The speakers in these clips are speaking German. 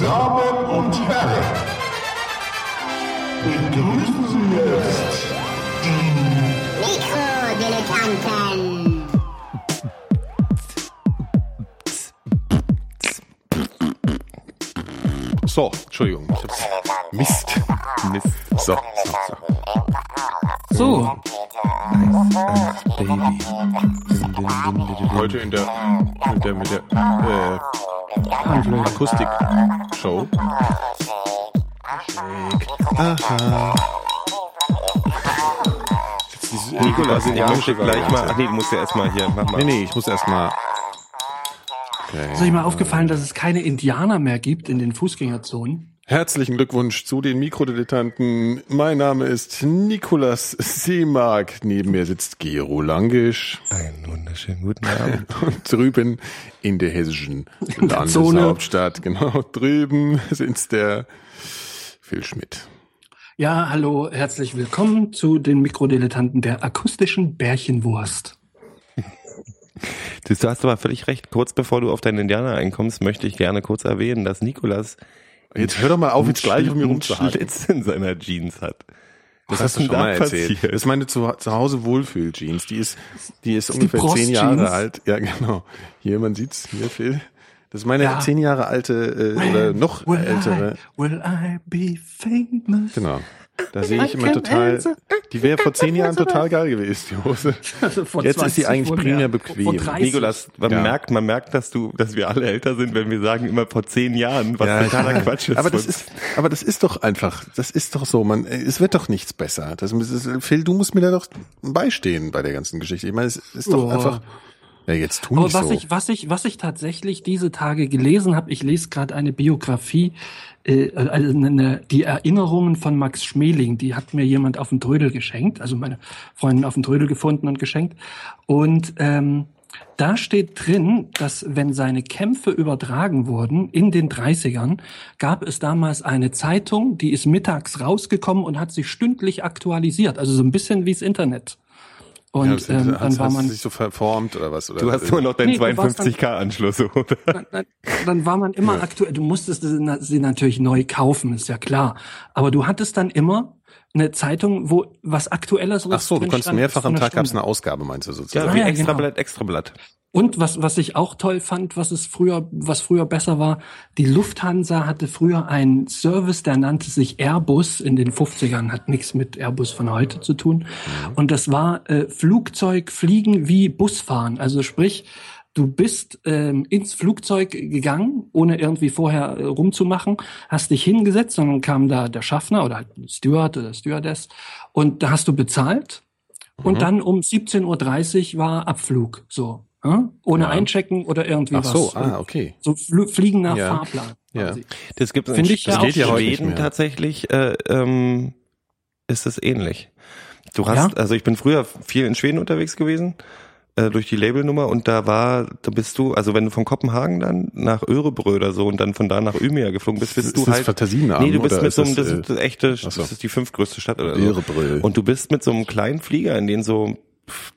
Damen und Herren, begrüßen Sie jetzt Mikrodilettanten. So, Entschuldigung. Ich hab's Mist. Mist. So, so, so. So, Heute in der, mit der, mit der äh, Akustik-Show. Aha. Nikolas, ich Ja, möchte gleich mal. Ach nee, du musst ja erstmal hier. Mach mal. Nee, nee, ich muss erstmal. Okay. ist euch mal aufgefallen, dass es keine Indianer mehr gibt in den Fußgängerzonen? Herzlichen Glückwunsch zu den Mikrodilettanten. Mein Name ist Nikolas Seemark. Neben mir sitzt Gero Langisch. Einen wunderschönen guten Abend. Und drüben in der hessischen. Landeshauptstadt, genau drüben sitzt der Phil Schmidt. Ja, hallo, herzlich willkommen zu den Mikrodilettanten der akustischen Bärchenwurst. Du hast aber völlig recht. Kurz bevor du auf deinen Indianer einkommst, möchte ich gerne kurz erwähnen, dass Nikolas Jetzt hör doch mal auf, jetzt gleich auf mir einen rumzuhalten. Schlitz in seiner Jeans hat. Das Was hast du ist schon denn mal erzählt. passiert? Das ist meine zu, zu Hause Wohlfühl-Jeans. Die ist, die ist die ungefähr zehn Brostjeans? Jahre alt. Ja, genau. Hier, man sieht's. Hier, Phil. Das ist meine Ja. zehn Jahre alte äh, oder noch will ältere. I, will I be famous? Genau. Da sehe ich immer total. Die wäre vor zehn Jahren total geil gewesen, die Hose. Also vor Jetzt ist sie 20 eigentlich primär mehr. bequem. Vor 30. Nikolas, man Ja. merkt, man merkt, dass du, dass wir alle älter sind, wenn wir sagen immer vor zehn Jahren, was Ja, totaler. Quatsch ist. Aber das ist, aber das ist doch einfach, das ist doch so, man, es wird doch nichts besser. Das ist, Phil, du musst mir da doch beistehen bei der ganzen Geschichte. Ich meine, es ist doch Oh. einfach, ja, jetzt tu Aber was so. ich, was ich, was ich tatsächlich diese Tage gelesen habe, ich lese gerade eine Biografie, äh, also eine, die Erinnerungen von Max Schmeling, die hat mir jemand auf dem Trödel geschenkt, also meine Freundin auf dem Trödel gefunden und geschenkt. Und ähm, da steht drin, dass wenn seine Kämpfe übertragen wurden in den 30ern, gab es damals eine Zeitung, die ist mittags rausgekommen und hat sich stündlich aktualisiert, also so ein bisschen wie das Internet. Und Ja, ähm, hast, dann war hast man du sich so verformt oder was? Oder? du hast nur noch deinen Nee, du warst dann- 52k-Anschluss, oder? dann, dann, dann war man immer aktuell. Du musstest sie natürlich neu kaufen, ist ja klar. Aber du hattest dann immer eine Zeitung, wo was Aktuelles Ach so, du konntest mehrfach am Tag gab's Stunde. eine Ausgabe, meinst du Ja, sozusagen? wie ja, extra genau. Blatt, extra Blatt. Und was, was ich auch toll fand, was es früher, was früher besser war, die Lufthansa hatte früher einen Service, der nannte sich Airbus in den 50ern, hat nichts mit Airbus von heute zu tun. Und das war äh, Flugzeug fliegen wie Busfahren. Also sprich, du bist ähm, ins Flugzeug gegangen, ohne irgendwie vorher äh, rumzumachen, hast dich hingesetzt und dann kam da der Schaffner oder halt ein Steward oder Stewardess und da hast du bezahlt. Und dann um 17.30 Uhr war Abflug, so. Ja? Ohne Ja. einchecken oder irgendwie Ach so, was. ah, okay. So fl fliegen nach Ja. Fahrplan. Ja. Das gibt Finde ich ja das geht ja Schweden tatsächlich, äh, ähm, ist es ähnlich. Du hast, Ja? also ich bin früher viel in Schweden unterwegs gewesen, äh, durch die Labelnummer und da war, da bist du, also wenn du von Kopenhagen dann nach Örebrö oder so und dann von da nach Umeå geflogen bist, bist Ist du das halt, Fantasienamen, nee, du bist mit ist so einem, das, das, äh, ist das echte, so. das ist die fünftgrößte Stadt oder so. Örebrö. Und du bist mit so einem kleinen Flieger, in den so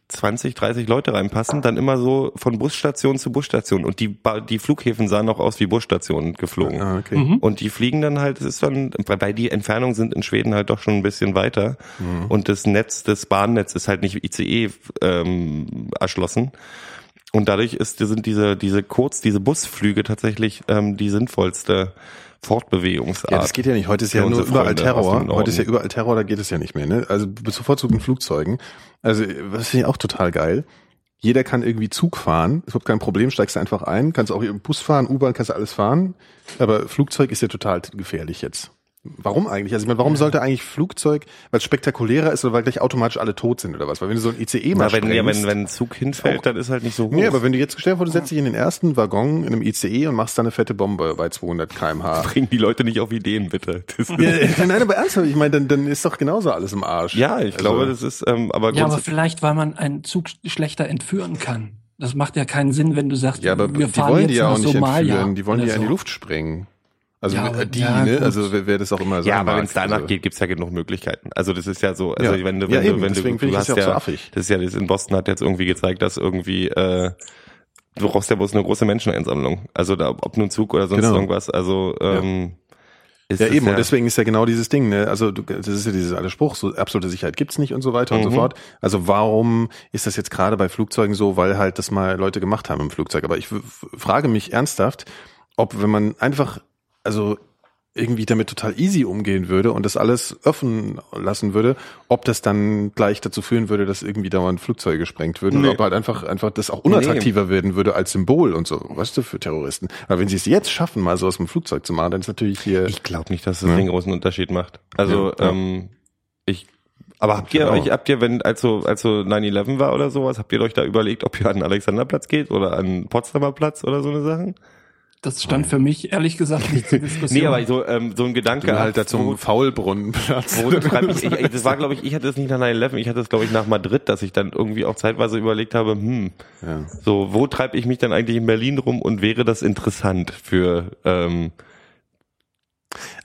20, 30 Leute reinpassen, dann immer so von Busstation zu Busstation. Und die, die Flughäfen sahen auch aus wie Busstationen geflogen. Ah, okay. Mhm. Und die fliegen dann halt, es ist dann, weil die Entfernungen sind in Schweden halt doch schon ein bisschen weiter. Mhm. Und das Netz, das Bahnnetz ist halt nicht ICE ähm, erschlossen. Und dadurch ist, sind diese, diese Kurz, diese Busflüge tatsächlich ähm, die sinnvollste Fortbewegungsart. Ja, das geht ja nicht. Heute ist ja nur überall Terror. Heute ist ja überall Terror, da geht es ja nicht mehr. Ne? Also bevorzugt in Flugzeugen. Also was finde ich auch total geil. Jeder kann irgendwie Zug fahren. Es wird kein Problem, steigst du einfach ein. Kannst auch im Bus fahren, U-Bahn, kannst du alles fahren. Aber Flugzeug ist ja total gefährlich jetzt. Warum eigentlich? Also ich meine, warum sollte eigentlich Flugzeug, weil es spektakulärer ist oder weil gleich automatisch alle tot sind oder was? Weil wenn du so ein ICE mal Na, wenn, ja, wenn, wenn ein Zug hinfällt, dann ist halt nicht so hoch. Nee, aber wenn du jetzt stell dir vor, du setzt dich in den ersten Waggon in einem ICE und machst da eine fette Bombe bei 200 kmh. Bring die Leute nicht auf Ideen, bitte. Ja, nein, aber ernsthaft, ich meine, dann, dann ist doch genauso alles im Arsch. ja, ich Also- glaube, das ist, ähm, aber, Ja, aber vielleicht, weil man einen Zug schlechter entführen kann. Das macht ja keinen Sinn, wenn du sagst, Ja, aber wir die fahren wollen jetzt die ja auch nicht Somalia entführen, die wollen die ja in die so. Luft sprengen. Also Ja, äh, die, ja, ne? gut. Also wer, wer das auch immer ja, sagen aber wenn es danach also. geht, gibt's ja genug Möglichkeiten. Also das ist ja so, also Ja. wenn du, Ja, wenn eben, du, wenn deswegen du, du hast ja so ja, affig. das ist ja das in Boston hat jetzt irgendwie gezeigt, dass irgendwie äh, du brauchst ja bloß eine große Menschenansammlung. Also da, ob nun Zug oder sonst Genau. irgendwas. Also ähm, ist Ja, eben, und deswegen ist ja genau dieses Ding, ne? Also du, das ist ja dieser alte Spruch, so absolute Sicherheit gibt's nicht und so weiter und so Mhm. fort. Also warum ist das jetzt gerade bei Flugzeugen so, weil halt das mal Leute gemacht haben im Flugzeug? Aber ich frage mich ernsthaft, ob wenn man einfach, also irgendwie damit total easy umgehen würde und das alles offen lassen würde, ob das dann gleich dazu führen würde, dass irgendwie dauernd Flugzeuge gesprengt würden Nee. oder ob halt einfach einfach das auch unattraktiver werden würde als Symbol und so, weißt du, für Terroristen. Aber wenn sie es jetzt schaffen, mal so aus dem Flugzeug zu machen, dann ist natürlich hier Ich glaube nicht, dass das Ja. den großen Unterschied macht. Also Ja, ja. ähm, ich aber habt ihr auch. euch, habt ihr, wenn, als so, als so 9-11 war oder sowas, habt ihr euch da überlegt, ob ihr an den Alexanderplatz geht oder an den Potsdamer Platz oder so eine Sachen? Das stand für mich ehrlich gesagt nicht zur Diskussion. Nee, aber so, ähm, so ein Gedanke Genau, halt da wo- zum Faulbrunnenplatz. Wo treibt mich, ich, ich, das war, glaube ich, ich hatte das nicht nach 9-11, ich hatte das, glaube ich, nach Madrid, dass ich dann irgendwie auch zeitweise überlegt habe, hm, Ja. so, wo treibe ich mich dann eigentlich in Berlin rum und wäre das interessant für ähm,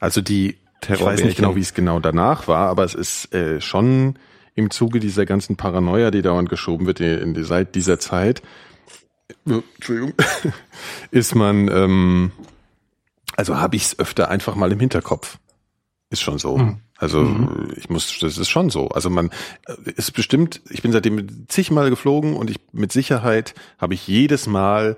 Also die, ich weiß nicht genau, wie es genau danach war, aber es ist äh, schon im Zuge dieser ganzen Paranoia, die dauernd geschoben wird in, in die, seit dieser Zeit, äh, Entschuldigung, ist man, ähm, also habe ich es öfter einfach mal im Hinterkopf. Ist schon so. Mhm. Also ich muss, das ist schon so. Also man äh, ist bestimmt, ich bin seitdem zigmal geflogen und ich mit Sicherheit habe ich jedes Mal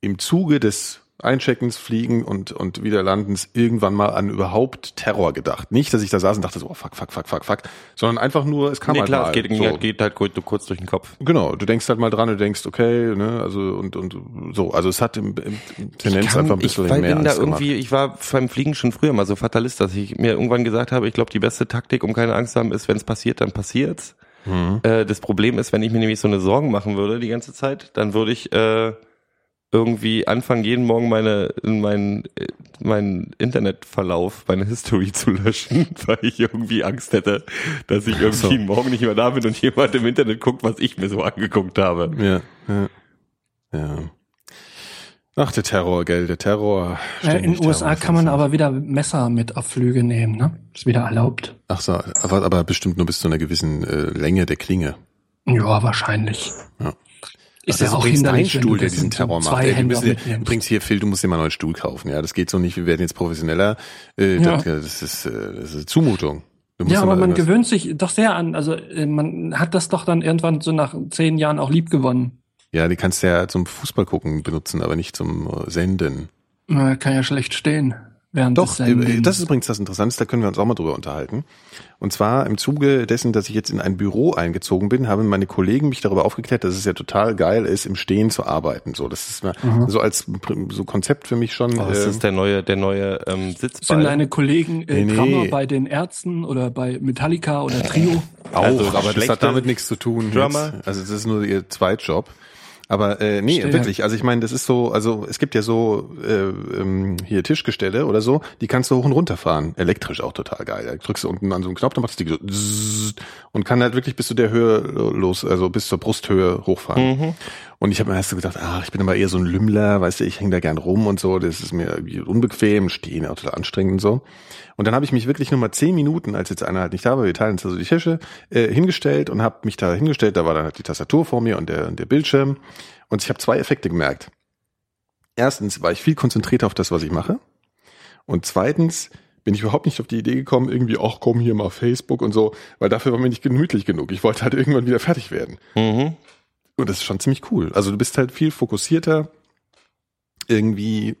im Zuge des Eincheckens, Fliegen und, und Wiederlandens irgendwann mal an überhaupt Terror gedacht. Nicht, dass ich da saß und dachte so, oh, fuck, fuck, fuck, fuck, fuck, sondern einfach nur, es kam Nee, halt klar, mal. es geht, so. geht halt kurz, kurz durch den Kopf. Genau, du denkst halt mal dran, du denkst, okay, ne, also und und so, also es hat im, im Tendenz kann- einfach ein bisschen ich, mehr bin da Angst gemacht. irgendwie, ich war beim Fliegen schon früher mal so Fatalist, dass ich mir irgendwann gesagt habe, ich glaube, die beste Taktik, um keine Angst zu haben, ist, wenn es passiert, dann passiert's. Mhm. Äh, das Problem ist, wenn ich mir nämlich so eine Sorgen machen würde die ganze Zeit, dann würde ich äh, irgendwie anfangen, jeden Morgen meine meinen äh, meinen Internetverlauf, meine History zu löschen, weil ich irgendwie Angst hätte, dass ich irgendwie So. morgen nicht mehr da bin und jemand im Internet guckt, was ich mir so angeguckt habe. Ja, ja, ja. Ach, der Terror, gell, der Terror. Ja, in den USA kann man aber wieder Messer mit auf Flüge nehmen, ne? Ist wieder erlaubt. Ach so, aber, aber bestimmt nur bis zu einer gewissen äh, Länge der Klinge. Ja, wahrscheinlich. Ja. Ist Das ja auch übrigens dein Stuhl, der das diesen Terror macht. Ey, müssen, übrigens hier, Phil, du musst dir mal einen neuen Stuhl kaufen. Ja, das geht so nicht. Wir werden jetzt professioneller. Äh, Ja. das, das, ist, äh, das ist Zumutung. Ja, aber man gewöhnt sich doch sehr an. Also äh, man hat das doch dann irgendwann so nach zehn Jahren auch lieb gewonnen. Ja, die kannst du ja zum Fußball gucken benutzen, aber nicht zum äh, Senden. Man kann ja schlecht stehen. Während Doch, des Sendens. äh, das ist übrigens das Interessante, da können wir uns auch mal drüber unterhalten. Und zwar im Zuge dessen, dass ich jetzt in ein Büro eingezogen bin, haben meine Kollegen mich darüber aufgeklärt, dass es ja total geil ist, im Stehen zu arbeiten. So, das ist mal so als so Konzept für mich schon. Oh, das äh, ist der neue, der neue ähm, Sind Sitzball. deine Kollegen äh, Nee, nee. Drummer bei den Ärzten oder bei Metallica oder Trio? auch, also aber das hat damit nichts zu tun. Drummer? Jetzt. Also das ist nur ihr Zweitjob. Aber äh, nee, Verstehe. wirklich. Also ich meine, das ist so, also es gibt ja so äh, ähm, hier Tischgestelle oder so, die kannst du hoch und runter fahren. Elektrisch auch total geil. Da drückst du unten an so einen Knopf, dann macht das Ding so und kann halt wirklich bis zu der Höhe los, also bis zur Brusthöhe hochfahren. Und ich habe mir erst so gedacht, ach, ich bin aber eher so ein Lümmler, weißt du, ich hänge da gern rum und so, das ist mir irgendwie unbequem, stehen auch total anstrengend und so. Und dann habe ich mich wirklich nur mal zehn Minuten, als jetzt einer halt nicht da war, wir teilen uns also die Tische, äh, hingestellt und habe mich da hingestellt, da war dann halt die Tastatur vor mir und der, und der Bildschirm. Und ich habe zwei Effekte gemerkt. Erstens war ich viel konzentrierter auf das, was ich mache. Und zweitens bin ich überhaupt nicht auf die Idee gekommen, irgendwie, ach komm hier mal Facebook und so, weil dafür war mir nicht gemütlich genug. Ich wollte halt irgendwann wieder fertig werden. Mhm. Und das ist schon ziemlich cool. Also du bist halt viel fokussierter, irgendwie,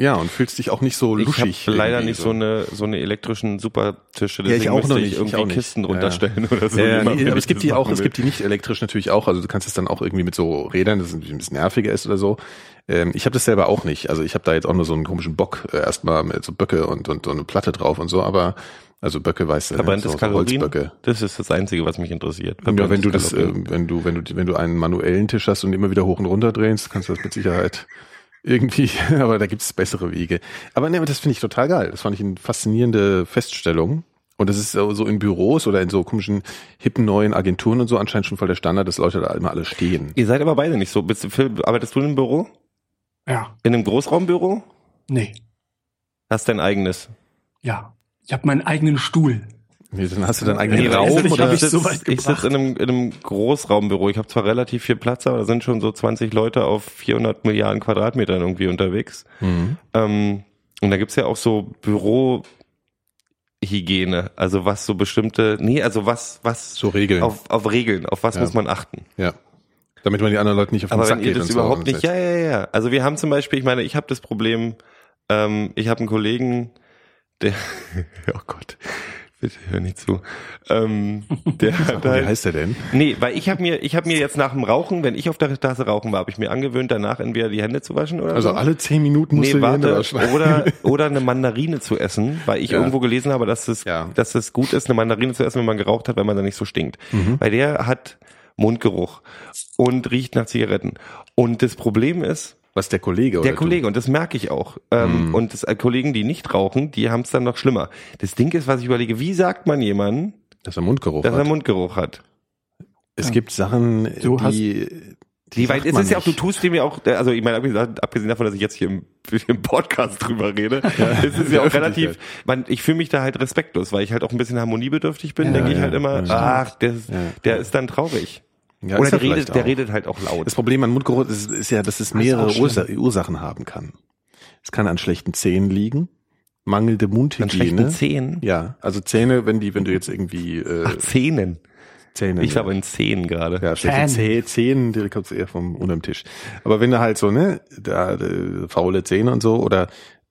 ja, und fühlst dich auch nicht so Ich luschig. habe leider nicht so eine so eine elektrischen Supertische, Ja, ich deswegen auch noch ich nicht, ich irgendwie. Kisten Ja, runterstellen oder so. Ja, ja, nee, aber ich es gibt die auch, machen es will. gibt die nicht elektrisch natürlich auch. Also du kannst es dann auch irgendwie mit so Rädern, das ein bisschen nerviger ist oder so. Ähm, ich habe das selber auch nicht. Also ich habe da jetzt auch nur so einen komischen Bock äh, erstmal mit so Böcke und, und, und eine Platte drauf und so. Aber also Böcke, weißt du, ne, Verbrenntes so, so Kalorien. Holzböcke. Das ist das Einzige, was mich interessiert. Ja, wenn du das, äh, wenn du, wenn du, wenn du einen manuellen Tisch hast und immer wieder hoch und runter drehst, kannst du das mit Sicherheit irgendwie, aber da gibt es bessere Wege. Aber ne, das finde ich total geil. Das fand ich eine faszinierende Feststellung. Und das ist so so in Büros oder in so komischen hippen neuen Agenturen und so anscheinend schon voll der Standard, dass Leute da immer alle stehen. Ihr seid aber beide nicht so. Bist du, Phil, arbeitest du in einem Büro? Ja, In einem Großraumbüro? nee, Hast dein eigenes? ja. Ich habe meinen eigenen Stuhl. Nee, dann hast du deinen eigenen Nee, Raum nicht, oder hab ich ich so sitze weit ich sitz in, einem, in einem Großraumbüro. Ich habe zwar relativ viel Platz, aber da sind schon so 20 Leute auf 400 Milliarden Quadratmetern irgendwie unterwegs. Mhm. Ähm, und da gibt's ja auch so Bürohygiene, also was so bestimmte, nee, also was, was So Regeln. auf, auf Regeln, auf was Ja. muss man achten. Ja. Damit man die anderen Leute nicht auf den Aber Sack wenn ihr geht das und so. überhaupt nicht, ja, ja, ja. Also wir haben zum Beispiel, ich meine, ich habe das Problem, ähm, ich habe einen Kollegen, der, oh Gott, bitte hör nicht zu, ähm, der hat Wie halt, heißt der denn? nee, weil ich habe mir, ich habe mir jetzt nach dem Rauchen, wenn ich auf der Tasse rauchen war, habe ich mir angewöhnt, danach entweder die Hände zu waschen oder Also so. alle zehn Minuten musst Nee, du die Hände warte, waschen. oder, oder eine Mandarine zu essen, weil ich Ja. irgendwo gelesen habe, dass es, Ja. dass es gut ist, eine Mandarine zu essen, wenn man geraucht hat, weil man da nicht so stinkt. Mhm. Weil der hat Mundgeruch und riecht nach Zigaretten. Und das Problem ist, Was der Kollege oder der Kollege, und das merke ich auch, ähm, Mhm. und das, äh, Kollegen, die nicht rauchen, die haben es dann noch schlimmer. Das Ding ist, was ich überlege, wie sagt man jemandem, du, dass er Mundgeruch dass er hat. Mundgeruch hat? Es gibt Sachen, Du hast- die, Die, weil sagt es ist ja auch, du tust dem ja auch, also ich meine, abgesehen davon, dass ich jetzt hier im, im Podcast drüber rede, es ist ja auch relativ, man, ich fühle mich da halt respektlos, weil ich halt auch ein bisschen harmoniebedürftig bin, Ja, denke ich ja, halt immer, ja. ach, der, ist- Ja. der ist dann traurig. Ja, Oder er der redet, der redet halt auch laut. Das Problem an Mundgeruch ist, ist ja, dass es mehrere. Ursa Ursachen haben kann. Es kann an schlechten Zähnen liegen, mangelnde An schlechten Mundhygiene. Zähnen. Ja, also Zähne, wenn die, wenn du jetzt irgendwie äh, Ach, Zähnen. Zähne. Ich war aber in Zähnen gerade. ja, schlechte Zähne. Zähne, die kommst eher vom unterm Tisch. Aber wenn du halt so, ne, da, äh, faule Zähne und so, oder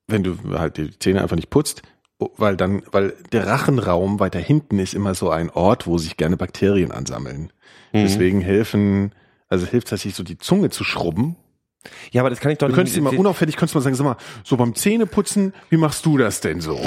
wenn du halt die Zähne einfach nicht putzt, oh, weil dann, weil der Rachenraum weiter hinten ist immer so ein Ort, wo sich gerne Bakterien ansammeln. Mhm. Deswegen helfen, also hilft tatsächlich so die Zunge zu schrubben. Ja, aber das kann ich doch Du könntest immer unauffällig, könntest du mal sagen, sag mal, so beim Zähneputzen, wie machst du das denn so?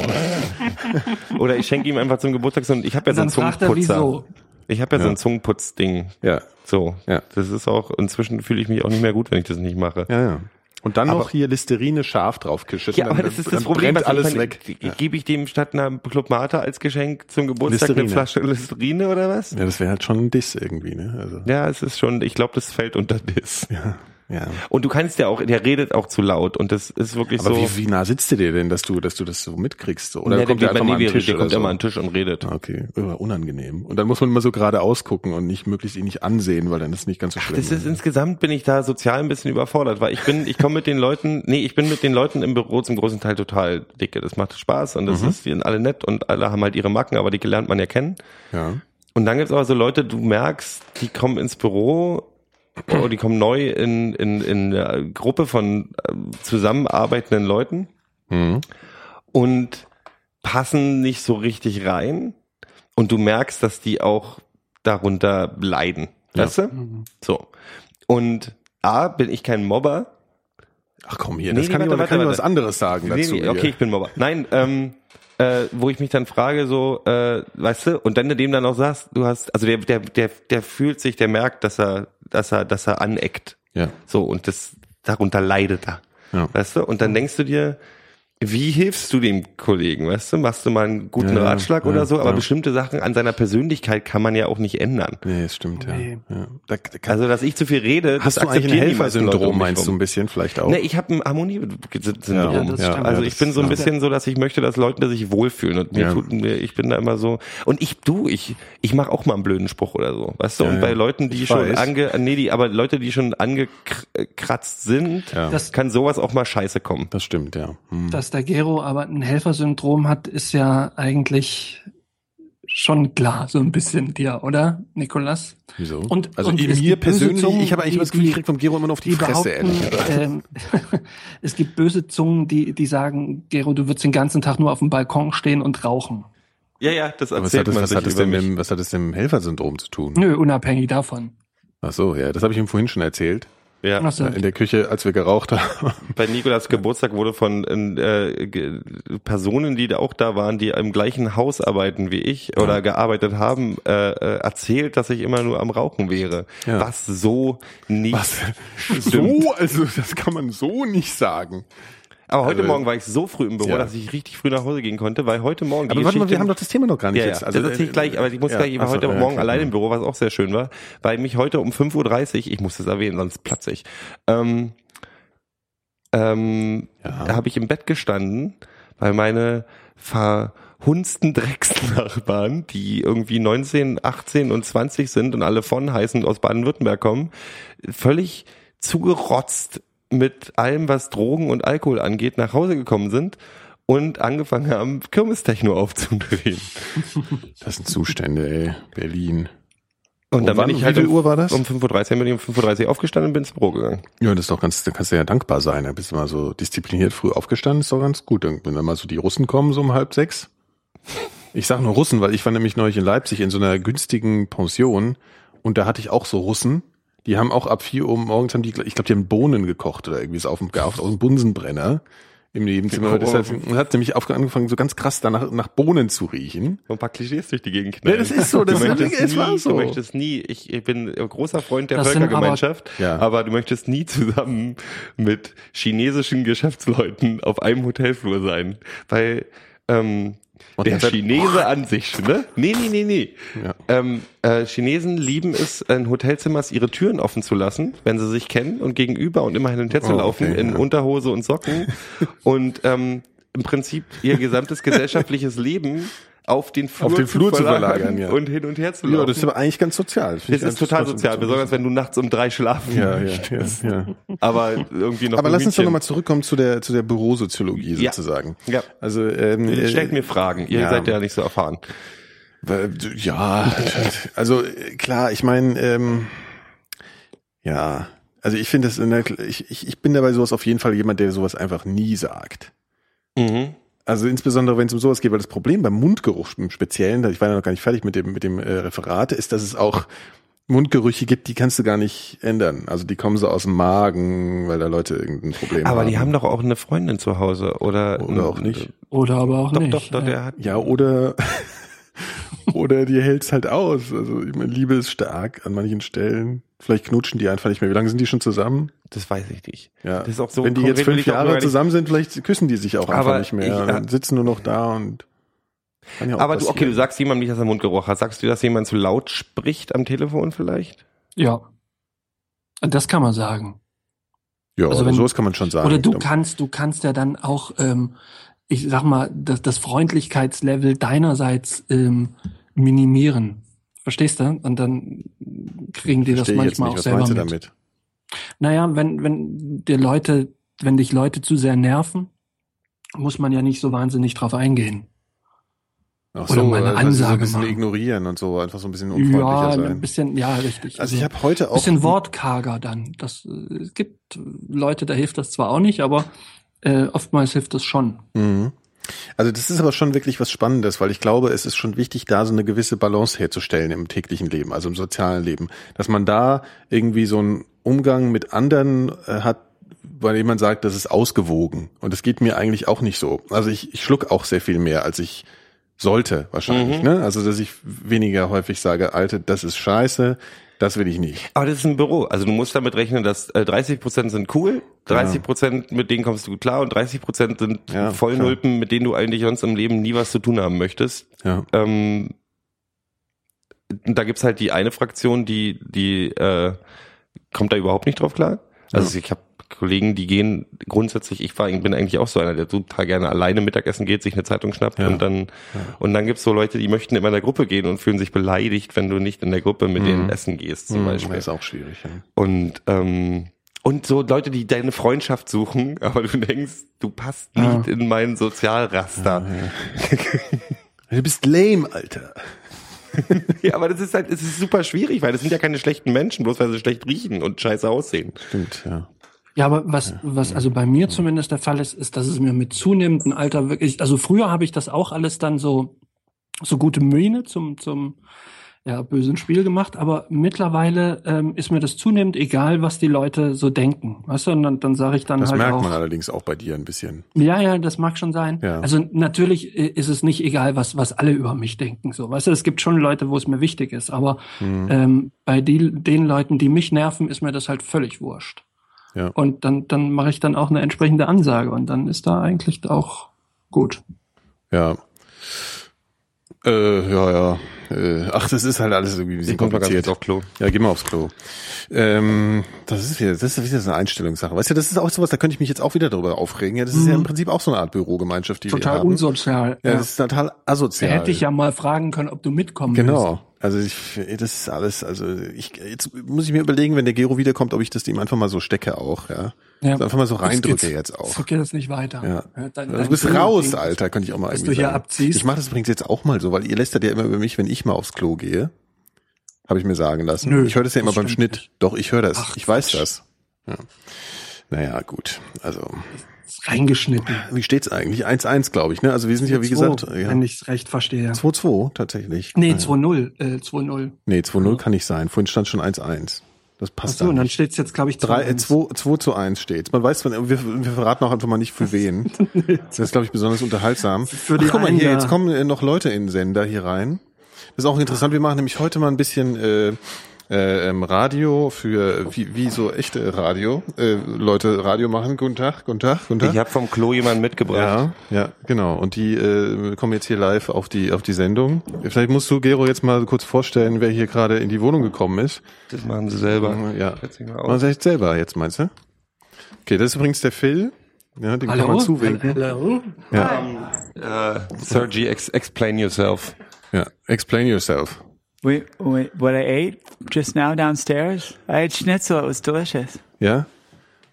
Oder ich schenke ihm einfach zum Geburtstag so ein, ich habe ja so Dann ein fragt er, Zungenputzer. wieso. Ich habe ja, so Ja. ein Zungenputzding. Ja, So. Ja. Das ist auch, inzwischen fühle ich mich auch nicht mehr gut, wenn ich das nicht mache. ja, ja. Und dann Aber- noch hier Listerine scharf draufkischen. Ja, aber dann, das ist das Problem, brennt alles weg. g- Gebe ich dem statt einer Club Mate als Geschenk zum Geburtstag eine Listerine. Flasche Listerine oder was? Ja, das wäre halt schon ein Diss irgendwie, ne? Also, Ja, es ist schon, ich glaube, das fällt unter das. ja, ja. Und du kannst ja auch, der redet auch zu laut und das ist wirklich Aber so. wie, wie nah sitzt der dir denn, dass du, dass du das so mitkriegst? So? Oder Ja, kommt der geht einfach mal an den Tisch der kommt so? immer an den Tisch und redet. Ah, Okay, unangenehm. Und dann muss man immer so gerade ausgucken und nicht möglichst ihn nicht ansehen, weil dann ist nicht ganz so schlimm. Das ist insgesamt bin ich da sozial ein bisschen überfordert, weil ich bin, ich komme mit den Leuten, nee, ich bin mit den Leuten im Büro zum großen Teil total dicke. Das macht Spaß und das Mhm. ist, die sind alle nett und alle haben halt ihre Macken, aber die lernt man ja kennen. ja. Und dann gibt's aber so Leute, du merkst, die kommen ins Büro oder die kommen neu in, in, in eine Gruppe von äh, zusammenarbeitenden Leuten Mhm. und passen nicht so richtig rein. Und du merkst, dass die auch darunter leiden. Weißt du? So. Und A, bin ich kein Mobber. Ach komm hier, Nee, das nee, kann ich warte, kann warte, was anderes sagen Nee, dazu. nee, okay, hier. ich bin Mobber. Nein, ähm, äh, wo ich mich dann frage, so, äh, weißt du, und dann du dem dann auch sagst, du hast, also der, der, der, der fühlt sich, der merkt, dass er, dass er, dass er aneckt. Ja. So, und das, darunter leidet er. Ja. Weißt du? Und dann denkst du dir, wie hilfst du dem Kollegen, weißt du? Machst du mal einen guten Ja, Ratschlag ja, oder so? Aber ja. bestimmte Sachen an seiner Persönlichkeit kann man ja auch nicht ändern. Nee, es stimmt, ja. Nee. ja. Da, da kann, Also, dass ich zu viel rede, hast das du eigentlich ein um Helfersyndrom, mich meinst du ein bisschen vielleicht auch? Ne, ich habe ein Harmoniesyndrom. Ja, das also ich bin so ein das- bisschen so, dass ich möchte, dass Leute sich wohlfühlen und mir Ja. tut mir, ich bin da immer so und ich du, ich ich mache auch mal einen blöden Spruch oder so, weißt du? Ja, und bei. Leuten, die Ich schon weiß. ange nee, die aber Leute, die schon angekratzt sind, Ja. Das- kann sowas auch mal scheiße kommen. Das stimmt, ja. Hm. Dass der Gero aber ein Helfersyndrom hat, ist ja eigentlich schon klar, so ein bisschen dir, oder, Nikolas? Wieso? Und- also und mir gibt böse persönlich, Zungen, ich habe eigentlich die- das Gefühl, ich vom Gero immer nur auf die, Die Fresse, behaupten, ehrlich gesagt. ähm, es gibt böse Zungen, die, die sagen, Gero, du würdest den ganzen Tag nur auf dem Balkon stehen und rauchen. Ja, ja, das Aber was erzählt hat, das, man was, sich hat das über denn mit, mich. dem- was hat das denn mit dem Helfersyndrom zu tun? Nö, unabhängig davon. Ach so, ja, das habe ich ihm vorhin schon erzählt. Ja. So. In der Küche, als wir geraucht haben. Bei Nikolas Geburtstag wurde von äh, ge- Personen, die da auch da waren, die im gleichen Haus arbeiten wie ich oder gearbeitet haben, äh, äh, erzählt, dass ich immer nur am Rauchen wäre. Ja. Was so nicht Was? stimmt. So? Also, das kann man so nicht sagen. Aber heute Also, Morgen war ich so früh im Büro, ja. dass ich richtig früh nach Hause gehen konnte, weil heute Morgen die Aber warte mal, wir haben doch das Thema noch gar nicht ja, jetzt. Also, das erzähle ich gleich, aber ich muss ja, gleich, ich war so, heute Morgen allein im Büro, was auch sehr schön war, weil mich heute um 5.30 Uhr, ich muss das erwähnen, sonst platze ich, ähm, ähm, da habe ich im Bett gestanden, weil meine hundsten Drecksnachbarn, die irgendwie 19, 18 und 20 sind und alle von heißen aus Baden-Württemberg kommen, völlig zugerotzt mit allem, was Drogen und Alkohol angeht, nach Hause gekommen sind und angefangen haben, Kirmestechno aufzudrehen. Das sind Zustände, ey. Berlin. Und dann bin ich wie halt viel um, Uhr war das? um 5.30 Uhr, bin ich um 5.30 Uhr aufgestanden und bin ins Büro gegangen. Ja, das ist doch ganz, da kannst du ja dankbar sein. Da bist du mal so diszipliniert früh aufgestanden, ist doch ganz gut. Wenn dann mal so die Russen kommen, so um halb sechs. Ich sag nur Russen, weil ich war nämlich neulich in Leipzig in so einer günstigen Pension und da hatte ich auch so Russen. Die haben auch ab vier Uhr morgens haben die, ich glaube, die haben Bohnen gekocht oder irgendwie so auf dem, auf, aus dem Bunsenbrenner im Nebenzimmer. Das hat, hat nämlich angefangen, so ganz krass danach nach Bohnen zu riechen. So ein paar Klischees durch die Gegend knallen. Ja, das ist so, das du ist- möchtest es nie, war so. Du möchtest nie, ich, ich bin ein großer Freund der Das Völkergemeinschaft, Ja. aber du möchtest nie zusammen mit chinesischen Geschäftsleuten auf einem Hotelflur sein, weil ähm, Und der Chinese an sich, ne? Nee, nee, nee, nee. Ja. Ähm, äh, Chinesen lieben es, in Hotelzimmers ihre Türen offen zu lassen, wenn sie sich kennen und gegenüber und immer hin und her zu Oh, laufen okay, in ja. Unterhose und Socken und ähm, im Prinzip ihr gesamtes gesellschaftliches Leben auf den Flur, Auf den Flur zu verlagern, ja. und hin und her zu laufen. Ja, das ist aber eigentlich ganz sozial. Das ich ist total sozial, besonders wenn du nachts um drei schlafen Ja, ja, möchtest. ja, ja. Aber irgendwie noch Aber lass uns doch nochmal zurückkommen zu der, zu der Bürosoziologie sozusagen. Ja. Also, ähm, äh, Stellt mir Fragen, ihr seid ja nicht so erfahren. Ja, also äh, klar, ich meine, ähm, ja, also ich finde das, der, ich, ich, ich bin dabei sowas auf jeden Fall jemand, der sowas einfach nie sagt. Mhm. Also insbesondere, wenn es um sowas geht, weil das Problem beim Mundgeruch im Speziellen, ich war ja noch gar nicht fertig mit dem, mit dem äh, Referat, ist, dass es auch Mundgerüche gibt, die kannst du gar nicht ändern. Also die kommen so aus dem Magen, weil da Leute irgendein Problem haben. Aber die haben doch auch eine Freundin zu Hause, oder? Oder auch nicht. Oder aber auch Doch, nicht. doch, doch, ja. der hat. Ja, oder, oder die hält's halt aus. Also, ich meine, Liebe ist stark an manchen Stellen. Vielleicht knutschen die einfach nicht mehr. Wie lange sind die schon zusammen? Das weiß ich nicht. Ja. Das ist auch so Wenn die jetzt fünf Jahre zusammen sind, vielleicht küssen die sich auch einfach Aber nicht mehr. ich- Dann sitzen nur noch da und kann ja auch Aber du, okay, du sagst jemandem nicht, dass er Mundgeruch hat. Sagst du, dass jemand zu laut spricht am Telefon vielleicht? Ja. Das kann man sagen. ja, also wenn- sowas kann man schon sagen. Oder du kannst, du kannst ja dann auch, ähm, ich sag mal, das, das Freundlichkeitslevel deinerseits ähm, minimieren. Verstehst du? Und dann kriegen die das manchmal nicht, auch was selber meinst du mit. damit? Naja, wenn, wenn dir Leute, wenn dich Leute zu sehr nerven, muss man ja nicht so wahnsinnig drauf eingehen. Ach Oder mal eine also so ein Ansage bisschen machen. ignorieren und so, einfach so ein bisschen unfreundlicher Ja, ein sein. bisschen, ja, richtig. Also ich habe heute auch bisschen wortkarger dann. Das, äh, es gibt Leute, da hilft das zwar auch nicht, aber äh, oftmals hilft das schon. Mhm. Also das ist aber schon wirklich was Spannendes, weil ich glaube, es ist schon wichtig, da so eine gewisse Balance herzustellen im täglichen Leben, also im sozialen Leben, dass man da irgendwie so einen Umgang mit anderen äh, hat, weil jemand sagt, das ist ausgewogen. Und das geht mir eigentlich auch nicht so. Also ich, ich schluck auch sehr viel mehr, als ich sollte wahrscheinlich. Mhm. Ne? Also dass ich weniger häufig sage, Alte, das ist scheiße, das will ich nicht. Aber das ist ein Büro. Also du musst damit rechnen, dass äh, 30 Prozent sind cool, 30 Prozent mit denen kommst du gut klar und 30 Prozent sind Ja, Vollnulpen, mit denen du eigentlich sonst im Leben nie was zu tun haben möchtest. Ja. Ähm, da gibt's halt die eine Fraktion, die, die äh, kommt da überhaupt nicht drauf klar. Also ich habe Kollegen, die gehen grundsätzlich, ich war, bin eigentlich auch so einer, der total gerne alleine Mittagessen geht, sich eine Zeitung schnappt Ja. und dann und dann gibt's so Leute, die möchten immer in der Gruppe gehen und fühlen sich beleidigt, wenn du nicht in der Gruppe mit denen essen gehst, zum Mhm, Beispiel. Das ist auch schwierig. Ja. Und ähm, und so Leute, die deine Freundschaft suchen, aber du denkst, du passt nicht in mein Sozialraster. Du bist lame, Alter. Ja, aber das ist halt, es ist super schwierig, weil das sind ja keine schlechten Menschen, bloß weil sie schlecht riechen und scheiße aussehen. Stimmt, ja. Ja, aber was, was also bei mir zumindest der Fall ist, ist, dass es mir mit zunehmendem Alter wirklich, also früher habe ich das auch alles dann so, so gute Miene zum, zum, ja, bösen Spiel gemacht, aber mittlerweile ähm, ist mir das zunehmend egal, was die Leute so denken. Weißt du, und dann, dann sage ich dann Das halt merkt auch. man allerdings auch bei dir ein bisschen. Ja, ja, das mag schon sein. Ja. Also natürlich äh, ist es nicht egal, was, was alle über mich denken. So, weißt du, es gibt schon Leute, wo es mir wichtig ist, aber Mhm. ähm, bei die, den Leuten, die mich nerven, ist mir das halt völlig wurscht. Ja. Und dann, dann mache ich dann auch eine entsprechende Ansage und dann ist da eigentlich auch gut. Ja. Äh, ja, ja. Äh, ach, das ist halt alles irgendwie ein bisschen kompliziert. auf Klo. Ja, geh mal aufs Klo. Ähm, das ist wieder, das ist wieder so eine Einstellungssache. Weißt du, das ist auch sowas, da könnte ich mich jetzt auch wieder darüber aufregen. Ja, das ist ja im Prinzip auch so eine Art Bürogemeinschaft, die wir Total haben. unsozial. Ja, das ist total asozial. Hätte ich ja mal fragen können, ob du mitkommen willst. Genau. Also ich, das ist alles, also ich, jetzt muss ich mir überlegen, wenn der Gero wiederkommt, ob ich das ihm einfach mal so stecke auch, ja. Ja. Also einfach mal so reindrücke jetzt auch. So geht das nicht weiter. Ja. dein- du dein bist Ding- raus, Ding- Alter, könnte ich auch mal irgendwie du hier sagen. abziehst. Ich mache das übrigens jetzt auch mal so, weil ihr lästert ja immer über mich, wenn ich mal aufs Klo gehe. Habe ich mir sagen lassen. Nö, ich höre das ja immer beim Schnitt. nicht. Doch, ich höre das. Ach, ich weiß das. Ja. Naja, gut. Also, Ist reingeschnitten. wie steht's eigentlich? 1-1, glaube ich, ne? Also wir sind ja, wie gesagt, ja, wenn ich es recht verstehe. 2-2 tatsächlich. Nee, Ja. 2-0. Äh, 2-0. Nee, 2-0 kann nicht sein. Vorhin stand schon 1-1. Das passt Achso, und dann steht es jetzt, glaube ich, 3, 2-1. 2, 2 zu 1 steht. Man weiß, wir, wir verraten auch einfach mal nicht für wen. Das ist, glaube ich, besonders unterhaltsam. Für die Ach, guck mal hier, jetzt kommen äh, noch Leute in den Sender hier rein. Das ist auch interessant. Wir machen nämlich heute mal ein bisschen äh, äh, ähm, Radio für, wie, wie so echte Radio. Äh, Leute Radio machen. Guten Tag, guten Tag, guten Tag. Ich habe vom Klo jemanden mitgebracht. Ja, ja, genau. Und die äh, kommen jetzt hier live auf die auf die Sendung. Vielleicht musst du Gero jetzt mal kurz vorstellen, wer hier gerade in die Wohnung gekommen ist. Das machen sie selber. Ja. Mal Man auf. sagt selber jetzt meinst du? Okay, das ist übrigens der Phil. Ja, den kann Hallo? man zuwinken. Hallo? Ja, Äh, Sergi, ex explain yourself. ja. Explain yourself. We, we, what I ate just now downstairs, I had schnitzel. It was delicious. Yeah.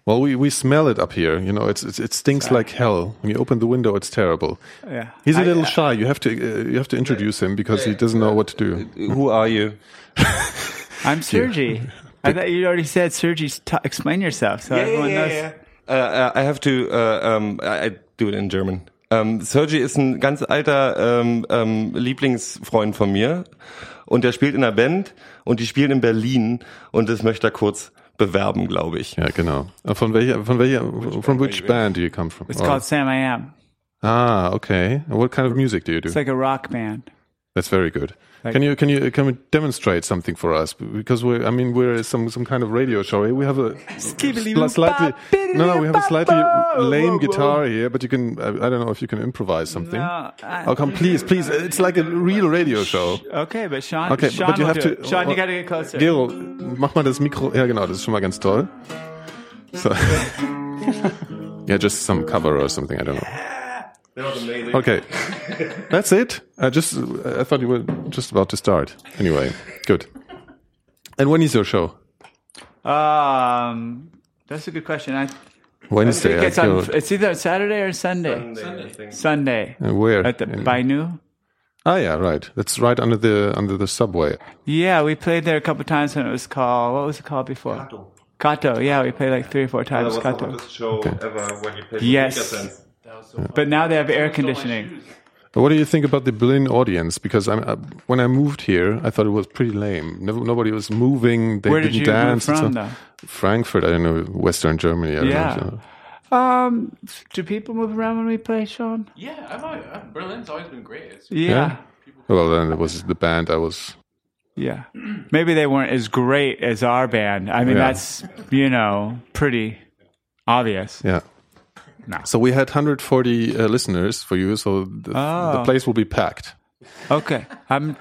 Well, we, we smell it up here. You know, it's, it's it stinks like hell. When you open the window, it's terrible. Yeah. He's a I- little shy. You have to uh, you have to introduce him because he doesn't know what to do. Who are you? I'm Sergi. I thought you already said Sergi. Explain yourself, so everyone knows. Uh, uh, I have to, uh, um, I, I do it in German. Um, Sergi ist ein ganz alter ähm, ähm, Lieblingsfreund von mir und der spielt in einer Band und die spielen in Berlin und das möchte er kurz bewerben, glaube ich. Ja, genau. Äh, Von welcher von welcher from which band do you come from? It's Or- called Sam I Am. ah, okay. And What kind of music do you do? It's like a rock band. That's very good. Like- Can you can you can you demonstrate something for us? Because we, I mean, we're some some kind of radio show. We have a sli- slightly no, no, we have a slightly lame guitar here, but you can. I, I don't know if you can improvise something. No, I- Oh, come, please, please. It's like a real radio show. Okay, but Sean, Okay, Sean but you have to. Sean, you uh, gotta get closer. Gero, mach mal das Mikro. Ja, genau, das ist schon mal ganz toll. So. yeah, just some cover or something. I don't know. Okay, that's it. I just I thought you were just about to start. Anyway, good. And when is your show? Um, that's a good question. I Wednesday. think it's, I on, it's either Saturday or Sunday. Sunday. And where? At the In- Bainu. ah, yeah, right. That's right under the under the subway. Yeah, we played there a couple times when it was called. What was it called before? Kato. Yeah, we played like three or four times. Kato. show ever when you played Yes. But now they have air conditioning. What do you think about the Berlin audience? Because I'm, uh, when I moved here, I thought it was pretty lame. Never, nobody was moving. They Where did didn't you move dance. and from, so- Frankfurt. I don't know. Western Germany. I don't Yeah. know. Um, do people move around when we play, Sean? Yeah, I've, always- uh, Berlin's always been great. It's, Yeah. Well, then it was the band I was. Yeah. Maybe they weren't as great as our band. I mean, Yeah. that's, you know, pretty obvious. Yeah. No. So we had 140 uh, listeners for you, so the, the Oh. place will be packed. Okay. I'm,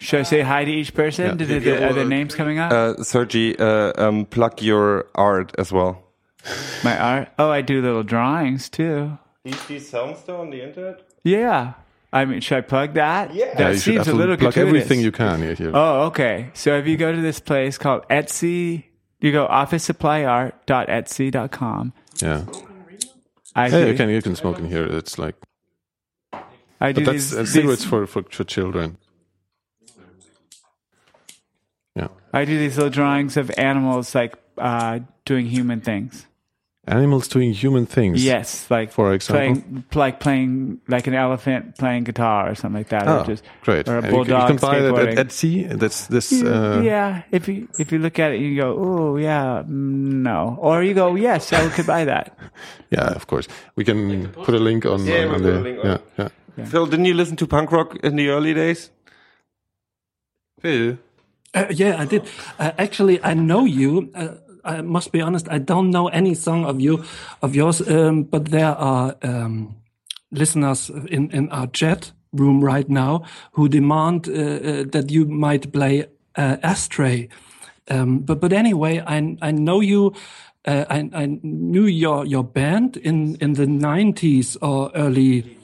should I say hi to each person? Yeah. Did, did, are their names coming up? Uh, Sergi, uh, um, plug your art as well. My art? Oh, I do little drawings too. These, these songs though on the internet? Yeah. I mean, should I plug that? Yeah. That yeah, seems a absolutely little plug gratuitous. everything you can here. here. Oh, okay. So if you go to this place called Etsy, you go office officesupplyart.etsy.com. yeah. I do, you can you can smoke in here. It's like I do but that's these, uh, these- cigarettes for, for for children. Yeah. I do these little drawings of animals like uh, doing human things. Animals doing human things. Yes, like For example? playing like playing like an elephant playing guitar or something like that. Oh, or just, great. Or a And you can- bulldog you can buy that at Etsy. That's this. Uh, yeah, if you if you look at it, you go, oh yeah, no, or you go, yes, I could buy that. yeah, of course. We can put a link on. Yeah, on, we'll on the, a link yeah, on. yeah. Phil, didn't you listen to punk rock in the early days? Phil. Uh, yeah, I did. Uh, actually, I know you. I must be honest. I don't know any song of you, of yours. Um, but there are um, listeners in in our chat room right now who demand uh, uh, that you might play uh, Astray. Um, but but anyway, I I know you. Uh, I, I knew your your band in in the 90s or early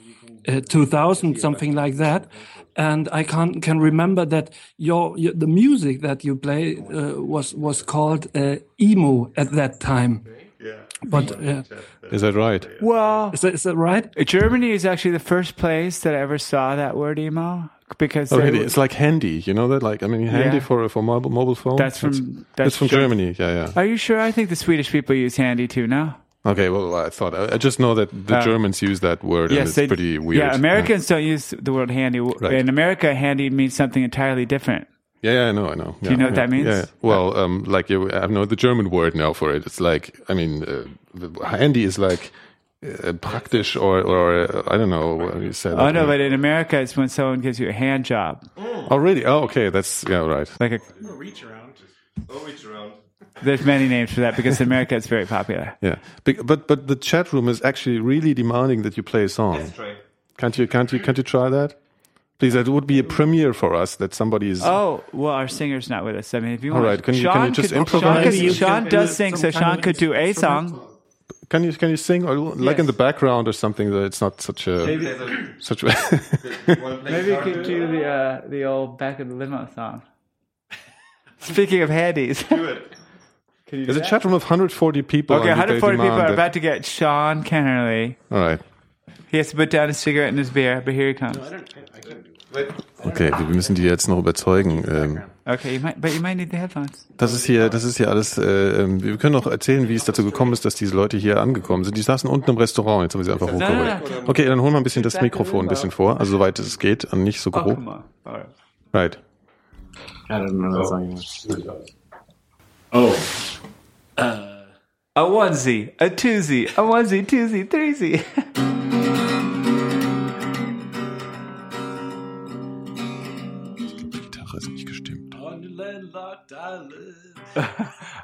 uh, 2000 something like that and i can can remember that your, your the music that you play uh, was was called uh, emo at that time Yeah. but uh, Is that right? Well, is that, is that right Germany is actually the first place that I ever saw that word emo because Oh, really? It's like handy. You know that? Like, I mean, handy Yeah. for for mobile mobile phone. That's from- It's- that's from Ger- Germany. Yeah, yeah. Are you sure? I think the Swedish people use handy too now. Okay, well, I thought I I just know that the Uh, Germans use that word, and Yes, it's they, pretty weird. Yeah, Americans don't use the word handy. Right. In America, handy means something entirely different. Yeah, yeah, I know, I know. Do you know what that means? Yeah. Well, um, like you, I know the German word now for it. It's like, I mean, uh, handy is like uh, praktisch or or uh, I don't know what you say. Oh that no, word. but in America, it's when someone gives you a hand job, oh really? Oh, okay. That's yeah, right. like a. There's many names for that because in America it's very popular. Yeah, but but the chat room is actually really demanding that you play a song. That's true. Can't you? Can't you? Can't you try that? Please, that would be a premiere for us that somebody is. Oh well, our singer's not with us. I mean, if you All want, right, can you- Sean can you just could, improvise? Sean, could- Maybe you Sean does sing, so Sean could do a song. Can you can you sing or like in the background or something that it's not such a such a Maybe you could do the uh, the old back of the limo song. Speaking of handies, There's a chat room of 140 people. okay, and they 140 people are that- about to get Sean Kennerly. All right. He has to put down his cigarette and his beer, but here he comes. Okay, wir müssen die jetzt noch überzeugen. Ähm, Okay, you might, but you might need the headphones. das ist hier, das ist hier alles. Äh, ähm, wir können noch erzählen, wie es dazu gekommen ist, dass diese Leute hier angekommen sind. Die saßen unten im Restaurant. Jetzt haben wir sie einfach hochgeholt. Okay, dann holen wir ein bisschen das Mikrofon ein bisschen vor, also soweit es geht, und nicht so Oh, grob. come on. All right. A onesie, a twosie, a onesie, twosie, threesie. Die Gitarre ist.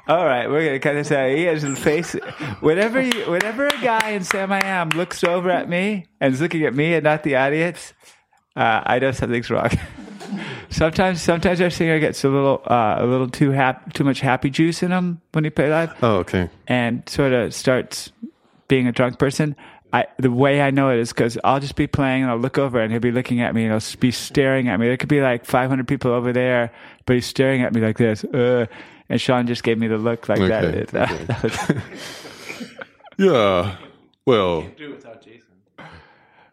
All right, we're gonna cut this out. He has a face. Whenever you, whenever a guy in Sam I Am looks over at me and is looking at me and not the audience, uh, I know something's wrong. sometimes, sometimes our singer gets a little, uh, a little too hap- too much happy juice in him when he play live, Oh, okay. and sort of starts being a drunk person. I, the way I know it is because I'll just be playing and I'll look over and he'll be looking at me and he'll be staring at me. There could be like 500 people over there, but he's staring at me like this. Uh, and Sean just gave me the look like that. Okay, It- that was- Yeah. Well,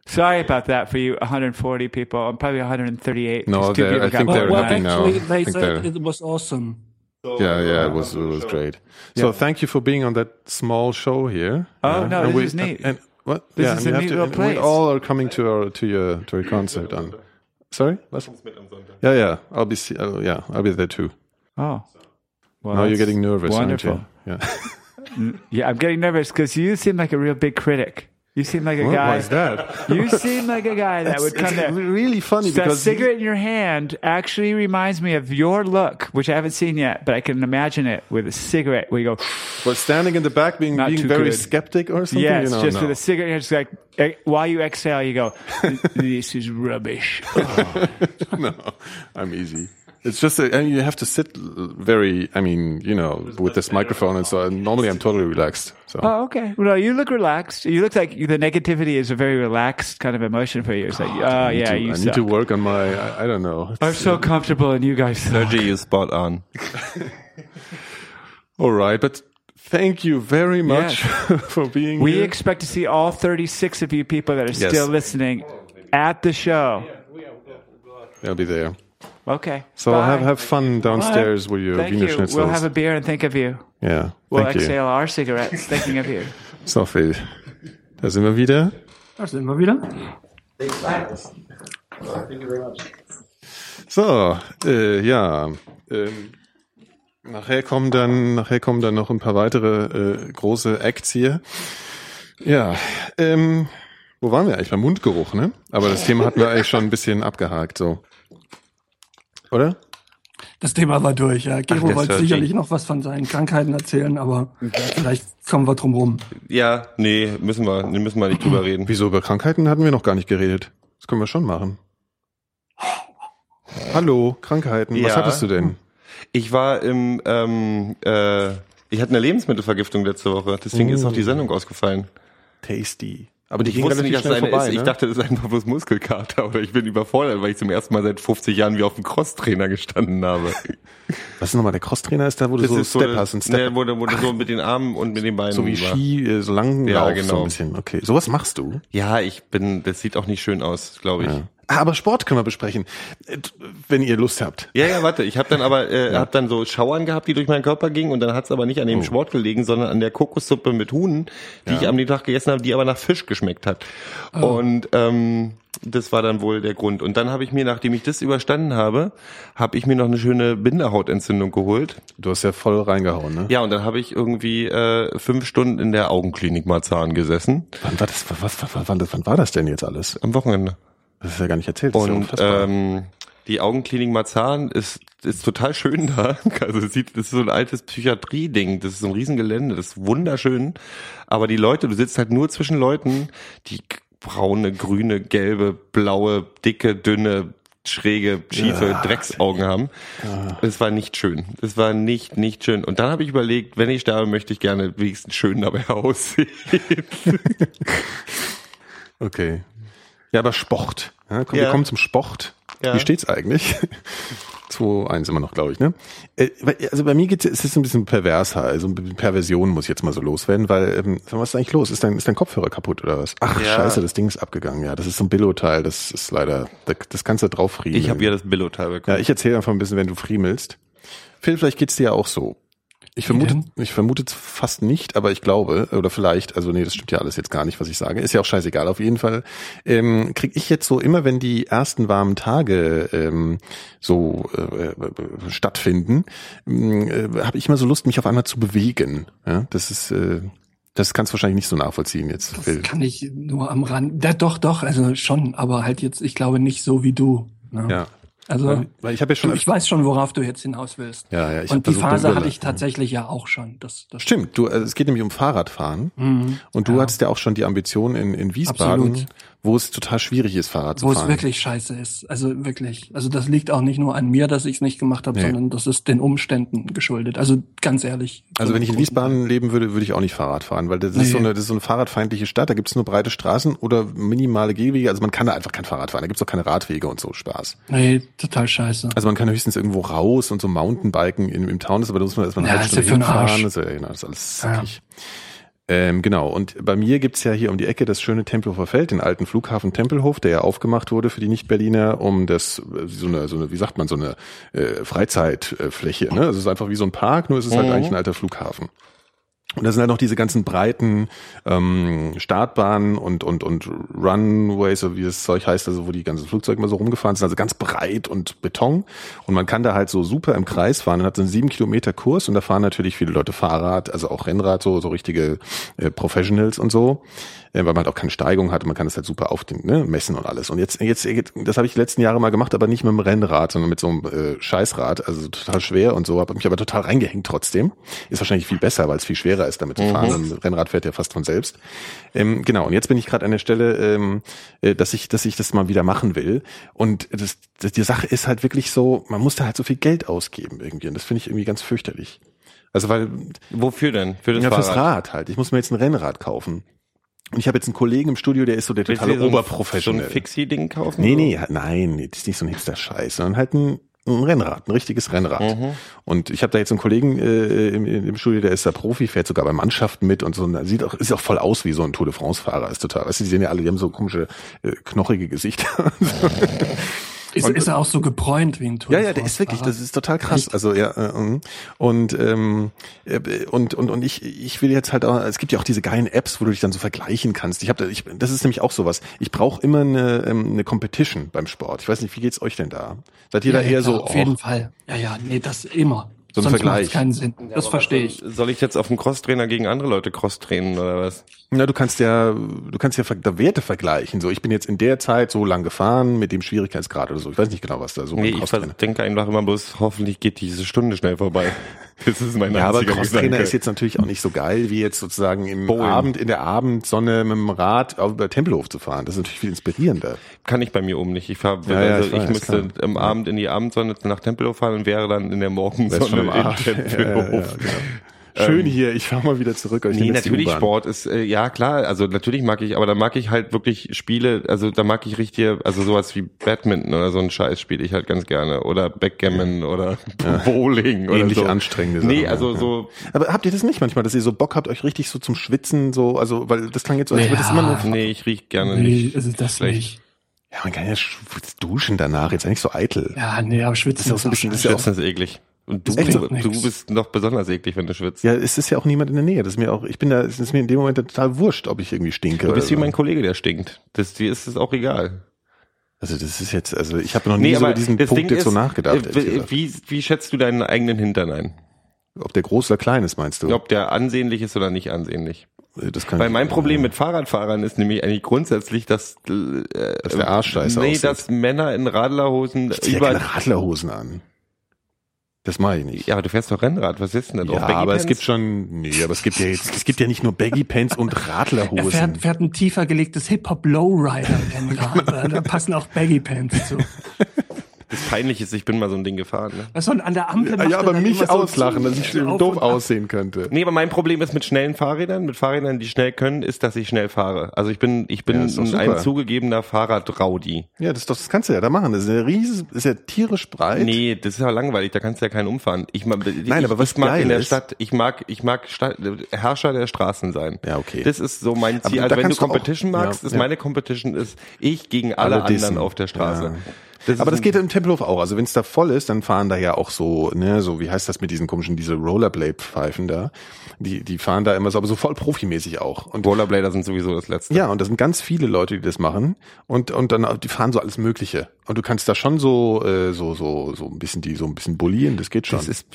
sorry about that for you, 140 people. I'm probably 138. No, two people I think voted they're well, happy out. actually I they think said it was awesome yeah, yeah, it was it was great. So thank you for being on that small show here. Oh, Yeah. no, And this we- is neat. And, what? This yeah, is and a neat to, little place. We all are coming to our to your to your concert on. Sorry, what? Yeah, yeah. I'll be see, uh, yeah, I'll be there too. Oh. Well, now you're getting nervous, Wonderful. aren't you? Yeah. Yeah, I'm getting nervous because you seem like a real big critic. You seem like a What? guy. Is that? You seem like a guy that would come it's there. really funny That because cigarette in your hand actually reminds me of your look, which I haven't seen yet, but I can imagine it with a cigarette where you go, but standing in the back, being Not being very good. skeptic or something. yes, you know, just no. with a cigarette, it's like eh, while you exhale, you go, this is rubbish. no, I'm easy. It's just that, I mean, you have to sit very. I mean, you know, with this microphone, and so normally I'm totally relaxed. So Oh, okay. Well, you look relaxed. You look like the negativity is a very relaxed kind of emotion for you. It's like, oh, I oh, yeah, to, you I need to work on my. I, I don't know. I'm so uh, comfortable and you guys suck. Energy is spot on. All right, but thank you very much for being We here. We expect to see all 36 of you people that are Yes. still listening at the show. They'll be there. Okay. So Bye. have have fun downstairs with your Thank Wiener you. Schnitzels. We'll have a beer and think of you. yeah, We'll thank you. exhale our cigarettes thinking of you. So viel. Da sind wir wieder. da sind wir wieder So, äh, ja. Ähm, nachher kommen dann, nachher kommen dann noch ein paar weitere äh, große Acts hier. Ja, ähm, wo waren wir eigentlich? Beim Mundgeruch, ne? Aber das Thema hatten wir eigentlich schon ein bisschen abgehakt, so. Oder? das Thema war durch ja Gero der wollte sicherlich noch was von seinen Krankheiten erzählen aber vielleicht kommen wir drum rum Ja, nee, müssen wir, nee, müssen wir nicht drüber reden. Wieso über Krankheiten hatten wir noch gar nicht geredet? können wir schon machen. Hallo, Krankheiten. Was Ja. hattest du denn? Ich war im, ähm, äh, ich hatte eine Lebensmittelvergiftung letzte Woche, deswegen ist auch die Sendung ausgefallen. Tasty. Aber die Ich wusste nicht, dass es eine vorbei, ist. Ich ne? dachte, das ist einfach bloß Muskelkater oder ich bin überfordert, weil ich zum ersten Mal seit 50 Jahren wie auf dem Crosstrainer gestanden habe. Was ist nochmal, der Crosstrainer ist da, wo du so ist Step so, hast, ein Step. ne, wo, du- wo du so mit den Armen und mit den Beinen so wie. Ski, äh, so lang Ja, Lauf, so genau. ein bisschen. Okay, sowas machst du? Ja, ich bin, das sieht auch nicht schön aus, glaube ich. Ja. Aber Sport können wir besprechen, äh, wenn ihr Lust habt. Ja, ja, warte. Ich habe dann aber äh, hab dann so Schauern gehabt, die durch meinen Körper gingen und dann hat's aber nicht an Oh. dem Sport gelegen, sondern an der Kokossuppe mit Huhn, die ich am Tag gegessen habe, die aber nach Fisch geschmeckt hat. Oh. Und ähm, das war dann wohl der Grund. Und dann habe ich mir, nachdem ich das überstanden habe, habe ich mir noch eine schöne Binderhautentzündung geholt. Du hast ja voll reingehauen, ne? Ja, und dann habe ich irgendwie äh, fünf Stunden in der Augenklinik Marzahn gesessen Wann war das, was, was, wann, wann war das denn jetzt alles? am Wochenende. Das ist ja gar nicht erzählt. Das ist ja Und unfassbar. ähm, die Augenklinik Marzahn ist, ist total schön da. Also es sieht, das ist so ein altes Psychiatrie-Ding. Das ist so ein Riesengelände. Das ist wunderschön. Aber die Leute, du sitzt halt nur zwischen Leuten, die braune, grüne, gelbe, blaue, dicke, dünne, schräge, schiefe Drecksaugen haben. Es war nicht schön. Es war nicht, nicht schön. Und dann habe ich überlegt, wenn ich sterbe, möchte ich gerne wenigstens schön dabei aussehen. Okay. Ja, aber Sport. Ja, komm, Wir Ja. kommen zum Sport. Ja. Wie steht's eigentlich? 2-1 immer noch, glaube ich, ne? Äh, Also bei mir geht's, es ist ein bisschen perverser, also ein bisschen Perversion muss ich jetzt mal so loswerden, weil, ähm, was ist eigentlich los? Ist dein, ist dein Kopfhörer kaputt oder was? Ach, Ja. scheiße, das Ding ist abgegangen. Ja, das ist so ein Billo-Teil, das ist leider, das, das kannst du drauf friemeln. Ich habe ja das Billo-Teil bekommen. Ja, ich erzähle einfach ein bisschen, wenn du friemelst. Phil, vielleicht geht's dir ja auch so. Ich vermute, ich vermute es fast nicht, aber ich glaube, oder vielleicht, also nee, das stimmt ja alles jetzt gar nicht, was ich sage. Ist ja auch scheißegal. Auf jeden Fall ähm, kriege ich jetzt so immer, wenn die ersten warmen Tage ähm, so äh, stattfinden, äh, habe ich immer so Lust, mich auf einmal zu bewegen. Ja, das ist, äh, das kannst du wahrscheinlich nicht so nachvollziehen jetzt, Phil. Das kann ich nur am Rand. Ja, doch, doch, also schon, aber halt jetzt, ich glaube nicht so wie du. Ne? Ja. Also Weil- weil ich habe ja schon du, ich weiß schon, worauf du jetzt hinaus willst. Ja, ja, ich Und die Phase hatte ich tatsächlich ja auch schon. Das, das Stimmt, du, also es geht nämlich um Fahrradfahren. Mhm. Und du Ja. hattest ja auch schon die Ambition in, in Wiesbaden, Absolut. Wo es total schwierig ist, Fahrrad zu Wo es fahren. wirklich scheiße ist. Also wirklich. Also das liegt auch nicht nur an mir, dass ich es nicht gemacht habe, Nee. sondern das ist den Umständen geschuldet. Also ganz ehrlich. also wenn ich in Wiesbaden leben würde, würde ich auch nicht Fahrrad fahren, weil das ist Nee. so eine, das ist so eine fahrradfeindliche Stadt. Da gibt es nur breite Straßen oder minimale Gehwege. Also man kann da einfach kein Fahrrad fahren. Da gibt es auch keine Radwege und so Spaß. Nee, total scheiße. Also man kann höchstens irgendwo raus und so Mountainbiken in, im Town ist, aber da muss man erstmal eine Ja, halbe ist ja Stunde für den Arsch. hinfahren. Das ist, ja, genau, das ist alles Ja. Ähm, genau, und bei mir gibt's ja hier um die Ecke das schöne Tempelhofer Feld, den alten Flughafen Tempelhof, der ja aufgemacht wurde für die Nicht-Berliner, um das, äh, so eine, so eine, wie sagt man, so eine äh, Freizeitfläche. Ne? Also es ist einfach wie so ein Park, nur es ist halt Mhm. eigentlich ein alter Flughafen. Und da sind halt noch diese ganzen breiten ähm, Startbahnen und, und, und Runways, so wie das Zeug heißt, also wo die ganzen Flugzeuge immer so rumgefahren sind, also ganz breit und Beton. Und man kann da halt so super im Kreis fahren und hat so einen sieben Kilometer Kurs und da fahren natürlich viele Leute Fahrrad, also auch Rennrad, so, so richtige äh, Professionals und so. Äh, weil man halt auch keine Steigung hat und man kann das halt super auf den, ne, messen und alles. Und jetzt, jetzt, das habe ich die letzten Jahre mal gemacht, aber nicht mit dem Rennrad, sondern mit so einem äh, Scheißrad, also total schwer und so, habe mich aber total reingehängt trotzdem. Ist wahrscheinlich viel besser, weil es viel schwerer ist, damit zu fahren. Ein Rennrad fährt ja fast von selbst. Ähm, genau, und jetzt bin ich gerade an der Stelle, ähm, äh, dass ich, dass ich das mal wieder machen will. Und das, das, die Sache ist halt wirklich so, man muss da halt so viel Geld ausgeben irgendwie. Und das finde ich irgendwie ganz fürchterlich. Also weil Wofür denn? Für das ja, Fahrrad? fürs Rad halt. Ich muss mir jetzt ein Rennrad kaufen. Und ich habe jetzt einen Kollegen im Studio, der ist so der Willst du totale so Oberprofessional. So ein Fixie-Ding kaufen? nee, nee, nein, nee, das ist nicht so ein Hipster-Scheiß, sondern halt ein, ein Rennrad, ein richtiges Rennrad. Mhm. Und ich habe da jetzt einen Kollegen äh, im, im Studio, der ist da Profi, fährt sogar bei Mannschaften mit und so. Und sieht auch, sieht auch voll aus wie so ein Tour de France-Fahrer. Ist total, weißt du, die sehen ja alle, die haben so komische, äh, knochige Gesichter. Ist, ist er auch so gebräunt wie ein Tour Ja, ja, der ist wirklich, das ist total krass. Also ja, äh, äh, und ähm, äh, und und und ich ich will jetzt halt auch, es gibt ja auch diese geilen Apps, wo du dich dann so vergleichen kannst. Ich habe ich das ist nämlich auch sowas. Ich brauche immer eine ähm, eine Competition beim Sport. Ich weiß nicht, wie geht's euch denn da? Seid ihr Ja, da ja, eher klar, so Auf jeden oh, Fall. Ja, ja, nee, das immer. So ein Sonst Vergleich. keinen Sinn. das verstehe ich. Soll ich jetzt auf dem Crosstrainer gegen andere Leute Cross trainen oder was? Na, du kannst ja, du kannst ja Werte vergleichen. So, ich bin jetzt in der Zeit so lang gefahren mit dem Schwierigkeitsgrad oder so. Ich weiß nicht genau, was da so Nee, ich Crosstrainer- denke einfach immer bloß, hoffentlich geht diese Stunde schnell vorbei. Das ist mein Ja, aber Crosstrainer ist jetzt natürlich auch nicht so geil, wie jetzt sozusagen im Bowling. Abend, in der Abendsonne mit dem Rad auf über Tempelhof zu fahren. Das ist natürlich viel inspirierender. Kann ich bei mir oben nicht. Ich fahr, Ja, ja, also ich ich, weiß, müsste klar. am Abend in die Abendsonne nach Tempelhof fahren und wäre dann in der Morgensonne im in Arsch. Ja, ja, ja, Tempelhof. genau. Schön hier, ich fahr mal wieder zurück. ich Nee, natürlich. Sport ist, äh, ja klar, also natürlich mag ich, aber da mag ich halt wirklich Spiele, also da mag ich richtig, also sowas wie Badminton oder so ein Scheiß spiele ich halt ganz gerne. Oder Backgammon oder Bowling oder Ähnlich so. anstrengende Nee, Sachen, also ja. so, Aber habt ihr das nicht manchmal, dass ihr so Bock habt, euch richtig so zum Schwitzen, so, also, weil das klang jetzt so, als Ja. würde es immer nur, nee, ich riech gerne Nee, nicht. also das schlecht. nicht. ja, man kann ja sch- duschen danach, jetzt nicht so eitel. Ja, nee, aber schwitzen Das ist auch so ein bisschen- das ist ja auch- Das ist eklig. Und du, so? du bist noch besonders eklig, wenn du schwitzt. Ja, es ist ja auch niemand in der Nähe. Das ist mir auch, ich bin da, es ist mir in dem Moment total wurscht, ob ich irgendwie stinke. Du oder bist wie so. mein Kollege, der stinkt. Das, dir ist es auch egal. Also das ist jetzt, also ich habe noch nie so über diesen Punkt Ding jetzt so ist, nachgedacht. äh, Wie, wie, schätzt du deinen eigenen Hintern ein? Ob der groß oder klein ist, meinst du? Ob der ansehnlich ist oder nicht ansehnlich? Das kann Weil ich- mein Problem mit Fahrradfahrern ist nämlich eigentlich grundsätzlich, dass, äh, Dass der Arsch scheiße Nee, aussieht. dass Männer in Radlerhosen Ich zieh ja über, keine Radlerhosen an. Das mache ich nicht. ja, aber du fährst doch Rennrad, was ist denn da drauf? Ja, Baggy aber es Pants? gibt schon, nee, aber es gibt ja jetzt, es gibt ja nicht nur Baggy Pants und Er Radlerhosen. fährt, fährt ein tiefer gelegtes Hip-Hop-Lowrider-Rennrad. da passen auch Baggy-Pants zu. Das Peinliche ist, ich bin mal so ein Ding gefahren. Ne? Was soll an der Ampel Ja, macht ja, er aber dann mich immer so auslachen, dass ich doof aussehen könnte. Nee, aber mein Problem ist mit schnellen Fahrrädern, mit Fahrrädern, die schnell können, ist, dass ich schnell fahre. Also ich bin, ich bin Ja, ein, zugegebener Fahrradraudi. Ja, das, ist doch- das kannst du ja da machen. Das ist ja riesig, ist ja tierisch breit. Nee, das ist ja langweilig, da kannst du ja keinen umfahren. Ich, mag- ich, Nein, aber was ich mag geil in der ist- Stadt, ich mag, ich mag Stadt, Herrscher der Straßen sein. Ja, okay. Das ist so mein Aber Ziel. da Also wenn du du auch- Competition magst, ja, ist ja. meine Competition ist ich gegen alle, Alle anderen auf der Straße. Ja. Das aber das geht im Tempelhof auch. Also wenn es da voll ist, dann fahren da ja auch so, ne, so wie heißt das mit diesen komischen, diese Rollerblade-Pfeifen da. Die, die fahren da immer so, aber so voll profimäßig auch. Und Rollerblader sind sowieso das Letzte. ja, und da sind ganz viele Leute, die das machen und und dann die fahren so alles Mögliche. Und du kannst da schon so äh, so so so ein bisschen die so ein bisschen bullieren, das geht schon. Das ist,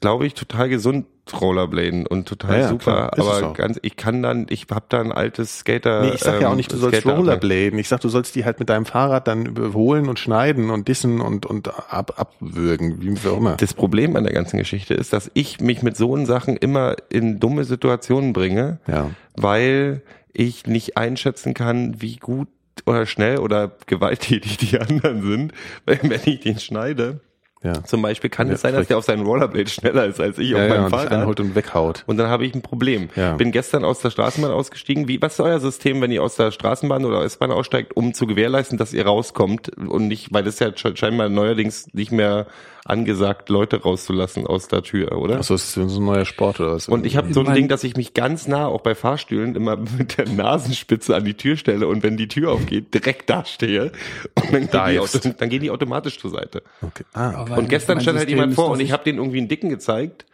glaube ich, total gesund, Rollerbladen und total Ja, ja, super. aber ganz, ich kann dann, ich hab da ein altes Skater. Nee, ich sag ja auch ähm, nicht, du sollst Skater- Rollerbladen. Ich sag, du sollst die halt mit deinem Fahrrad dann überholen und schneiden und dissen und, und ab, abwürgen, wie auch immer. Das Problem an der ganzen Geschichte ist, dass ich mich mit so Sachen immer in dumme Situationen bringe, Ja. weil ich nicht einschätzen kann, wie gut oder schnell oder gewalttätig die anderen sind, weil wenn ich den schneide, Ja. zum Beispiel kann Ja, es sein, dass der auf seinen Rollerblade schneller ist als ich Ja, auf ja, meinem und dich Fahrrad. einholt und weghaut. Und dann habe ich ein Problem. Ja. Bin gestern aus der Straßenbahn ausgestiegen. Wie, was ist euer System, wenn ihr aus der Straßenbahn oder S-Bahn aussteigt, um zu gewährleisten, dass ihr rauskommt und nicht, weil das ja sche- scheinbar neuerdings nicht mehr angesagt, Leute rauszulassen aus der Tür, oder? Achso, ist das so ein neuer Sport oder was? Und ich habe so ein Ding, dass ich mich ganz nah, auch bei Fahrstühlen, immer mit der Nasenspitze an die Tür stelle und wenn die Tür aufgeht, direkt da stehe. Und dann, gehen die, dann gehen die automatisch zur Seite. Okay. Ah, okay. Und gestern stand halt jemand vor und ich habe den irgendwie einen Dicken gezeigt.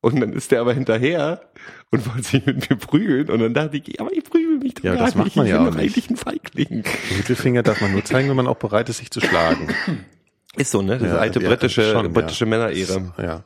Und dann ist der aber hinterher und wollte sich mit mir prügeln. Und dann dachte ich, ja, aber ich prügel mich doch Ja, gar das macht nicht. man ich ja bin auch doch eigentlich ein Feigling. Mittelfinger darf man nur zeigen, wenn man auch bereit ist, sich zu schlagen. Ist so, ne? Das Ja, alte ja, britische, schon, britische ja. Männerehre. Ja.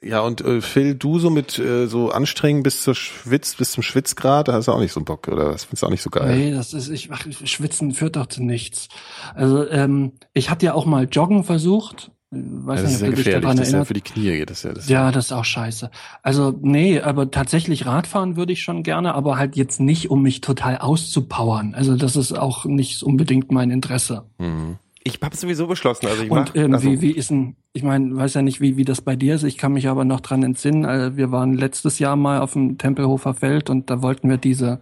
Ja, und äh, Phil, du so mit äh, so anstrengend bis zur Schwitz, bis zum Schwitzgrad, da hast du auch nicht so Bock, oder? Das findest du auch nicht so geil. Nee, das ist, ich, ach, Schwitzen führt doch zu nichts. Also, ähm, ich hatte ja auch mal Joggen versucht. Weiß ja, das ist nicht, ja ob du dich daran das ist ja für die Knie geht das ja. Das Ja, das ist auch scheiße. Also, nee, aber tatsächlich Radfahren würde ich schon gerne, aber halt jetzt nicht, um mich total auszupowern. Also, das ist auch nicht unbedingt mein Interesse. Mhm. Ich habe sowieso beschlossen, also ich mach, Und ähm, also, wie, wie ist denn, ich meine, weiß ja nicht, wie, wie das bei dir ist. Ich kann mich aber noch dran entsinnen. Also wir waren letztes Jahr mal auf dem Tempelhofer Feld und da wollten wir diese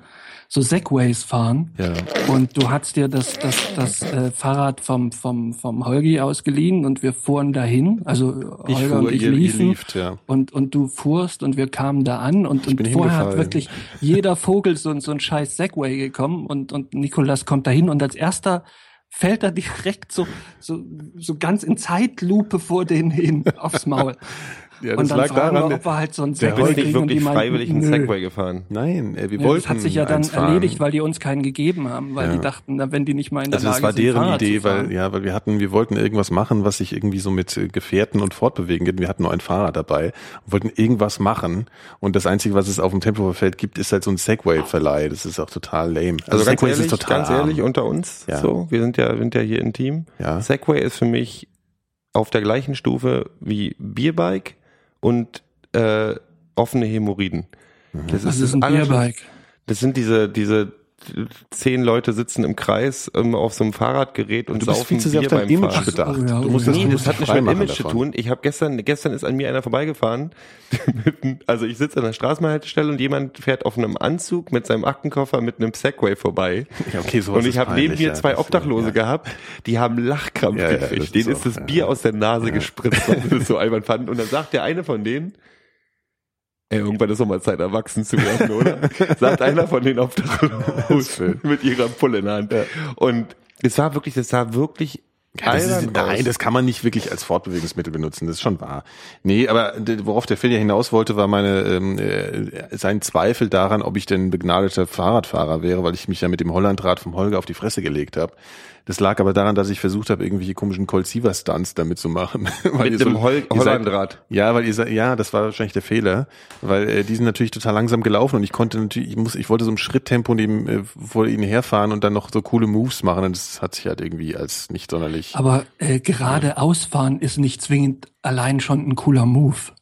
so Segways fahren. Ja. Und du hast dir das, das, das äh, Fahrrad vom, vom, vom Holgi ausgeliehen und wir fuhren dahin. Also Ich Holger fuhr, und ich ihr, ihr liefen. lieft, ja. Und, und du fuhrst und wir kamen da an und, und vorher hat wirklich jeder Vogel so, so ein scheiß Segway gekommen und, und Nikolas kommt da hin und als erster fällt er direkt so, so, so ganz in Zeitlupe vor denen hin aufs Maul. Ja, das und dann lag fragen daran, wir, ob wir halt so ein der Du Segway nicht kriegen und die wirklich meinten, freiwillig einen. Segway gefahren. Nein, äh, wir Ja, wollten das hat sich ja dann erledigt, weil die uns keinen gegeben haben, weil Ja. die dachten, wenn die nicht mal in der Also das Lage war deren Fahrrad Idee, weil ja, weil wir hatten, wir wollten irgendwas machen, was sich irgendwie so mit äh, Gefährten und Fortbewegen geht. Wir hatten nur ein Fahrrad dabei und wollten irgendwas machen. Und das Einzige, was es auf dem Tempelhofer gibt, ist halt so ein Segway-Verleih. Das ist auch total lame. Also, ganz Segway ehrlich, ganz arm. ehrlich unter uns, Ja. so, wir sind ja, sind ja hier im Team. Ja. Segway ist für mich auf der gleichen Stufe wie Bierbike und äh, offene Hämorrhoiden. Das Das ist ein allerschlimmste. Bierbike. Das sind diese, diese zehn Leute sitzen im Kreis ähm, auf so einem Fahrradgerät und saufen zu Bier beim Image Fahren. bedacht. Oh ja, du oh musst das, Nee, du das hat frei mit machen Image zu davon. tun. Ich habe gestern, gestern ist an mir einer vorbeigefahren. Also ich sitze an der Straßenhaltestelle und jemand fährt auf einem Anzug mit seinem Aktenkoffer mit einem Segway vorbei. Ja, okay, sowas und ich habe neben mir zwei Obdachlose ja. gehabt, die haben Lachkrampf Ja, ja, das gekriegt. ist Denen ist das ja. Bier aus der Nase gespritzt, weil sie das so einwand Und dann sagt der eine von denen, Ey, irgendwann ist doch mal Zeit, erwachsen zu werden, oder? Sagt einer von den Obdachlosen mit ihrer Pulle in der Hand. Und es war wirklich, das sah wirklich Ja, das ist, nein, das kann man nicht wirklich als Fortbewegungsmittel benutzen, das ist schon wahr. Nee, aber worauf der Phil ja hinaus wollte, war meine ähm, äh, sein Zweifel daran, ob ich denn begnadeter Fahrradfahrer wäre, weil ich mich ja mit dem Hollandrad vom Holger auf die Fresse gelegt habe. Das lag aber daran, dass ich versucht habe, irgendwelche komischen Colt Siever Stunts damit zu machen. Weil Mit dem Hol- ihr seid- Hollandrad. Ja, weil ihr seid, ja, das war wahrscheinlich der Fehler, weil äh, die sind natürlich total langsam gelaufen und ich konnte natürlich, ich muss, ich wollte so im Schritttempo neben äh, vor ihnen herfahren und dann noch so coole Moves machen und das hat sich halt irgendwie als nicht sonderlich. Aber äh, gerade ausfahren ist nicht zwingend allein schon ein cooler Move.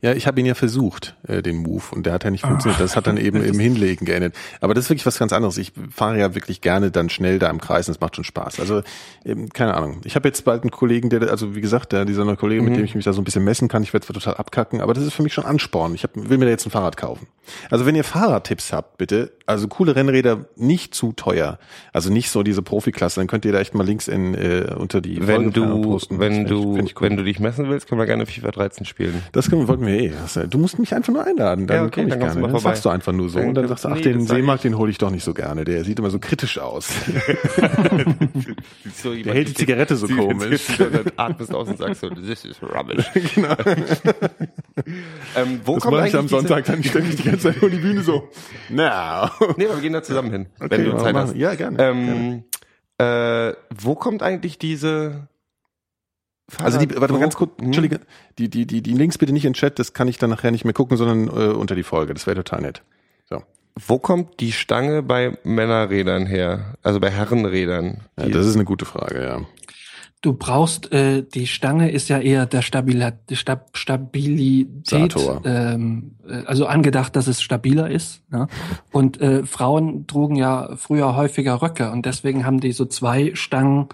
Ja, ich habe ihn ja versucht, äh, den Move, und der hat ja nicht funktioniert. Das hat dann eben im Hinlegen geendet. Aber das ist wirklich was ganz anderes. Ich fahre ja wirklich gerne dann schnell da im Kreis und es macht schon Spaß. Also, ähm, keine Ahnung. Ich habe jetzt bald einen Kollegen, der, also wie gesagt, der, dieser neue Kollege, mit dem ich mich da so ein bisschen messen kann, ich werde zwar total abkacken, aber das ist für mich schon Ansporn. Ich hab, will mir da jetzt ein Fahrrad kaufen. Also wenn ihr Fahrradtipps habt, bitte, also coole Rennräder, nicht zu teuer. Also nicht so diese Profiklasse, dann könnt ihr da echt mal Links in, äh, unter die wenn Folge du, posten. wenn du, cool. wenn du dich messen willst, können wir gerne FIFA 13 spielen. Das können, wollten wir eh. Äh, Du musst mich einfach nur einladen, dann Ja, okay, komm ich dann gerne. Das vorbei. sagst du einfach nur so. Dann- und dann sagst du, ach, den Seemarkt, ich. den hole ich doch nicht so gerne. Der sieht immer so kritisch aus. So, Der hält die Zigarette so komisch. Dann atmest aus und sagst so, this is rubbish. ähm, wo Das kommt mache ich am Sonntag dann ständig die ganze Zeit über die Bühne so. Now. Nee, aber wir gehen da zusammen hin, Okay, wenn du Zeit hast. ja, gerne, Ähm, äh, wo kommt eigentlich diese Also die, warte mal ganz kurz, Hm? Entschuldige, die, die, die, die Links bitte nicht in den Chat, das kann ich dann nachher nicht mehr gucken, sondern äh, unter die Folge. Das wäre total nett. So. Wo kommt die Stange bei Männerrädern her? Also bei Herrenrädern? Ja, das ist eine gute Frage, ja. Du brauchst, äh, die Stange ist ja eher der Stabila Stab Stabilität, ähm, äh, also angedacht, dass es stabiler ist. Ja? Und äh, Frauen trugen ja früher häufiger Röcke und deswegen haben die so zwei Stangen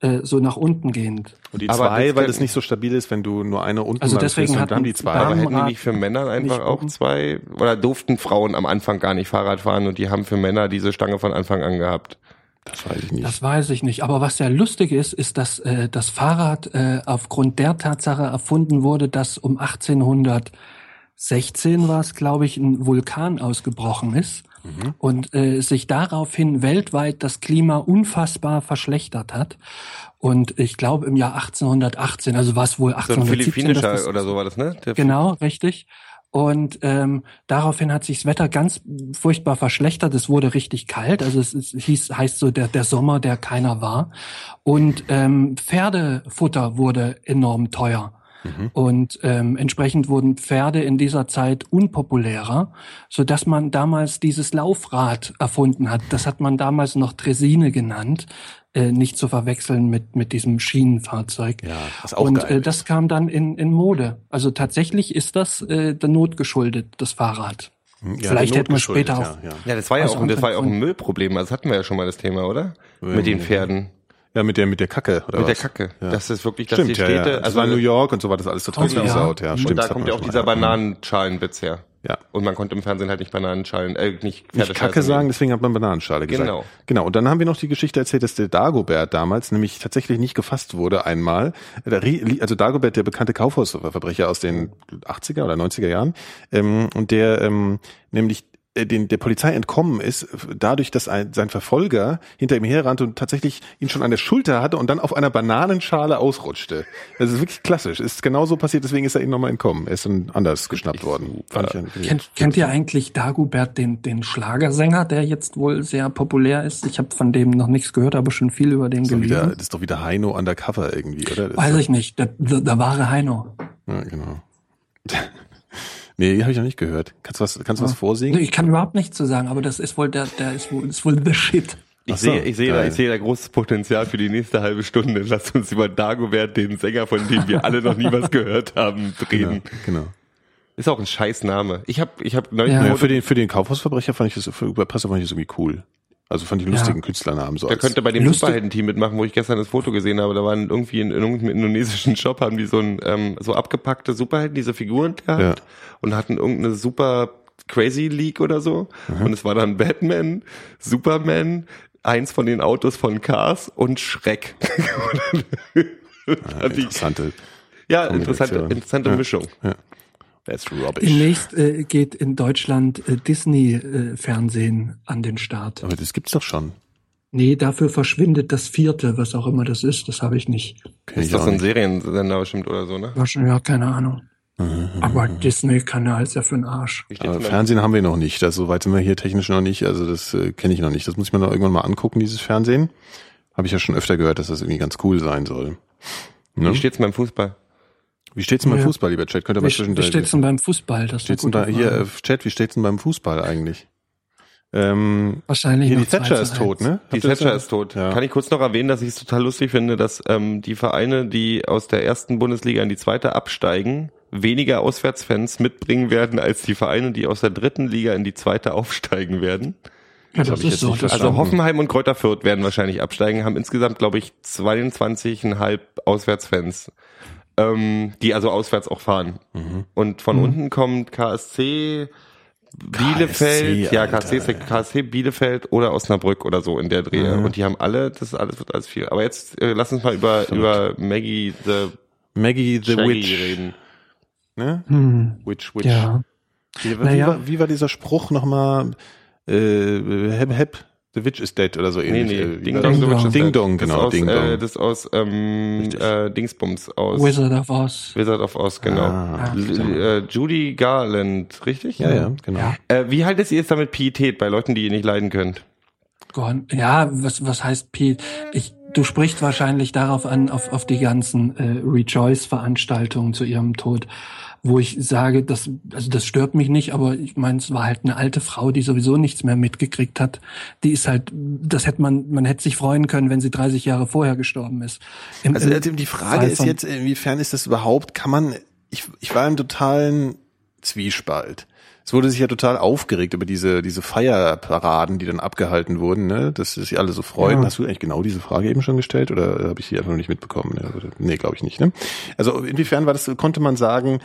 äh, so nach unten gehend. Und die Aber zwei, weil es nicht so stabil ist, wenn du nur eine unten Also deswegen hatten dann die zwei. aber hätten die nicht für Männer einfach auch zwei? Oder durften Frauen am Anfang gar nicht Fahrrad fahren und die haben für Männer diese Stange von Anfang an gehabt? Das weiß ich nicht. Das weiß ich nicht. Aber was ja lustig ist, ist, dass äh, das Fahrrad äh, aufgrund der Tatsache erfunden wurde, dass um 1816 war es, glaube ich, ein Vulkan ausgebrochen ist und äh, sich daraufhin weltweit das Klima unfassbar verschlechtert hat. Und ich glaube im Jahr 1818, also was wohl So ein 1817 philippinischer dass das- oder so war das, ne? Der Genau, richtig. Und ähm, daraufhin hat sich das Wetter ganz furchtbar verschlechtert. Es wurde richtig kalt. Also es, es hieß, heißt so der, der Sommer, der keiner war. Und ähm, Pferdefutter wurde enorm teuer. Und ähm, entsprechend wurden Pferde in dieser Zeit unpopulärer, so dass man damals dieses Laufrad erfunden hat. Das hat man damals noch Tresine genannt, äh, nicht zu verwechseln mit mit diesem Schienenfahrzeug. Ja, was auch Und geil äh, das kam dann in, in Mode. Also tatsächlich ist das äh, der Not geschuldet, das Fahrrad. Ja, Vielleicht hätten wir später auch- Ja, ja. Ja, das war ja Also auch, das war ja auch ein Müllproblem. Also das hatten wir ja schon mal das Thema, oder? Mit den Pferden. Ja, mit der mit der Kacke oder Mit was? der Kacke. Ja. Das ist wirklich, dass Stimmt, die ja, Städte, ja. Das also war New York und so war das alles total Oh, ja. zugesaut, ja. und Stimmt. da das kommt ja auch dieser ja. Bananenschalenwitz her. Ja. Und man konnte im Fernsehen halt nicht Bananenschalen, äh, nicht Nicht Kacke sagen, deswegen hat man Bananenschale gesagt. Genau. Genau. Und dann haben wir noch die Geschichte erzählt, dass der Dagobert damals nämlich tatsächlich nicht gefasst wurde einmal. Also Dagobert, der bekannte Kaufhausverbrecher aus den 80er oder 90er Jahren, ähm, und der ähm, nämlich den, der Polizei entkommen ist, dadurch, dass ein, sein Verfolger hinter ihm herrannte und tatsächlich ihn schon an der Schulter hatte und dann auf einer Bananenschale ausrutschte. Das ist wirklich klassisch. Ist genauso passiert, deswegen ist er ihm nochmal entkommen. Er ist dann anders geschnappt worden. Fand ich irgendwie- Kennt, kennt ihr eigentlich Dagobert, den, den Schlagersänger, der jetzt wohl sehr populär ist? Ich habe von dem noch nichts gehört, aber schon viel über den das, ist doch wieder, gelesen. das ist doch wieder Heino undercover irgendwie, oder? Das Weiß ich nicht. Der, der, der wahre Heino. ja, genau. Nee, habe ich noch nicht gehört. Kannst du was, kannst du was Nee, vorsingen? Ich kann überhaupt nichts zu sagen, aber das ist wohl der, der ist wohl, ist wohl the shit. Ich so, sehe, ich sehe, da, ich sehe da großes Potenzial für die nächste halbe Stunde. Lasst uns über Dagobert, den Sänger, von dem wir alle noch nie was gehört haben, Genau, reden. genau. Ist auch ein scheiß Name. Ich habe, ich habe neulich Ja. Ja, für den, für den Kaufhausverbrecher fand ich das, für Überpresser fand ich das irgendwie cool. Also fand ich einen Ja. lustigen Künstlernamen so Der könnte bei dem Superhelden-Team mitmachen, wo ich gestern das Foto gesehen habe. Da waren irgendwie in, in irgendeinem indonesischen Shop haben die so ein ähm, so abgepackte Superhelden, diese Figuren gehabt Ja. und hatten irgendeine super Crazy League oder so. Mhm. Und es war dann Batman, Superman, eins von den Autos von Cars und Schreck. Ja, interessante. ja, interessante, interessante Ja. Mischung. That's rubbish. Demnächst äh, geht in Deutschland äh, Disney-Fernsehen an den Start. Aber das gibt's doch schon. Nee, dafür verschwindet das vierte, was auch immer das ist. Das habe ich nicht. Kenn Ist ich so ein. Seriensender bestimmt oder so, ne? Wahrscheinlich, ja, keine Ahnung. Mhm. Aber Disney-Kanal ist ja für den Arsch. Wie Aber Fernsehen haben wir noch nicht. Also, so weit sind wir hier technisch noch nicht. Also das äh, kenne ich noch nicht. Das muss ich mir noch irgendwann mal angucken, dieses Fernsehen. Habe ich ja schon öfter gehört, dass das irgendwie ganz cool sein soll. Wie Ne? steht's beim Fußball? Wie steht's denn beim Ja. Fußball, lieber Chat? Könnt ihr Wie, was zwischen wie steht's denn beim Fußball? Das steht's denn da, hier, äh, Chat, wie steht's denn beim Fußball eigentlich? Ähm, Wahrscheinlich hier, die noch 2 Thatcher ist tot, 1. ne? Die Thatcher ist tot. Ja. Kann ich kurz noch erwähnen, dass ich es total lustig finde, dass ähm, die Vereine, die aus der ersten Bundesliga in die zweite absteigen, weniger Auswärtsfans mitbringen werden als die Vereine, die aus der dritten Liga in die zweite aufsteigen werden. Ja, das hab ich ist jetzt so. nicht Das verstanden. Also Hoffenheim und Kräuter Fürth werden wahrscheinlich absteigen, haben insgesamt, glaube ich, 22,5 Auswärtsfans, ähm, die also auswärts auch fahren. Mhm. Und von unten kommt KSC, Bielefeld, ja, Alter, KSC, ist KSC, Bielefeld oder Osnabrück oder so in der Drehe. Mhm. Und die haben alle, das ist alles wird alles viel. Aber jetzt äh, lass uns mal über, über Maggie the Maggie the Shaggy Witch. reden. Ne? Hm, Witch, Witch. ja. Wie, wie, Naja. war, wie war dieser Spruch nochmal? Äh, hep, hep, the witch is dead oder so Nee, ähnlich. nee, Äh, Ding Dong, Ding Dong. Ding Dead. Dong, Das genau, aus, Ding Äh, Dong. das aus ähm, äh, Dingsbums aus Wizard of Oz. Wizard of Oz, genau. Ah, L- äh, Judy Garland, richtig? Ja, ja, genau. Ja. Äh, wie haltet ihr es damit Pietät bei Leuten, die ihr nicht leiden könnt? Gott, Ja, was, was heißt Pete? Ich, du sprichst wahrscheinlich darauf an, auf, auf die ganzen äh, Rejoice-Veranstaltungen zu ihrem Tod, wo ich sage, das, also das stört mich nicht, aber ich meine, es war halt eine alte Frau, die sowieso nichts mehr mitgekriegt hat. Die ist halt, das hätte man, man hätte sich freuen können, wenn sie 30 Jahre vorher gestorben ist. Im- Also im die Frage ist jetzt, inwiefern ist das überhaupt, kann man, ich, ich war im totalen Zwiespalt. Es wurde sich ja total aufgeregt über diese, diese Feierparaden, die dann abgehalten wurden, ne? dass sich alle so freuen. Ja. Hast du eigentlich genau diese Frage eben schon gestellt oder habe ich sie einfach noch nicht mitbekommen? Ne, nee, glaube ich nicht. Ne? Also inwiefern war das, konnte man sagen,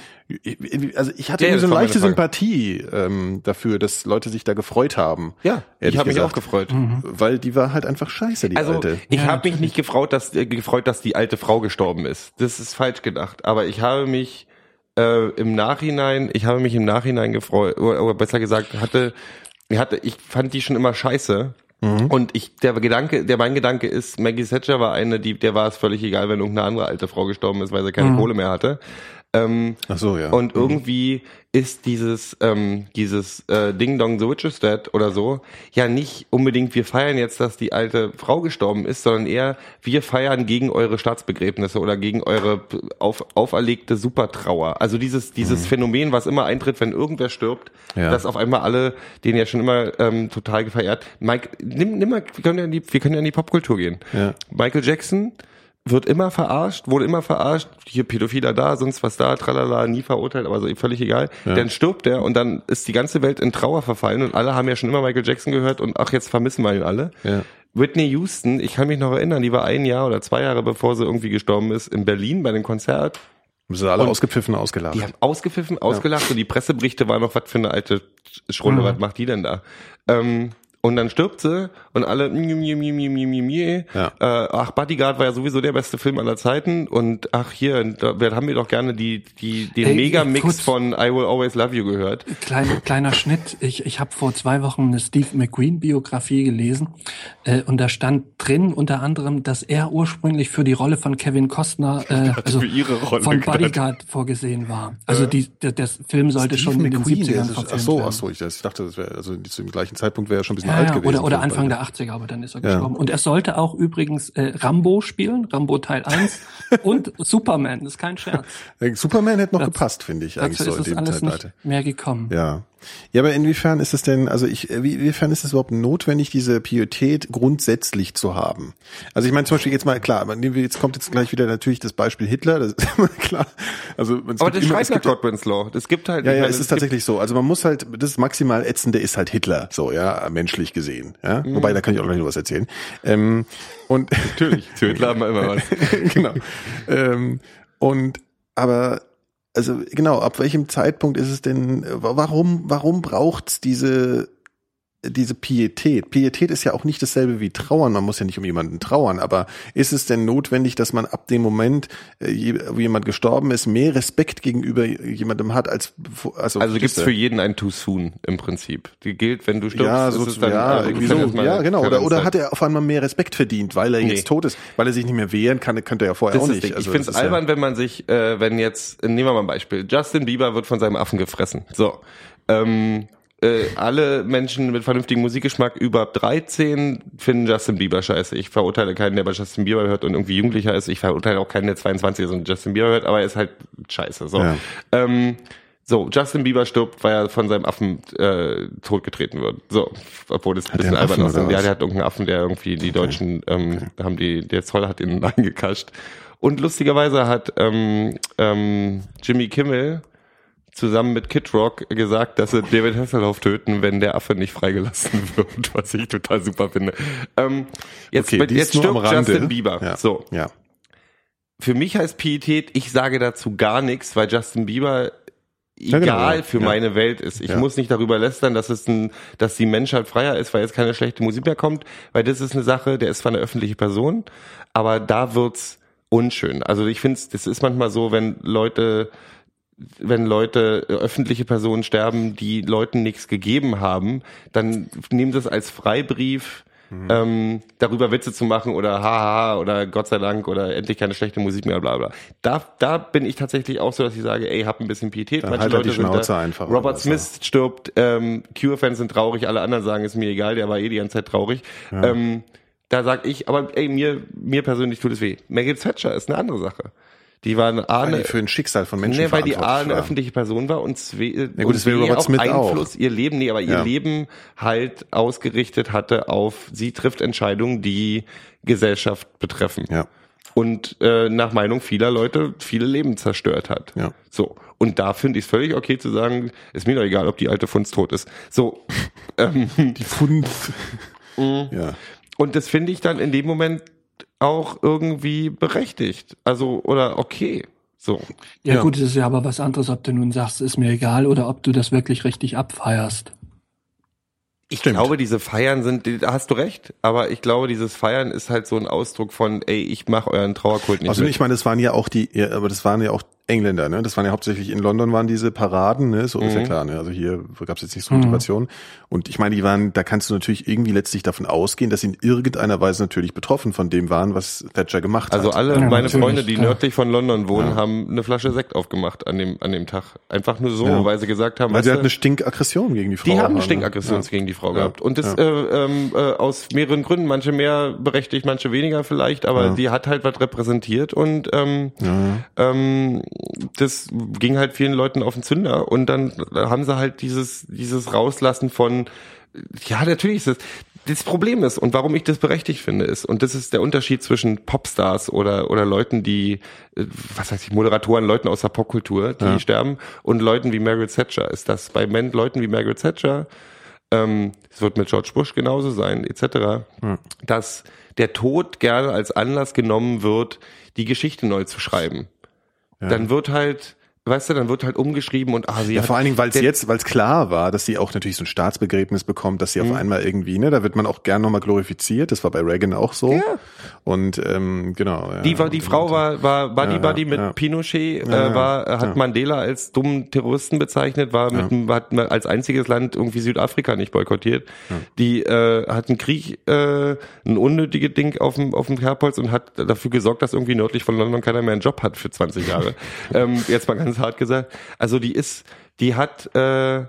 also ich hatte Ja, irgendwie so eine leichte. Sympathie ähm, dafür, dass Leute sich da gefreut haben. Ja, ich habe mich auch gefreut. Weil die war halt einfach scheiße, die Also alte. ich Ja, habe mich nicht gefreut dass, äh, gefreut, dass die alte Frau gestorben ist. Das ist falsch gedacht. Aber ich habe mich äh, im Nachhinein, ich habe mich im Nachhinein gefreut, oder, besser gesagt, hatte, ich hatte, ich fand die schon immer scheiße. Und ich, der Gedanke, der mein Gedanke ist, Maggie Thatcher war eine, die, der war es völlig egal, wenn irgendeine andere alte Frau gestorben ist, weil sie keine Kohle mehr hatte. Ähm, Ach so, ja. und irgendwie ist dieses, ähm, dieses äh, Ding Dong the Witch is Dead oder so, ja nicht unbedingt, wir feiern jetzt, dass die alte Frau gestorben ist, sondern eher, wir feiern gegen eure Staatsbegräbnisse oder gegen eure auf, auferlegte Supertrauer. Also dieses, dieses Phänomen, was immer eintritt, wenn irgendwer stirbt, Ja. dass auf einmal alle, den ja schon immer ähm, total gefeiert. Mike, nimm, nimm mal, wir können ja in die, wir können ja in die Popkultur gehen. Ja. Michael Jackson wird immer verarscht, wurde immer verarscht, hier Pädophiler da, sonst was da, tralala, nie verurteilt, aber so völlig egal. Dann stirbt er und dann ist die ganze Welt in Trauer verfallen und alle haben ja schon immer Michael Jackson gehört und ach, jetzt vermissen wir ihn alle. Ja. Whitney Houston, ich kann mich noch erinnern, die war ein Jahr oder zwei Jahre bevor sie irgendwie gestorben ist, in Berlin bei dem Konzert. Haben sie alle Und- ausgepfiffen, ausgelacht. Die haben ausgepfiffen, ausgelacht und die Presseberichte waren noch, was für eine alte Schrulle, was macht die denn da? Ähm, Und dann stirbt sie und alle, mie, mie, mie, mie, mie, mie, mie. Ja. Äh, ach, Bodyguard war ja sowieso der beste Film aller Zeiten und ach hier, da wir haben wir doch gerne die, die, den Ey, Megamix kurz- von I Will Always Love You gehört. Kleiner, kleiner Schnitt. Ich, ich habe vor zwei Wochen eine Steve McQueen-Biografie gelesen äh, und da stand drin unter anderem, dass er ursprünglich für die Rolle von Kevin Costner äh, also für ihre Rolle von. Bodyguard vorgesehen war. Also die, der, der Film sollte Steve schon in den McQueen, der 70ern ist- verfilmt ach so, werden. ach so, ich, ich dachte, das wäre, also zum gleichen Zeitpunkt wäre er schon ein bisschen Ja, alt gewesen. oder, oder Anfang beide. der 80er, aber dann ist er Ja. gestorben. Und er sollte auch übrigens äh, Rambo spielen, Rambo Teil 1 und Superman, das ist kein Scherz. Äh, Superman hätte noch Das- gepasst, finde ich, eigentlich Dazu so ist in es dem alles nicht mehr gekommen. Ja. Ja, aber inwiefern ist es denn, also ich, wie- inwiefern ist es überhaupt notwendig, diese Pietät grundsätzlich zu haben? Also ich meine zum Beispiel jetzt mal, klar, jetzt kommt jetzt gleich wieder natürlich das Beispiel Hitler, das ist immer klar. Also es Aber das immer, schreibt es Godwin's Law. Das gibt halt. ja, ja, meine, es ist gibt- tatsächlich so. Also man muss halt, das maximal ätzende ist halt Hitler, so, ja, menschlich gesehen, ja. Mhm. Wobei, da kann ich auch gleich noch was erzählen. Ähm, und Natürlich, zu Hitler haben wir immer was. genau. Ähm, und aber also genau, ab welchem Zeitpunkt ist es denn? Warum warum braucht's diese diese Pietät? Pietät ist ja auch nicht dasselbe wie Trauern. Man muss ja nicht um jemanden trauern, aber ist es denn notwendig, dass man ab dem Moment, äh, wo jemand gestorben ist, mehr Respekt gegenüber jemandem hat als also, Also gibt's für jeden ein Too Soon im Prinzip. Die gilt, wenn du stirbst. ja, so, es dann, ja, also so. ja, genau. Oder, oder hat er auf einmal mehr Respekt verdient, weil er Nee. jetzt tot ist, weil er sich nicht mehr wehren kann, könnte er ja vorher Das auch nicht. Also ich finde es ist ja- albern, wenn man sich, äh, wenn jetzt, nehmen wir mal ein Beispiel, Justin Bieber wird von seinem Affen gefressen. So. Ähm, äh, alle Menschen mit vernünftigem Musikgeschmack über 13 finden Justin Bieber scheiße. Ich verurteile keinen, der bei Justin Bieber hört und irgendwie Jugendlicher ist. Ich verurteile auch keinen, der 22 ist und Justin Bieber hört, aber er ist halt scheiße. So. Ja. Ähm, so, Justin Bieber stirbt, weil er von seinem Affen äh, totgetreten wird. So, obwohl das ein bisschen albern oder Ja, der hat irgendeinen Affen, der irgendwie die Deutschen ähm, haben die, der Zoll hat ihn eingekascht. Und lustigerweise hat ähm, ähm, Jimmy Kimmel zusammen mit Kid Rock gesagt, dass sie David Hasselhoff töten, wenn der Affe nicht freigelassen wird, was ich total super finde. Ähm, jetzt Okay, jetzt stirbt. Justin Bieber. Ja. So, Ja. für mich heißt Pietät, ich sage dazu gar nichts, weil Justin Bieber Ja, egal genau. für Ja. meine Welt ist. Ich Ja. muss nicht darüber lästern, dass es ein, dass die Menschheit freier ist, weil jetzt keine schlechte Musik mehr kommt, weil das ist eine Sache, der ist zwar eine öffentliche Person, aber da wird's unschön. Also ich finde, das ist manchmal so, wenn Leute wenn Leute, äh, öffentliche Personen sterben, die Leuten nichts gegeben haben, dann nehmen sie es als Freibrief, ähm, darüber Witze zu machen oder haha oder Gott sei Dank oder endlich keine schlechte Musik mehr, bla bla. Da, da bin ich tatsächlich auch so, dass ich sage, ey, hab ein bisschen Pietät. Dann halt halt die sind Schnauze da, einfach Robert. Smith stirbt, ähm, Cure-Fans sind traurig, alle anderen sagen, ist mir egal, der war eh die ganze Zeit traurig. Ähm, da sag ich, aber ey, mir, mir persönlich tut es weh. Margaret Thatcher ist eine andere Sache. Die war eine, Weil die für ein Schicksal von Menschen Nee, weil die A eine öffentliche Person war und, zwe, gut, und das will B Robert auch Smith auch. Einfluss ihr Leben, nee, aber ihr Ja. Leben halt ausgerichtet hatte auf, sie trifft Entscheidungen, die Gesellschaft betreffen. Ja. Und äh, nach Meinung vieler Leute viele Leben zerstört hat. Ja. So. Und da finde ich es völlig okay zu sagen, ist mir doch egal, ob die alte Funz tot ist. So. ähm, Die Pfund. Mhm. ja. und das finde ich dann in dem Moment auch irgendwie berechtigt. Also, oder okay. So. Ja, Ja. gut, es ist ja aber was anderes, ob du nun sagst, ist mir egal oder ob du das wirklich richtig abfeierst. Ich Stimmt. glaube, diese Feiern sind, da hast du recht, aber ich glaube, dieses Feiern ist halt so ein Ausdruck von, ey, ich mache euren Trauerkult nicht Also mit. ich meine, das waren ja auch die, ja, aber das waren ja auch Engländer, ne? Das waren ja hauptsächlich in London waren diese Paraden, ne? So ist Mhm. ja klar, ne? Also hier gab es jetzt nicht so Motivation. Und ich meine, die waren, da kannst du natürlich irgendwie letztlich davon ausgehen, dass sie in irgendeiner Weise natürlich betroffen von dem waren, was Thatcher gemacht Also hat. alle Ja, meine Freunde, die klar. nördlich von London wohnen, Ja. haben eine Flasche Sekt aufgemacht an dem an dem Tag. Einfach nur so, Ja. weil sie gesagt haben, Weil sie du, eine Stinkaggression gegen die Frau. die haben eine ne? Stinkaggression Ja. gegen die Frau Ja. gehabt. Und das Ja. äh, ähm, äh, aus mehreren Gründen, manche mehr berechtigt, manche weniger vielleicht, aber Ja. die hat halt was repräsentiert und ähm, ähm, das ging halt vielen Leuten auf den Zünder und dann haben sie halt dieses dieses Rauslassen von ja natürlich ist es das Problem ist und warum ich das berechtigt finde ist und das ist der Unterschied zwischen Popstars oder oder Leuten die äh, was heißt ich Moderatoren Leuten aus der Popkultur die Ja. sterben und Leuten wie Margaret Thatcher ist das bei Men Leuten wie Margaret Thatcher ähm, es wird mit George Bush genauso sein, etc., dass der Tod gerne als Anlass genommen wird, die Geschichte neu zu schreiben. Dann wird halt weißt du, dann wird halt umgeschrieben und ah, sie Ja, vor allen Dingen, weil es jetzt, weil es klar war, dass sie auch natürlich so ein Staatsbegräbnis bekommt, dass sie Mhm. auf einmal irgendwie, ne, da wird man auch gern nochmal glorifiziert. Das war bei Reagan auch so. Ja. Und ähm, genau. Ja, Die war, die Frau war, war Buddy Ja, Buddy ja, mit ja. Pinochet, Ja, äh, war, ja, hat ja. Mandela als dummen Terroristen bezeichnet, war mit, dem- hat als einziges Land irgendwie Südafrika nicht boykottiert. Die äh, hat einen Krieg, äh, ein unnötiges Ding auf dem, auf dem Kerbholz und hat dafür gesorgt, dass irgendwie nördlich von London keiner mehr einen Job hat für 20 Jahre. ähm, jetzt mal ganz hart gesagt. Also die ist, die hat, äh,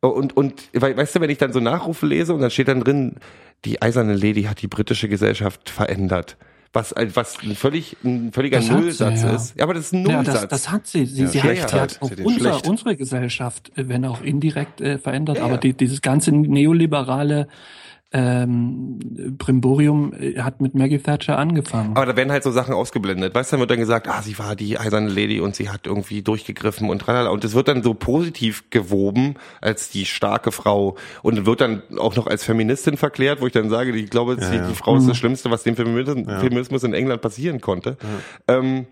und, und we- weißt du, wenn ich dann so Nachrufe lese und dann steht dann drin, die eiserne Lady hat die britische Gesellschaft verändert. Was, was ein völlig, ein völliger Das hat sie, Nullsatz ja. ist. Ja, aber das ist ein Ja, Nullsatz. das, das hat sie. Sie, hat, sie hat auch Sie den unser, unsere Gesellschaft, äh, wenn auch indirekt, äh, verändert. Ja, aber ja. die, dieses ganze neoliberale ähm, Brimborium äh, hat mit Maggie Thatcher angefangen. Aber da werden halt so Sachen ausgeblendet. Weißt du, dann wird dann gesagt, ah, sie war die eiserne Lady und sie hat irgendwie durchgegriffen und tralala. Und es wird dann so positiv gewoben als die starke Frau und wird dann auch noch als Feministin verklärt, wo ich dann sage, ich glaube, die, die Frau Mhm. ist das Schlimmste, was dem Feminismus, Feminismus in England passieren konnte. Ähm,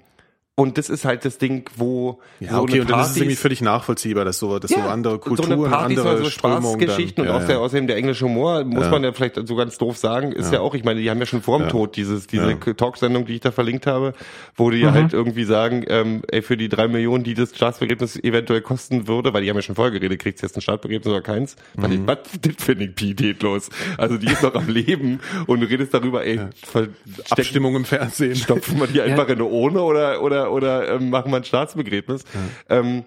und das ist halt das Ding, wo Ja, so okay, eine und dann ist es Partys- irgendwie völlig nachvollziehbar, dass so, dass so andere so eine Kulturen, Partys andere so Strömungen Spaßgeschichten dann, und auch der, außerdem der englische Humor, muss Ja. man ja vielleicht so ganz doof sagen, ist ja, auch, ich meine, die haben ja schon vor dem Ja. Tod dieses, diese Ja. Talksendung, die ich da verlinkt habe, wo die ja halt irgendwie sagen, ähm, ey, für die drei Millionen, die das Staatsbegräbnis eventuell kosten würde, weil die haben ja schon vorher geredet, kriegst du jetzt ein Staatsbegräbnis oder keins? Was, Mhm. was das finde ich pietätlos. Also die ist noch am Leben und du redest darüber, ey, Abstimmung im Fernsehen. stopfen wir die einfach in eine Urne oder oder oder ähm, machen wir ein Staatsbegräbnis. Ähm,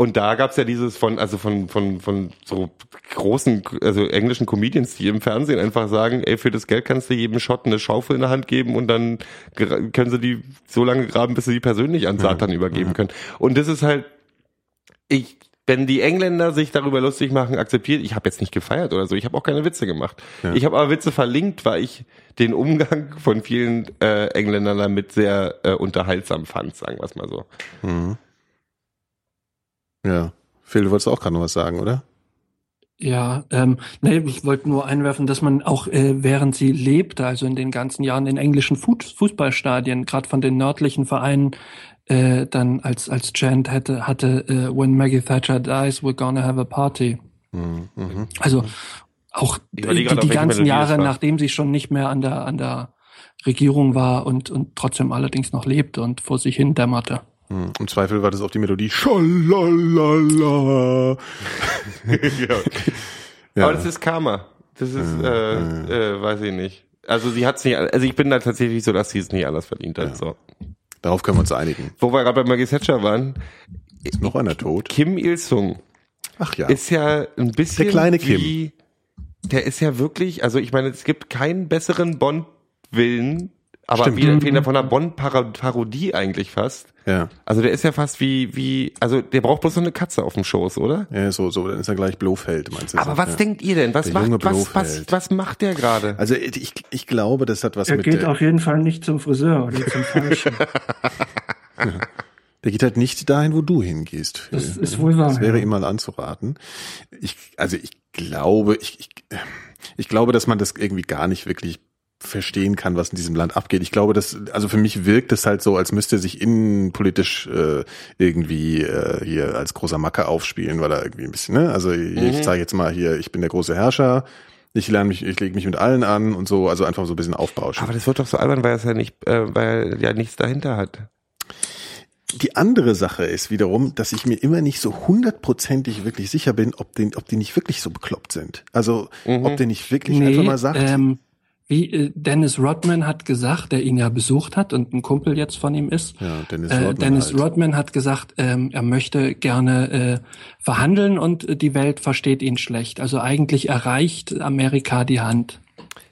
und da gab's ja dieses von, also von, von, von so großen, also englischen Comedians, die im Fernsehen einfach sagen, ey, für das Geld kannst du jedem Schott eine Schaufel in der Hand geben und dann können sie die so lange graben, bis sie die persönlich an Satan übergeben können. Und das ist halt, ich, wenn die Engländer sich darüber lustig machen, akzeptiert, ich habe jetzt nicht gefeiert oder so, ich habe auch keine Witze gemacht. Ich habe aber Witze verlinkt, weil ich den Umgang von vielen äh, Engländern damit sehr äh, unterhaltsam fand, sagen wir es mal so. Ja. Phil, du wolltest auch gerade noch was sagen, oder? Ja, ähm, nee, ich wollte nur einwerfen, dass man auch äh, während sie lebte, also in den ganzen Jahren in englischen Fuß Fußballstadien, gerade von den nördlichen Vereinen, äh, dann als als Chant hätte hatte, äh, when Maggie Thatcher dies, we're gonna have a party. Mhm. Mhm. Also auch die, die ganzen Jahre, nachdem sie schon nicht mehr an der an der Regierung war und und trotzdem allerdings noch lebte und vor sich hin dämmerte. Mhm. Im Zweifel war das auch die Melodie Schalalala. ja. Aber das ist Karma. Das ist, äh, äh, weiß ich nicht. Also sie hat's nicht, also ich bin da tatsächlich so, dass sie es nicht anders verdient hat. So. Darauf können wir uns einigen. Wo wir gerade bei Maggie Thatcher waren, Ist noch einer tot? Kim Il-sung Ach ja. ist ja ein bisschen Der kleine Kim. wie, der ist ja wirklich, also ich meine, es gibt keinen besseren Bond-Willen, aber Stimmt. wie, wie von einer Bond-Parodie eigentlich fast. Ja. Also der ist ja fast wie, wie, also der braucht bloß so eine Katze auf dem Schoß, oder? Ja, so, so, dann ist er gleich Blofeld, meinst du? Aber was ja. denkt ihr denn? Was Der macht, junge was, was, was macht der gerade? Also ich, ich glaube, das hat was Er mit geht der, auf jeden Fall nicht zum Friseur oder zum Falschen. der geht halt nicht dahin, wo du hingehst. Phil. Das ist wohl wahr. Das wäre ja. ihm mal anzuraten. Ich, also ich glaube, ich, ich, ich glaube, dass man das irgendwie gar nicht wirklich verstehen kann, was in diesem Land abgeht. Ich glaube, dass, also für mich wirkt es halt so, als müsste er sich innenpolitisch äh, irgendwie äh, hier als großer Macker aufspielen, weil er irgendwie ein bisschen, ne? Also ich, ich zeige jetzt mal hier, ich bin der große Herrscher, ich lerne mich, ich lege mich mit allen an und so, also einfach so ein bisschen aufbauschen. Aber das wird doch so albern, weil es ja nicht, äh, weil er ja nichts dahinter hat. Die andere Sache ist wiederum, dass ich mir immer nicht so hundertprozentig wirklich sicher bin, ob, den, ob die nicht wirklich so bekloppt sind. Also, ob der nicht wirklich einfach mal sagt, ähm, wie äh, Dennis Rodman hat gesagt, der ihn ja besucht hat und ein Kumpel jetzt von ihm ist. ja, Dennis Äh, Rodman Dennis halt. Rodman hat gesagt, ähm, er möchte gerne äh, verhandeln und äh, die Welt versteht ihn schlecht. Also eigentlich erreicht Amerika die Hand.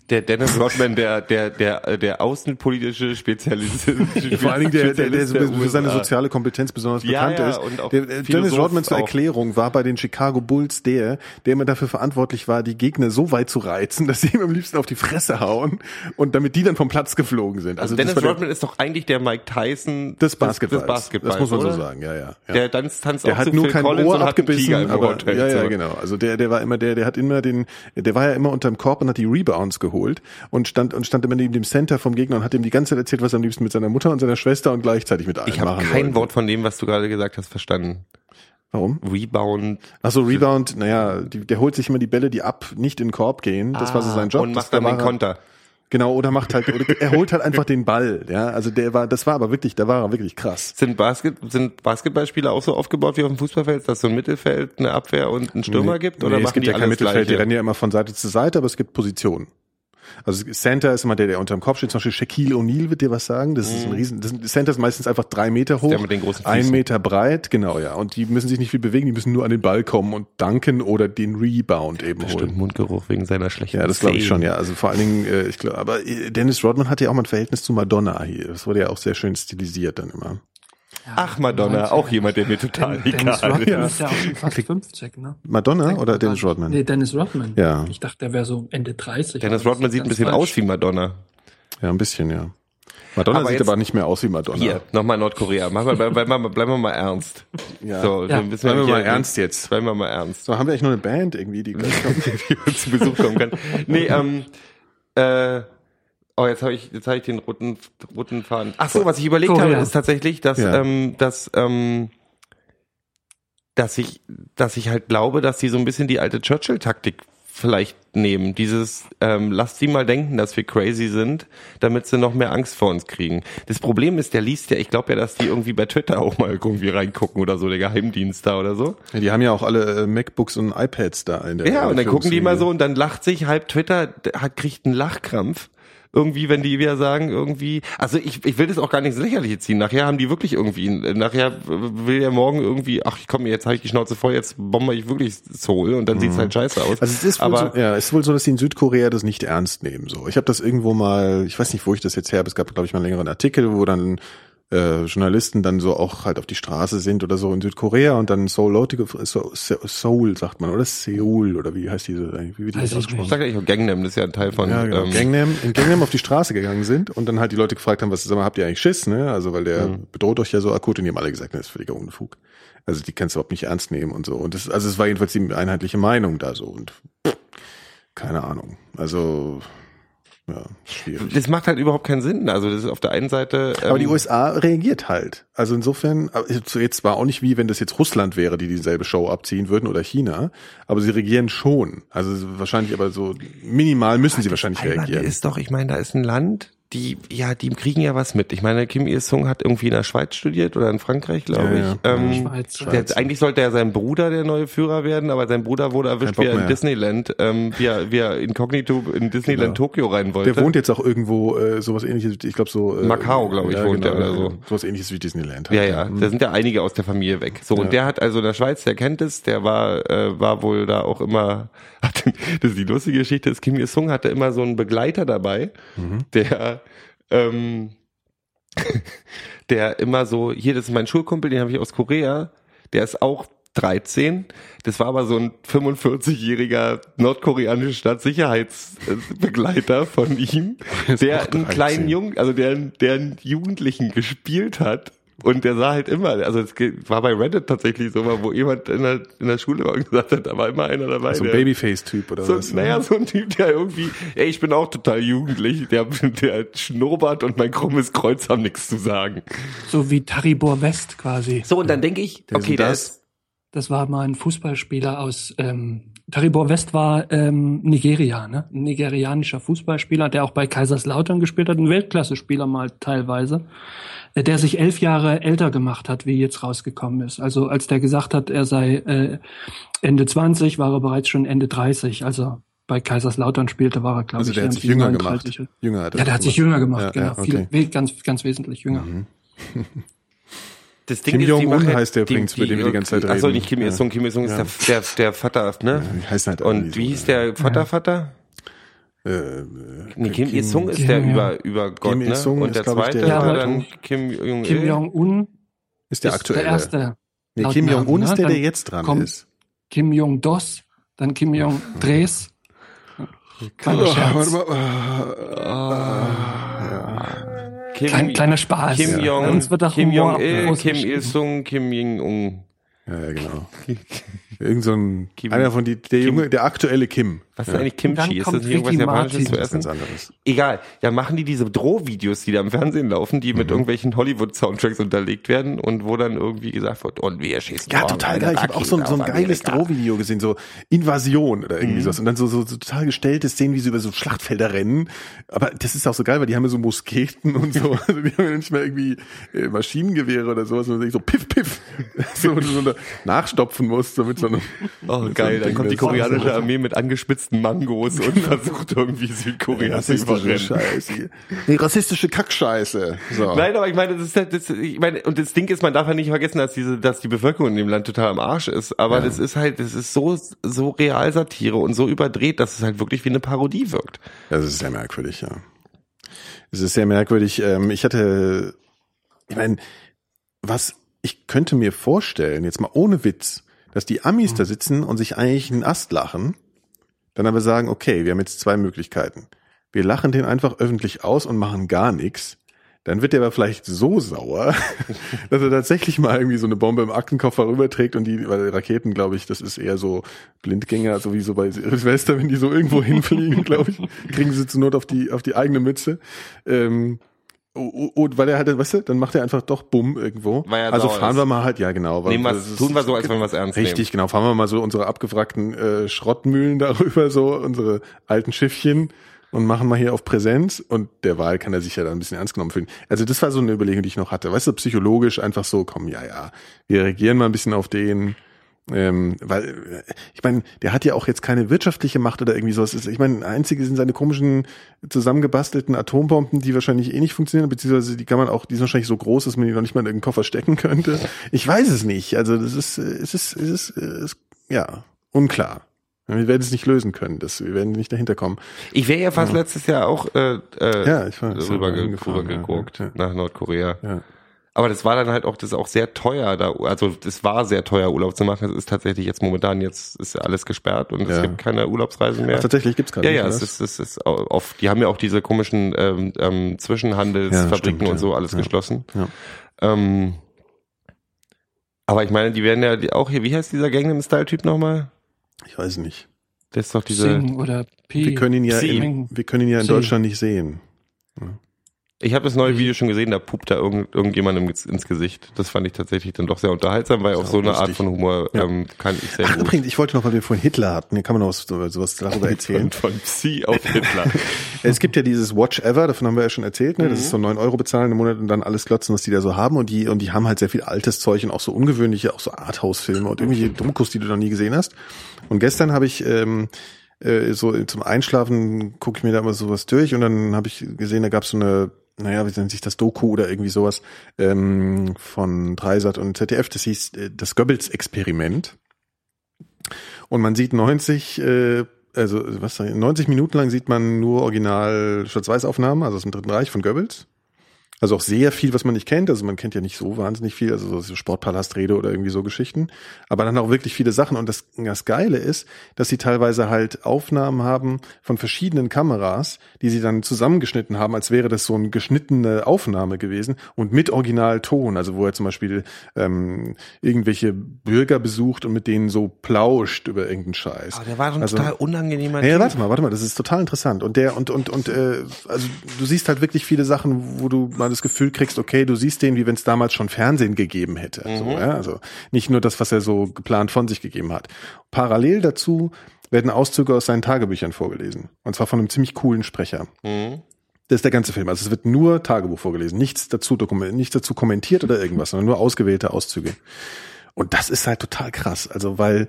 Der Dennis Rodman, der, der, der, der außenpolitische Spezialist. Vor allen Dingen der, der, der, Spezialist für seine soziale Kompetenz besonders Ja, bekannt ja, ist. und auch Der, der Dennis Rodman zur. Erklärung war bei den Chicago Bulls der, der immer dafür verantwortlich war, die Gegner so weit zu reizen, dass sie ihm am liebsten auf die Fresse hauen und damit die dann vom Platz geflogen sind. Also Dennis das war Rodman ist doch eigentlich der Mike Tyson des, Basketballs. Des Basketballs das muss man oder? so sagen, ja, ja. ja. Der tanzt, tanzt der auch hat zu nur Phil kein Collins Ohr abgebissen, aber ja, ja, genau. Also der, der war immer der, der hat immer den, der war ja immer unterm Korb und hat die Rebounds geholt geholt und stand und stand immer neben dem Center vom Gegner und hat ihm die ganze Zeit erzählt, was er am liebsten mit seiner Mutter und seiner Schwester und gleichzeitig mit allen Ich habe kein wollte. Wort von dem, was du gerade gesagt hast, verstanden. Warum? Rebound. Achso, Rebound, naja, die, der holt sich immer die Bälle, die ab nicht in den Korb gehen. Das war so sein Job. Und macht dann da den er- Konter. Genau, oder macht halt, oder er holt halt einfach den Ball, ja. Also der war, das war aber wirklich, da war er wirklich krass. Sind, Basket, sind Basketballspieler auch so aufgebaut wie auf dem Fußballfeld, dass es so ein Mittelfeld, eine Abwehr und einen Stürmer gibt? Oder nee, machen es gibt die ja kein Mittelfeld, die Gleiche? rennen ja immer von Seite zu Seite, aber es gibt Positionen. Also Center ist immer der, der unterm Kopf steht. Zum Beispiel Shaquille O'Neal wird dir was sagen. Das ist ein riesen, das ist, Center ist meistens einfach drei Meter hoch, Mhm. mit den großen ein. Meter breit, genau, ja. Und die müssen sich nicht viel bewegen, die müssen nur an den Ball kommen und danken oder den Rebound eben Stimmt, holen. Mundgeruch wegen seiner schlechten Ja, das glaube ich schon, ja. Also vor allen Dingen, äh, ich glaube, aber äh, Dennis Rodman hatte ja auch mal ein Verhältnis zu Madonna hier. Das wurde ja auch sehr schön stilisiert dann immer. Ach, Madonna, auch jemand, der mir total Dennis egal Rodman ist. ist ja auch schon fast 50, ne? Madonna oder Dennis Rodman? Nee, Dennis Rodman. Ja. Ich dachte, der wäre so Ende 30. Dennis Rodman sieht ein bisschen falsch. aus wie Madonna. Ja, ein bisschen, ja. Madonna Aber sieht aber nicht mehr aus wie Madonna. Hier, nochmal Nordkorea. Machen wir, bleiben, wir, mal- bleiben wir mal ernst. Ja. So, Ja. Bleiben wir mal ernst jetzt. Bleiben wir mal ernst. So, haben wir eigentlich nur eine Band irgendwie, die gleich kommt? die uns zu Besuch kommen kann. Nee, ähm, äh, oh, jetzt habe ich, jetzt habe ich den roten, roten Faden. Ach so, was ich überlegt Korea. habe, ist tatsächlich, dass, Ja. ähm, dass, ähm, dass ich, dass ich halt glaube, dass die so ein bisschen die alte Churchill-Taktik vielleicht nehmen. Dieses, ähm, lasst sie mal denken, dass wir crazy sind, damit sie noch mehr Angst vor uns kriegen. Das Problem ist, der liest ja, ich glaube ja, dass die irgendwie bei Twitter auch mal irgendwie reingucken oder so, der Geheimdienst da oder so. Ja, die haben ja auch alle äh, MacBooks und iPads da in der Ja, und dann gucken die mal so und dann lacht sich halb Twitter, hat, kriegt einen Lachkrampf. Irgendwie, wenn die wieder sagen, irgendwie, also ich, ich will das auch gar nicht ins Lächerliche ziehen. Nachher haben die wirklich irgendwie, nachher will der morgen irgendwie, ach komm, jetzt habe ich die Schnauze voll, jetzt bomber ich wirklich Seoul und dann sieht's halt scheiße aus. Also es ist wohl Aber so, ja, es ist wohl so, dass sie in Südkorea das nicht ernst nehmen. So, ich habe das irgendwo mal, ich weiß nicht, wo ich das jetzt her habe. Es gab, glaube ich, mal einen längeren Artikel, wo dann äh, Journalisten dann so auch halt auf die Straße sind oder so in Südkorea und dann Seoul, Leute, so, Seoul sagt man oder Seoul oder wie heißt diese, wie wird ich ausgesprochen? ich sag ja, ich Gangnam, das ist ja ein Teil von, Ja, genau. ähm, Gangnam, in Gangnam auf die Straße gegangen sind und dann halt die Leute gefragt haben, was sag mal, habt ihr eigentlich Schiss, ne? Also weil der Mhm. bedroht euch ja so akut und die haben alle gesagt, das ist völliger Unfug. Also die kannst du überhaupt nicht ernst nehmen und so. Und das, also es war jedenfalls die einheitliche Meinung da so und pff, keine Ahnung. Also ja, schwierig. das macht halt überhaupt keinen Sinn. Also das ist auf der einen Seite. Ähm, Aber die USA reagiert halt. Also insofern, aber jetzt jetzt zwar auch nicht wie, wenn das jetzt Russland wäre, die dieselbe Show abziehen würden oder China, aber sie regieren schon. Also wahrscheinlich aber so minimal müssen sie wahrscheinlich reagieren. ist doch, ich meine, da ist ein Land, die, ja, die kriegen ja was mit. Ich meine, Kim Il-sung hat irgendwie in der Schweiz studiert oder in Frankreich, glaube Ja, ich. ja. Ähm, Schweiz. Der, eigentlich sollte ja sein Bruder der neue Führer werden, aber sein Bruder wurde erwischt, wie er in. Disneyland, ähm, wie er, wie er inkognito in Disneyland Genau. Tokio rein wollte. Der wohnt jetzt auch irgendwo äh, sowas ähnliches, ich glaube so äh, Macau, glaub ich, wohnt der oder so. Sowas ähnliches wie Disneyland. ja, halt, ja, da sind ja einige aus der Familie weg. So, Ja. und der hat also in der Schweiz, der kennt es, der war, äh, war wohl da auch immer, hat, das ist die lustige Geschichte, ist Kim Il-sung hatte immer so einen Begleiter dabei, Mhm. der, ähm, der immer so, hier, das ist mein Schulkumpel, den habe ich aus Korea, der ist auch 13. Das war aber so ein 45-jähriger nordkoreanischer Staatssicherheitsbegleiter von ihm, der einen 13. kleinen Jungen, also der, der einen Jugendlichen gespielt hat. Und der sah halt immer, also es war bei Reddit tatsächlich so mal, wo jemand in der, in der Schule war und gesagt hat, da war immer einer dabei. So ein Babyface-Typ oder so, was. naja, so ein Typ, der irgendwie, ey, ich bin auch total jugendlich, der, der Schnurrbart und mein krummes Kreuz haben nichts zu sagen. So wie Taribor West quasi. So, und dann denke ich, okay, das. Das war mal ein Fußballspieler aus ähm, Taribor West war ähm, Nigeria, ne? Ein nigerianischer Fußballspieler, der auch bei Kaiserslautern gespielt hat, ein Weltklasse-Spieler mal teilweise, äh, der sich elf Jahre älter gemacht hat, wie jetzt rausgekommen ist. Also als der gesagt hat, er sei äh, Ende 20, war er bereits schon Ende 30. Also bei Kaiserslautern spielte, war er, glaube Also ich, der hat sich jünger 39. gemacht. Jünger hat er Ja, der hat sich jünger gemacht, Ja, genau. ja, Viel, okay. we- ganz, ganz wesentlich jünger. das Kim die Jong-un halt heißt der übrigens, mit dem wir die ganze Zeit Achso, reden. nicht Kim Ja. Il-sung, Kim Il-sung Ja. ist der, der, der Vater, ne? Die heißen halt Und wie hieß der Vater, Vater? Äh, Nee, Kim, Kim- Il-sung ist Kim, der ja. über, über Gott, Kim ne? Und ist, der zweite der- war Ja, dann Kim Jong-il. Kim Jong-un ist der aktuelle. der erste. Nee, Kim Jong-un ist der, der jetzt dran kommt ist. Kim Jong-dos, dann Kim Jong-dres. Kleiner Scherz. Kim, Klein, kleiner Spaß. Kim Jong, uns wird auch Kim Jong-il, groß Kim geschrieben. Il-sung, Kim Jong-un. Ja, ja, genau. Irgend so ein, Kim- einer von die, der Kim- Junge, der aktuelle Kim. Was ist eigentlich Kimchi? Dann Ist kommt das nicht irgendwas Japanisches zu Das ist essen? ganz anderes. Egal. Ja, machen die diese Drohvideos, die da im Fernsehen laufen, die Mhm. mit irgendwelchen Hollywood-Soundtracks unterlegt werden und wo dann irgendwie gesagt wird, und wir schießen Ja, total geil. Ich habe auch so, ein- so ein geiles. Drohvideo gesehen, so Invasion oder Mhm. irgendwie sowas. Und dann so, so, so total gestellte Szenen, wie sie über so Schlachtfelder rennen. Aber das ist auch so geil, weil die haben ja so Musketen und so. Also die haben ja nicht mehr irgendwie äh, Maschinengewehre oder sowas, sondern so piff, piff. So, wo du so nachstopfen musst, so mit so einem. Oh, so geil. einem Dann kommt die koreanische so- Armee mit angespitzten Mangos und versucht irgendwie Südkorea zu Rassistische überrennen. Scheiße. Nee, rassistische Kackscheiße. So. Nein, aber ich meine, das ist halt, das, ich meine, und das Ding ist, man darf ja nicht vergessen, dass diese, dass die Bevölkerung in dem Land total am Arsch ist. Aber das ist halt, das ist so, so Realsatire und so überdreht, dass es halt wirklich wie eine Parodie wirkt. Das ist sehr merkwürdig, ja. Es ist sehr merkwürdig. Ähm, Ich hatte, ich meine, was ich könnte mir vorstellen, jetzt mal ohne Witz, dass die Amis da sitzen und sich eigentlich einen Ast lachen, dann aber sagen, okay, wir haben jetzt zwei Möglichkeiten. Wir lachen den einfach öffentlich aus und machen gar nichts. Dann wird der aber vielleicht so sauer, dass er tatsächlich mal irgendwie so eine Bombe im Aktenkoffer rüberträgt und die, weil Raketen, glaube ich, das ist eher so Blindgänger, so wie so bei Silvester, wenn die so irgendwo hinfliegen, glaube ich, kriegen sie zur Not auf die, auf die eigene Mütze. Ähm, und, und weil er halt, weißt du, dann macht er einfach doch Bumm irgendwo. Also fahren ist. wir mal halt, ja genau. weil Nehmen ist- tun wir so, als wenn wir es ernst Richtig, genau. Fahren wir mal so unsere abgewrackten äh, Schrottmühlen darüber, so unsere alten Schiffchen und machen mal hier auf Präsenz und der Wahl kann er sich ja dann ein bisschen ernst genommen fühlen. Also das war so eine Überlegung, die ich noch hatte. Weißt du, psychologisch einfach so, komm, ja, ja, wir reagieren mal ein bisschen auf den, ähm, weil, äh, ich meine, der hat ja auch jetzt keine wirtschaftliche Macht oder irgendwie sowas. Ich meine, einzige sind seine komischen zusammengebastelten Atombomben, die wahrscheinlich eh nicht funktionieren, beziehungsweise die kann man auch, die sind wahrscheinlich so groß, dass man die noch nicht mal in irgendeinen Koffer stecken könnte. Ich weiß es nicht. Also das ist, äh, es ist, es ist, es ist ja, unklar. Wir werden es nicht lösen können. Das, wir werden nicht dahinter kommen. Ich wäre ja fast letztes Jahr auch äh, äh, Ja, ich weiß. rüber, Ja, rüber ja, ja. nach Nordkorea. Ja. Aber das war dann halt auch, das ist auch sehr teuer da, also das war sehr teuer Urlaub zu machen. Es ist tatsächlich jetzt momentan, jetzt ist ja alles gesperrt und es Ja. gibt keine Urlaubsreisen mehr. Ach, tatsächlich gibt's gerade Ja, nicht, ja, es was? ist, es ist oft, die haben ja auch diese komischen ähm, ähm, Ja, Zwischenhandelsfabriken stimmt, und so ja. alles Ja. geschlossen. Ja. Ähm, aber ich meine, die werden ja auch hier, wie heißt dieser Gangnam Style-Typ nochmal? Ich weiß nicht. Das ist doch diese. Sing oder P. Wir können ihn ja, Sing. in, wir können ihn ja in Sie. Deutschland nicht sehen. Ich habe das neue Video schon gesehen, da pupt da irgend, irgendjemandem ins, Gesicht. Das fand ich tatsächlich dann doch sehr unterhaltsam, weil auch so auch eine Art lustig. von Humor Ja. ähm, kann ich sehr Ach, gut. übrigens, ich wollte noch, weil wir vorhin Hitler hatten, hier kann man noch was, sowas darüber erzählen. Und von Psi auf Hitler. Es gibt ja dieses Watch Ever, davon haben wir ja schon erzählt, ne? Das ist so neun Euro bezahlen im Monat und dann alles glotzen, was die da so haben. Und die, und die haben halt sehr viel altes Zeug und auch so ungewöhnliche, auch so Arthouse-Filme und irgendwelche Dokus, die du noch nie gesehen hast. Und gestern habe ich ähm, äh, so zum Einschlafen gucke ich mir da immer sowas durch und dann habe ich gesehen, da gab es so eine, naja, wie nennt sich das Doku oder irgendwie sowas ähm, von Dreisat und ZDF, das hieß äh, das Goebbels-Experiment. Und man sieht 90, äh, also was sag ich, 90 Minuten lang sieht man nur Original Schwarz-Weiß-Aufnahmen, also aus dem Dritten Reich von Goebbels. Also auch sehr viel, was man nicht kennt. Also man kennt ja nicht so wahnsinnig viel, also so Sportpalastrede oder irgendwie so Geschichten. Aber dann auch wirklich viele Sachen. Und das, das Geile ist, dass sie teilweise halt Aufnahmen haben von verschiedenen Kameras, die sie dann zusammengeschnitten haben, als wäre das so eine geschnittene Aufnahme gewesen und mit Originalton. Also wo er zum Beispiel ähm, irgendwelche Bürger besucht und mit denen so plauscht über irgendeinen Scheiß. Aber der war doch ein Also- total unangenehmer Ja, ja, warte mal, warte mal, das ist total interessant. Und der, und, und, und, äh, also du siehst halt wirklich viele Sachen, wo du mal das Gefühl kriegst, okay, du siehst den, wie wenn es damals schon Fernsehen gegeben hätte. So, ja? Also nicht nur das, was er so geplant von sich gegeben hat. Parallel dazu werden Auszüge aus seinen Tagebüchern vorgelesen. Und zwar von einem ziemlich coolen Sprecher. Mhm. Das ist der ganze Film. Also es wird nur Tagebuch vorgelesen, nichts dazu nichts dazu kommentiert oder irgendwas, sondern nur ausgewählte Auszüge. Und das ist halt total krass. Also weil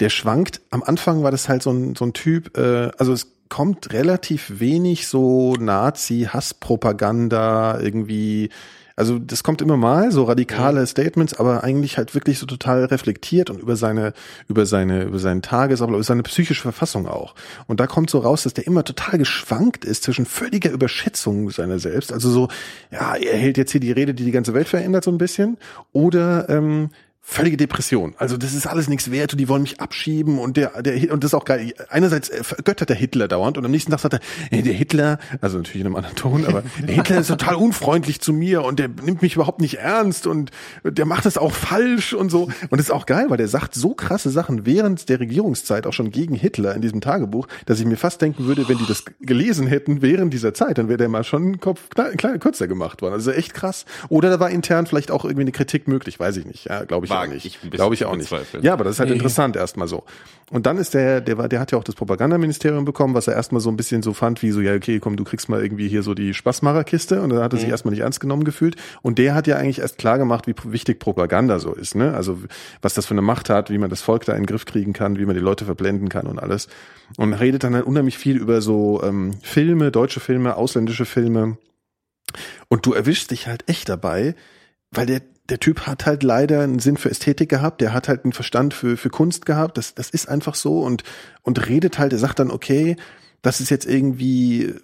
der schwankt. Am Anfang war das halt so ein, so ein Typ, äh, also es kommt relativ wenig so Nazi-Hasspropaganda irgendwie. Also das kommt immer mal, so radikale Statements, aber eigentlich halt wirklich so total reflektiert und über seine, über seine, über seinen Tagesablauf, über seine psychische Verfassung auch. Und da kommt so raus, dass der immer total geschwankt ist zwischen völliger Überschätzung seiner selbst. Also so, ja, er hält jetzt hier die Rede, die die ganze Welt verändert so ein bisschen, oder ähm, völlige Depression. Also das ist alles nichts wert und die wollen mich abschieben und der, der und das ist auch geil. Einerseits äh, vergöttert der Hitler dauernd und am nächsten Tag sagt er, ey, der Hitler, also natürlich in einem anderen Ton, aber der Hitler ist total unfreundlich zu mir und der nimmt mich überhaupt nicht ernst und der macht das auch falsch und so. Und das ist auch geil, weil der sagt so krasse Sachen während der Regierungszeit auch schon gegen Hitler in diesem Tagebuch, dass ich mir fast denken würde, wenn die das gelesen hätten während dieser Zeit, dann wäre der mal schon ein Kopf klein, klein, kürzer gemacht worden. Also echt krass. Oder da war intern vielleicht auch irgendwie eine Kritik möglich, weiß ich nicht. Ja, glaube ich Wage auch nicht. ich Glaube ich auch nicht. Ja, aber das ist halt Nee. interessant erstmal so. Und dann ist der, der war, der hat ja auch das Propagandaministerium bekommen, was er erstmal so ein bisschen so fand, wie so, ja, okay, komm, du kriegst mal irgendwie hier so die Spaßmacherkiste und dann hat er Mhm. sich erstmal nicht ernst genommen gefühlt. Und der hat ja eigentlich erst klar gemacht, wie wichtig Propaganda so ist, ne? Also was das für eine Macht hat, wie man das Volk da in den Griff kriegen kann, wie man die Leute verblenden kann und alles. Und redet dann halt unheimlich viel über so ähm, Filme, deutsche Filme, ausländische Filme. Und du erwischst dich halt echt dabei, weil der, der Typ hat halt leider einen Sinn für Ästhetik gehabt, der hat halt einen Verstand für, für Kunst gehabt, das, das ist einfach so und, und redet halt, er sagt dann, okay, das ist jetzt irgendwie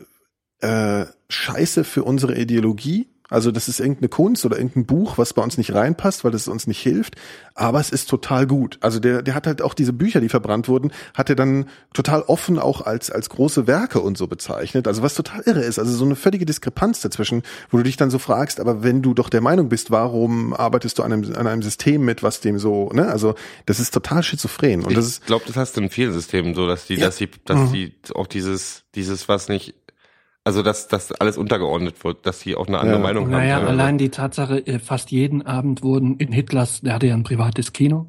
äh, scheiße für unsere Ideologie. Also das ist irgendeine Kunst oder irgendein Buch, was bei uns nicht reinpasst, weil es uns nicht hilft. Aber es ist total gut. Also der, der hat halt auch diese Bücher, die verbrannt wurden, hat er dann total offen auch als als große Werke und so bezeichnet. Also was total irre ist. Also so eine völlige Diskrepanz dazwischen, wo du dich dann so fragst, aber wenn du doch der Meinung bist, warum arbeitest du an einem, an einem System mit, was dem so, ne? Also das ist total schizophren. Und das ich ist glaube, das hast du in vielen Systemen so, dass die, Ja. dass die, dass die auch dieses, dieses, was nicht, also dass, dass alles untergeordnet wird, dass die auch eine andere Ja. Meinung haben. Naja, allein die Tatsache, äh, fast jeden Abend wurden in Hitlers, der hatte ja ein privates Kino,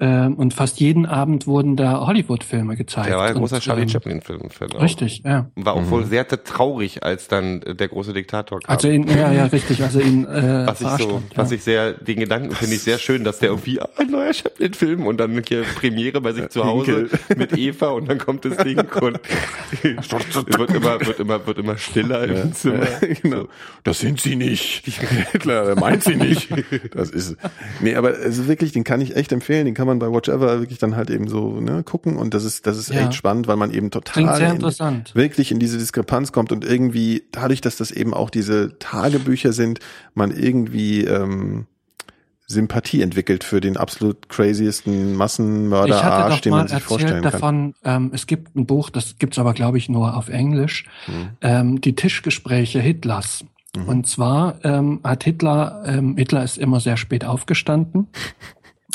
ähm, und fast jeden Abend wurden da Hollywood-Filme gezeigt. Der war ein großer Und, Charlie ähm, Chaplin-Film. Richtig, ja. War auch wohl sehr traurig, als dann äh, der große Diktator kam. Also ihn, ja, ja, richtig, also ihn äh, was ich so, was ja. ich sehr, den Gedanken finde ich sehr schön, dass der irgendwie ah, ein neuer Chaplin-Film und dann hier Premiere bei sich zu Hause mit Eva und dann kommt das Ding und wird immer, wird immer, wird immer stiller im Zimmer. genau. Das sind sie nicht. Hitler, der meint sie nicht. Das ist, nee, aber also wirklich, den kann ich echt empfehlen. Den kann man bei Watchever wirklich dann halt eben so, ne, gucken. Und das ist, das ist Ja. echt spannend, weil man eben total in- wirklich in diese Diskrepanz kommt und irgendwie dadurch, dass das eben auch diese Tagebücher sind, man irgendwie, ähm, Sympathie entwickelt für den absolut craziesten Ich Massenmörder hatte Arsch, doch den man sich vorstellen kann. davon, ähm, es gibt ein Buch, das gibt's aber glaube ich nur auf Englisch, Mhm. ähm, die Tischgespräche Hitlers. Und zwar ähm, hat Hitler, ähm, Hitler ist immer sehr spät aufgestanden.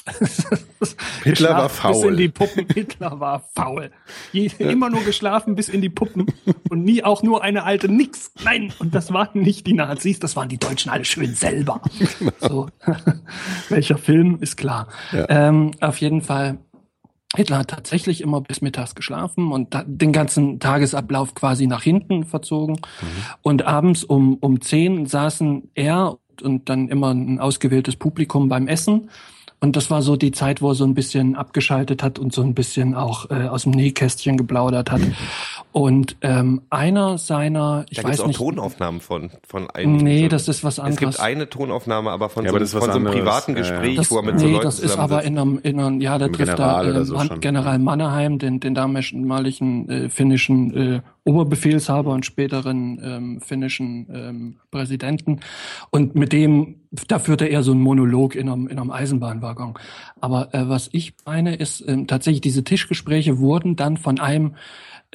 Hitler war Geschlafen Bis faul. in die Puppen. Hitler war faul. Je, immer nur geschlafen bis in die Puppen und nie auch nur eine alte Nix. Nein, und das waren nicht die Nazis, das waren die Deutschen alle schön selber. So, welcher Film ist klar. Ähm, auf jeden Fall. Hitler hat tatsächlich immer bis mittags geschlafen und den ganzen Tagesablauf quasi nach hinten verzogen. Und abends um, um zehn saßen er und dann immer ein ausgewähltes Publikum beim Essen. Und das war so die Zeit, wo er so ein bisschen abgeschaltet hat und so ein bisschen auch äh, aus dem Nähkästchen geplaudert hat. Und ähm, einer seiner, ich Da gibt es weiß auch nicht, Tonaufnahmen von, von einigen. nee, so. das ist was Es anderes. gibt eine Tonaufnahme, aber von, Ja, so, aber von so einem privaten. Gespräch, Das, wo er mit so nee, Leuten das ist aber in einem, in einem ja, da trifft General er äh, so. General Mannerheim, den, den damaligen äh, finnischen äh, Oberbefehlshaber und späteren ähm, finnischen ähm, Präsidenten. Und mit dem, da führte er so einen Monolog in einem, in einem Eisenbahnwaggon. Aber äh, was ich meine, ist ähm, tatsächlich, diese Tischgespräche wurden dann von einem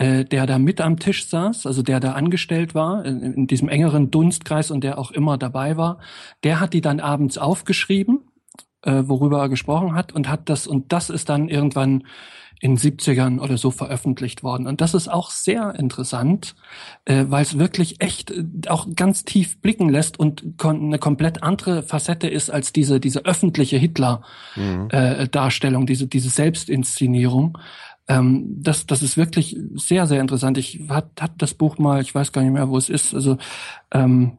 äh, der da mit am Tisch saß, also der da angestellt war, in, in diesem engeren Dunstkreis und der auch immer dabei war, der hat die dann abends aufgeschrieben, äh, worüber er gesprochen hat und hat das, und das ist dann irgendwann in 70ern oder so veröffentlicht worden. Und das ist auch sehr interessant, äh, weil es wirklich echt äh, auch ganz tief blicken lässt und kon eine komplett andere Facette ist als diese, diese öffentliche Hitler-Darstellung, diese, diese Selbstinszenierung. Ähm, das, das ist wirklich sehr, sehr interessant. Ich hat, hat das Buch mal, ich weiß gar nicht mehr, wo es ist. Also ähm,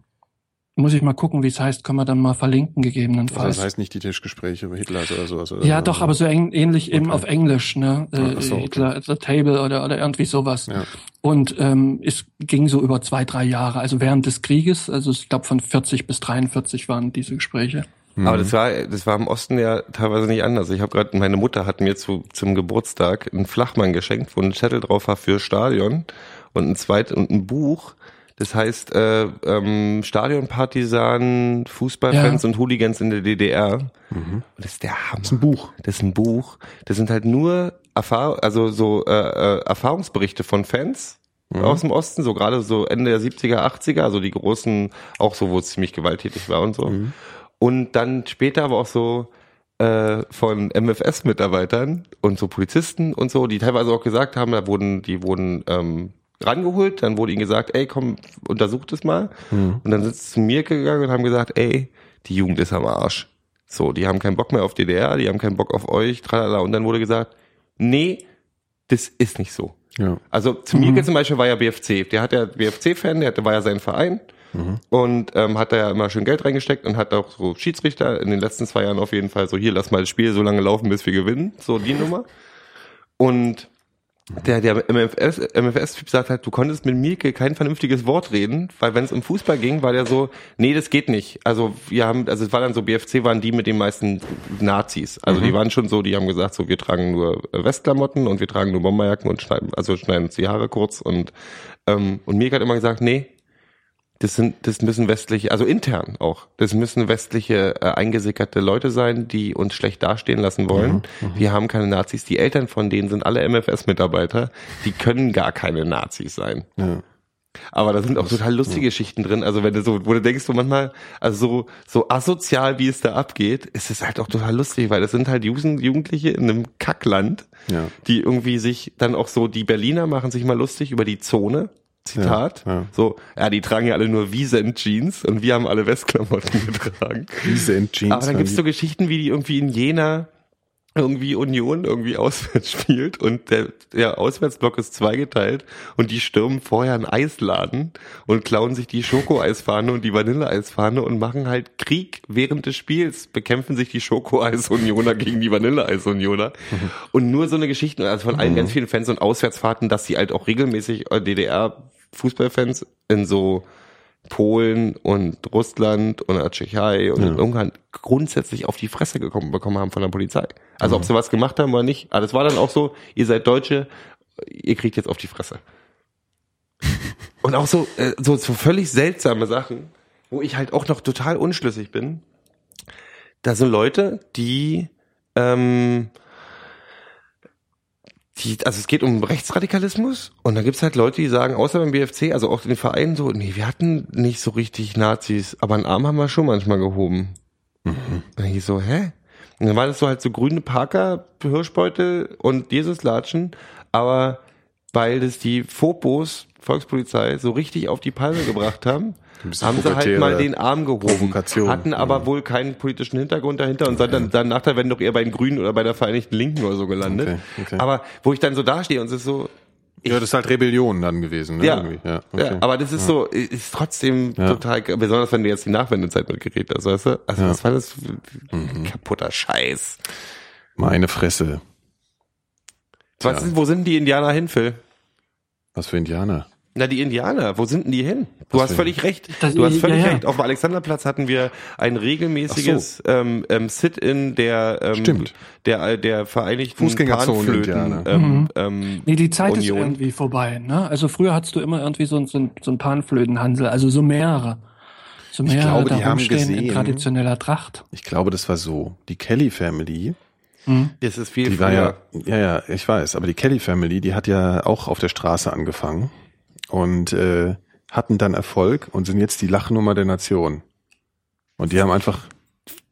muss ich mal gucken, wie es heißt, können wir dann mal verlinken Also gegebenenfalls. das heißt nicht die Tischgespräche über Hitler oder sowas. Oder ja, so. doch, aber so äng, ähnlich eben Okay. auf Englisch, ne? Äh, so, okay. Hitler at the Table oder, oder irgendwie sowas. Ja. Und ähm, es ging so über zwei, drei Jahre, also während des Krieges, also ich glaube von 40 bis 43 waren diese Gespräche. Aber das war, das war im Osten ja teilweise nicht anders. Ich habe gerade, meine Mutter hat mir zu, zum Geburtstag einen Flachmann geschenkt, wo ein Zettel drauf war für Stadion und ein zweit und ein Buch. Das heißt, äh, ähm, Stadionpartisanen, Fußballfans Ja. und Hooligans in der DDR. Und das ist der Hammer. Das ist ein Buch. Das ist ein Buch. Das sind halt nur Erfahr also so äh, äh, Erfahrungsberichte von Fans aus dem Osten, so gerade so Ende der 70er, 80er, also die großen, auch so, wo es ziemlich gewalttätig war und so. Und dann später aber auch so äh, von MFS-Mitarbeitern und so Polizisten und so, die teilweise auch gesagt haben, da wurden, die wurden ähm, rangeholt, dann wurde ihnen gesagt, ey, komm, untersucht es mal. Und dann sind sie zu mir gegangen und haben gesagt, ey, die Jugend ist am Arsch. So, die haben keinen Bock mehr auf DDR, die haben keinen Bock auf euch, tralala. Und dann wurde gesagt, nee, das ist nicht so. Ja. Also zu Mirke zum Beispiel war ja BFC. Der hat ja BFC-Fan, der war ja sein Verein und ähm, hat da ja immer schön Geld reingesteckt und hat auch so Schiedsrichter in den letzten zwei Jahren auf jeden Fall so, hier, lass mal das Spiel so lange laufen, bis wir gewinnen. So die Nummer. Und der, der MFS, MFS-Typ sagt halt, du konntest mit Mirke kein vernünftiges Wort reden, weil wenn es um Fußball ging, war der so, nee, das geht nicht. Also wir haben, also es war dann so, BFC waren die mit den meisten Nazis. Also die waren schon so, die haben gesagt, so wir tragen nur äh, Westklamotten und wir tragen nur Bomberjacken und schneiden, also schneiden uns die Haare kurz und ähm, und Mirke hat immer gesagt, nee, das sind, das müssen westliche, also intern auch, das müssen westliche äh, eingesickerte Leute sein, die uns schlecht dastehen lassen wollen. Wir haben keine Nazis. Die Eltern von denen sind alle MFS-Mitarbeiter. Die können gar keine Nazis sein. Ja. Aber da sind auch total lustige Geschichten drin. Also wenn du so, wo du denkst, so manchmal, also so, so asozial, wie es da abgeht, ist es halt auch total lustig, weil das sind halt Jugend- Jugendliche in einem Kackland, Ja. die irgendwie sich dann auch so, die Berliner machen sich mal lustig über die Zone. Zitat. Ja, ja. So, ja, die tragen ja alle nur Wiesent Jeans und wir haben alle Westklamotten getragen. Diese in Jeans. Aber dann gibt's so Geschichten, wie die irgendwie in Jena irgendwie Union irgendwie auswärts spielt und der, der Auswärtsblock ist zweigeteilt und die stürmen vorher einen Eisladen und klauen sich die Schokoeisfahne und die Vanilleeisfahne und machen halt Krieg während des Spiels, bekämpfen sich die Schokoeis-Unioner gegen die Vanilleeis-Unioner und nur so eine Geschichte, also von allen ganz vielen Fans und Auswärtsfahrten, dass sie halt auch regelmäßig äh, DDR-Fußballfans in so Polen und Russland und der Tschechei und in Ungarn grundsätzlich auf die Fresse gekommen bekommen haben von der Polizei. Also ob sie was gemacht haben oder nicht. Aber das war dann auch so, ihr seid Deutsche, ihr kriegt jetzt auf die Fresse. Und auch so, äh, so, so völlig seltsame Sachen, wo ich halt auch noch total unschlüssig bin. Da sind Leute, die ähm, die, also es geht um Rechtsradikalismus und da gibt's halt Leute, die sagen, außer beim BFC, also auch in den Vereinen so, nee, wir hatten nicht so richtig Nazis, aber einen Arm haben wir schon manchmal gehoben. Und dann ich so, hä? Und dann waren das so halt so grüne Parker, Hirschbeutel und Jesus-Latschen, aber weil das die Phobos, Volkspolizei, so richtig auf die Palme gebracht haben, haben sie halt mal den Arm gehoben. Hatten aber wohl keinen politischen Hintergrund dahinter und dann, dann nachher werden doch eher bei den Grünen oder bei der Vereinigten Linken oder so gelandet. Okay, okay. Aber wo ich dann so dastehe und es ist so, Ja, das ist halt Rebellion dann gewesen, ne? ja, Irgendwie. ja, ja, okay. aber das ist so, ist trotzdem Ja. total, besonders wenn du jetzt die Nachwendezeit mitgeredet hast, weißt du? Also Ja. was war das Mhm. kaputter Scheiß? Meine Fresse. Was Ja. sind, wo sind die Indianer hin, Phil? Was für Indianer. Na, die Indianer, wo sind denn die hin? Du Was hast völlig recht. Das- du hast ja, völlig ja. recht. Auf dem Alexanderplatz hatten wir ein regelmäßiges ähm, ähm, Sit-in der ähm, Stimmt. der der Vereinigten Fußgängerzone Panflöten, Indianer. ähm, ähm, Nee, die Zeit ist Union. irgendwie vorbei. Ne? Also früher hattest du immer irgendwie so, ein- so, ein- so ein Panflötenhansel, also so mehrere. So mehrere glaube, die da haben rumstehen gesehen- in traditioneller Tracht. Ich glaube, das war so. Die Kelly Family, das ist viel die früher. war ja, ja, ja, ich weiß, aber die Kelly Family, die hat ja auch auf der Straße angefangen und äh, hatten dann Erfolg und sind jetzt die Lachnummer der Nation. Und die haben einfach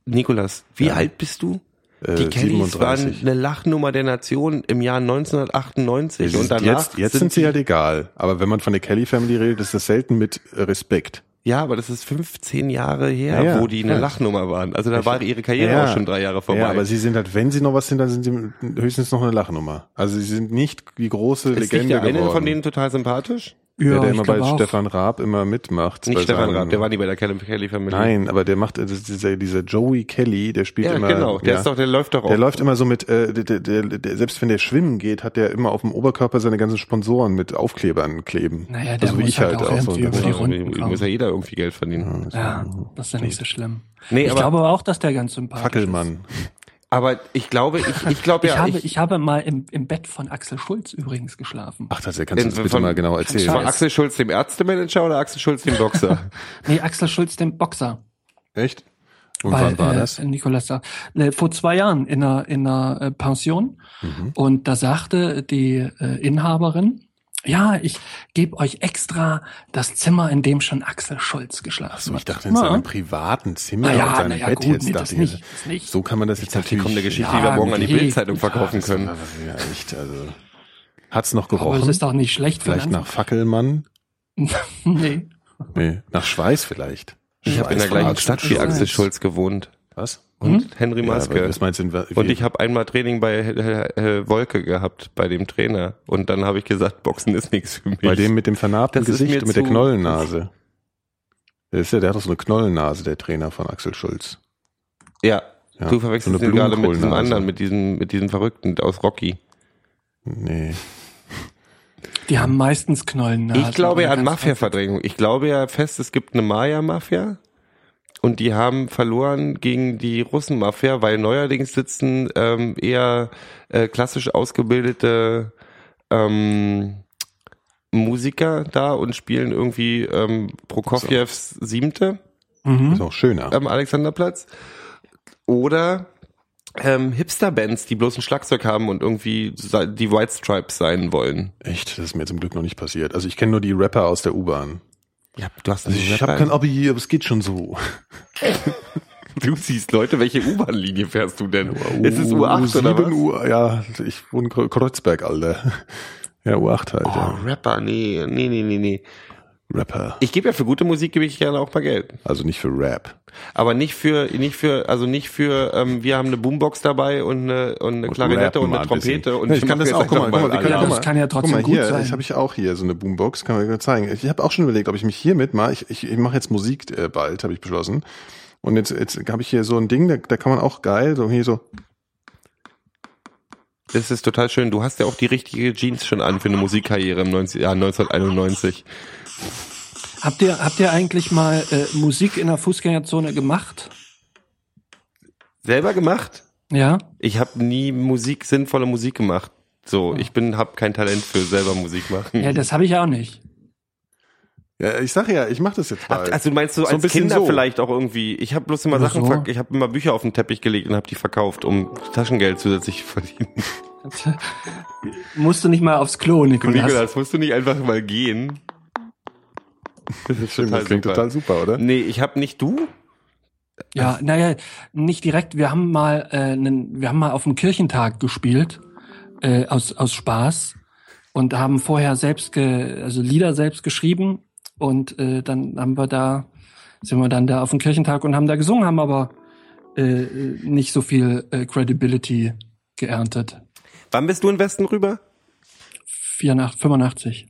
Nikolas, wie Ja. alt bist du? äh, Die Kellys waren 37. eine Lachnummer der Nation im Jahr 1998 und danach jetzt jetzt sind sie halt egal. Aber wenn man von der Kelly Family redet, ist das selten mit äh, Respekt. Ja, aber das ist 15 Jahre her, Ja, wo die eine ja. Lachnummer waren. Also da war ihre Karriere Ja. auch schon drei Jahre vorbei. Ja, aber sie sind halt, wenn sie noch was sind, dann sind sie höchstens noch eine Lachnummer. Also sie sind nicht die große ist Legende der eine von denen total sympathisch? Der, der ich immer bei auch. Stefan Raab immer mitmacht. Nicht Stefan Raab, der war nie bei der Kelly, Kelly Family. Nein, aber der macht, ist dieser, dieser Joey Kelly, der spielt Ja, immer. genau. Der ja. ist doch, der läuft doch auch. Der läuft immer so mit, äh, der, der, der, der, selbst wenn der schwimmen geht, hat der immer auf dem Oberkörper seine ganzen Sponsoren mit Aufklebern kleben. Naja, der also wie muss ich halt halt auch auch so. über die Ja, Runden kommen. muss ja jeder irgendwie Geld verdienen. Ja, das ist ja nicht so schlimm. Nee, ich aber- glaube aber auch, dass der ganz sympathisch Fackelmann. Aber ich glaube, ich, ich glaube Ich, ja, habe, ich, habe mal im, im Bett von Axel Schulz übrigens geschlafen. Ach, das kannst du das bitte von- mal genau erzählen. von Axel Schulz dem Ärztemanager oder Axel Schulz dem Boxer? Nee, Axel Schulz, dem Boxer. Echt? Und Weil, wann war äh, das? Nikolas da, äh, vor zwei Jahren in einer, in einer äh, Pension. Mhm. Und da sagte die äh, Inhaberin, ja, ich gebe euch extra das Zimmer, in dem schon Axel Schulz geschlafen Ach so, ich hat. dachte in Ja. seinem privaten Zimmer ja, und seinem ja, Bett gut, jetzt nee, dachte das ich, nicht, das nicht. so kann man das jetzt Hier natürlich. kommt eine Geschichte, Ja, die wir morgen an die. Bildzeitung verkaufen können. Ja, echt, also hat's noch Aber gerochen? es ist doch nicht schlecht für vielleicht einen nach Fackelmann? Nee. Nee, nach Schweiß vielleicht. Ich habe in der gleichen Stadt wie. Axel Schulz gewohnt. Was? Und Henry Ja, Maske. was meinst du? Und ich habe einmal Training bei äh, äh, Wolke gehabt, bei dem Trainer. Und dann habe ich gesagt, Boxen ist nichts für mich. bei dem mit dem vernarbten Das Gesicht mit der Knollennase. Der ist ja, der hat doch so eine Knollennase, der Trainer von Axel Schulz. ja, Ja, du verwechselst so ihn gerade mit diesem anderen, mit diesem, mit diesem Verrückten aus Rocky. Nee. Die haben meistens Knollen. Ich glaube ja ja an Mafia-Verdrängung. Ich glaube ja fest, es gibt eine Maya-Mafia. Und die haben verloren gegen die Russen-Mafia, weil neuerdings sitzen ähm, eher äh, klassisch ausgebildete ähm, Musiker da und spielen irgendwie ähm, Prokofjews Siebte Mhm. Ist auch schöner. am Alexanderplatz. Oder ähm, Hipster-Bands, die bloß ein Schlagzeug haben und irgendwie die White Stripes sein wollen. Echt, das ist mir zum Glück noch nicht passiert. Also ich kenne nur die Rapper aus der U-Bahn. Ja, du hast Also ich habe kein Abi, aber es geht schon so. Du siehst Leute, welche U-Bahn-Linie fährst du denn? Ist es U8 oder 7 was? Uhr, ja, ich wohne in Kre- Kreuzberg, Alter. Ja, U8 halt, Oh, ja. Rapper, nee, nee, nee, nee, nee. Rapper. Ich gebe ja für gute Musik gebe ich gerne auch mal Geld. Also nicht für Rap. Aber nicht für, nicht für, also nicht für, ähm, wir haben eine Boombox dabei und eine, und eine Und Klarinette und mal eine ein. Trompete und Ja, ich wir kann das auch. Guck mal, guck mal, wir können Ja, das mal, kann ja trotzdem guck mal, gut hier, sein. Ich habe ich auch hier so eine Boombox, kann man zeigen. Ich habe auch schon überlegt, ob ich mich hier mitmache. Ich, ich, ich mache jetzt Musik äh, bald, habe ich beschlossen. Und jetzt, jetzt habe ich hier so ein Ding, da, da kann man auch geil, so hier so. Das ist total schön. Du hast ja auch die richtige Jeans schon an für eine Musikkarriere im 90, Jahr 1991. Habt ihr, habt ihr eigentlich mal äh, Musik in der Fußgängerzone gemacht? Selber gemacht? Ja? Ich habe nie Musik, sinnvolle Musik gemacht. So, ich bin, hab kein Talent für selber Musik machen. Ja, das habe ich auch nicht. Ja, ich sage ja, ich mache das jetzt Ach, bald. Also meinst du So als Kinder so. vielleicht auch irgendwie? Ich habe bloß immer Sachen, so. ich habe immer Bücher auf den Teppich gelegt und habe die verkauft, um Taschengeld zusätzlich zu verdienen. Musst du nicht mal aufs Klo, Nikolas. Nikolas, musst du nicht einfach mal gehen? Das ist Schön, das klingt super. total super, oder? Nee, ich habe nicht du. Ja, naja, nicht direkt. Wir haben mal, äh, nen, wir haben mal auf dem Kirchentag gespielt äh, aus aus Spaß und haben vorher selbst, ge, also Lieder selbst geschrieben und äh, dann haben wir da sind wir dann da auf dem Kirchentag und haben da gesungen, haben aber äh, nicht so viel äh, Credibility geerntet. Wann bist du in Westen rüber? 84, 85.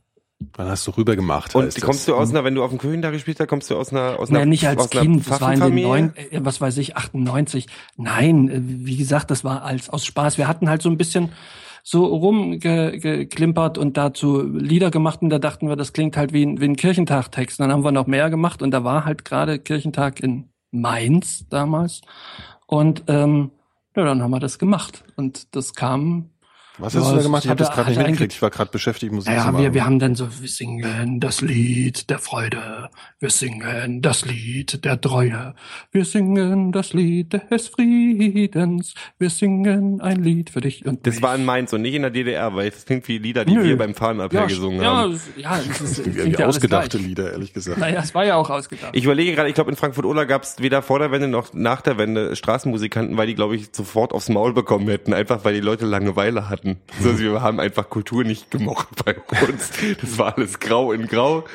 Wann hast du rüber gemacht? Und heißt kommst das? du aus einer, wenn du auf dem Kirchentag gespielt hast, kommst du aus einer, aus Naja, einer, nicht als aus einer Kind, das war in den neun, äh, was weiß ich, 98. Nein, äh, wie gesagt, das war als aus Spaß. Wir hatten halt so ein bisschen so rumgeklimpert und dazu Lieder gemacht und da dachten wir, das klingt halt wie ein, wie ein Kirchentag-Text. Dann haben wir noch mehr gemacht und da war halt gerade Kirchentag in Mainz damals. Und ähm, ja, dann haben wir das gemacht. Und das kam Was Ja, hast du da das gemacht? Ich habe das gerade nicht mitgekriegt. Ich war gerade beschäftigt, Musik zu Ja, machen. wir, wir haben dann so, wir singen das Lied der Freude, wir singen das Lied der Treue, wir singen das Lied des Friedens, wir singen ein Lied für dich und Das mich. war in Mainz und nicht in der DDR, weil das klingt wie Lieder, die Nö. wir beim Fahnenappell ja, gesungen ja, haben. ja, es ist, Irgendwie klingt ja ausgedachte. Lieder, ehrlich gesagt. Naja, es war ja auch ausgedacht. Ich überlege gerade, ich glaube in Frankfurt-Oder gab es weder vor der Wende noch nach der Wende Straßenmusikanten, weil die, glaube ich, sofort aufs Maul bekommen hätten, einfach weil die Leute Langeweile hatten. So, also wir haben einfach Kultur nicht gemocht bei uns. Das war alles grau in grau.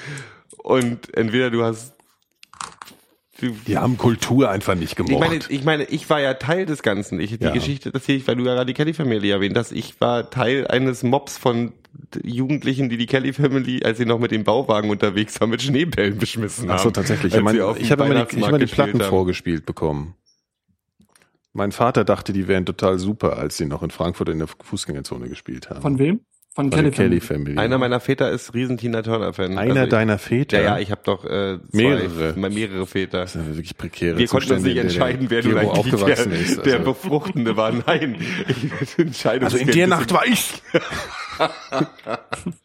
Und entweder du hast Die haben Kultur einfach nicht ich gemocht. meine, ich meine, ich war ja Teil des Ganzen. Ich, die Ja. Geschichte, das hier, weil du ja gerade die Kelly Family erwähnt hast. Ich war Teil eines Mobs von Jugendlichen, die die Kelly Family, als sie noch mit dem Bauwagen unterwegs war, mit Schneebällen beschmissen haben. Ach so, tatsächlich. Ich, mein, sie auf dem ich habe immer die, ich hab die Platten haben. vorgespielt bekommen. Mein Vater dachte, die wären total super, als sie noch in Frankfurt in der Fußgängerzone gespielt haben. Von wem? Von Von der Kelly Kelly Family. Einer meiner Väter ist riesen Tina Turner Fan. Einer Also ich- deiner Väter. Ja, ja, ich habe doch äh, zwei, Mehrere. mehrere Väter. Das sind wirklich prekäre Wir konnten uns nicht entscheiden, wer Gero eigentlich aufgewachsen der, ist. der Also, Befruchtende war. Nein, ich entscheide also in der Nacht war ich.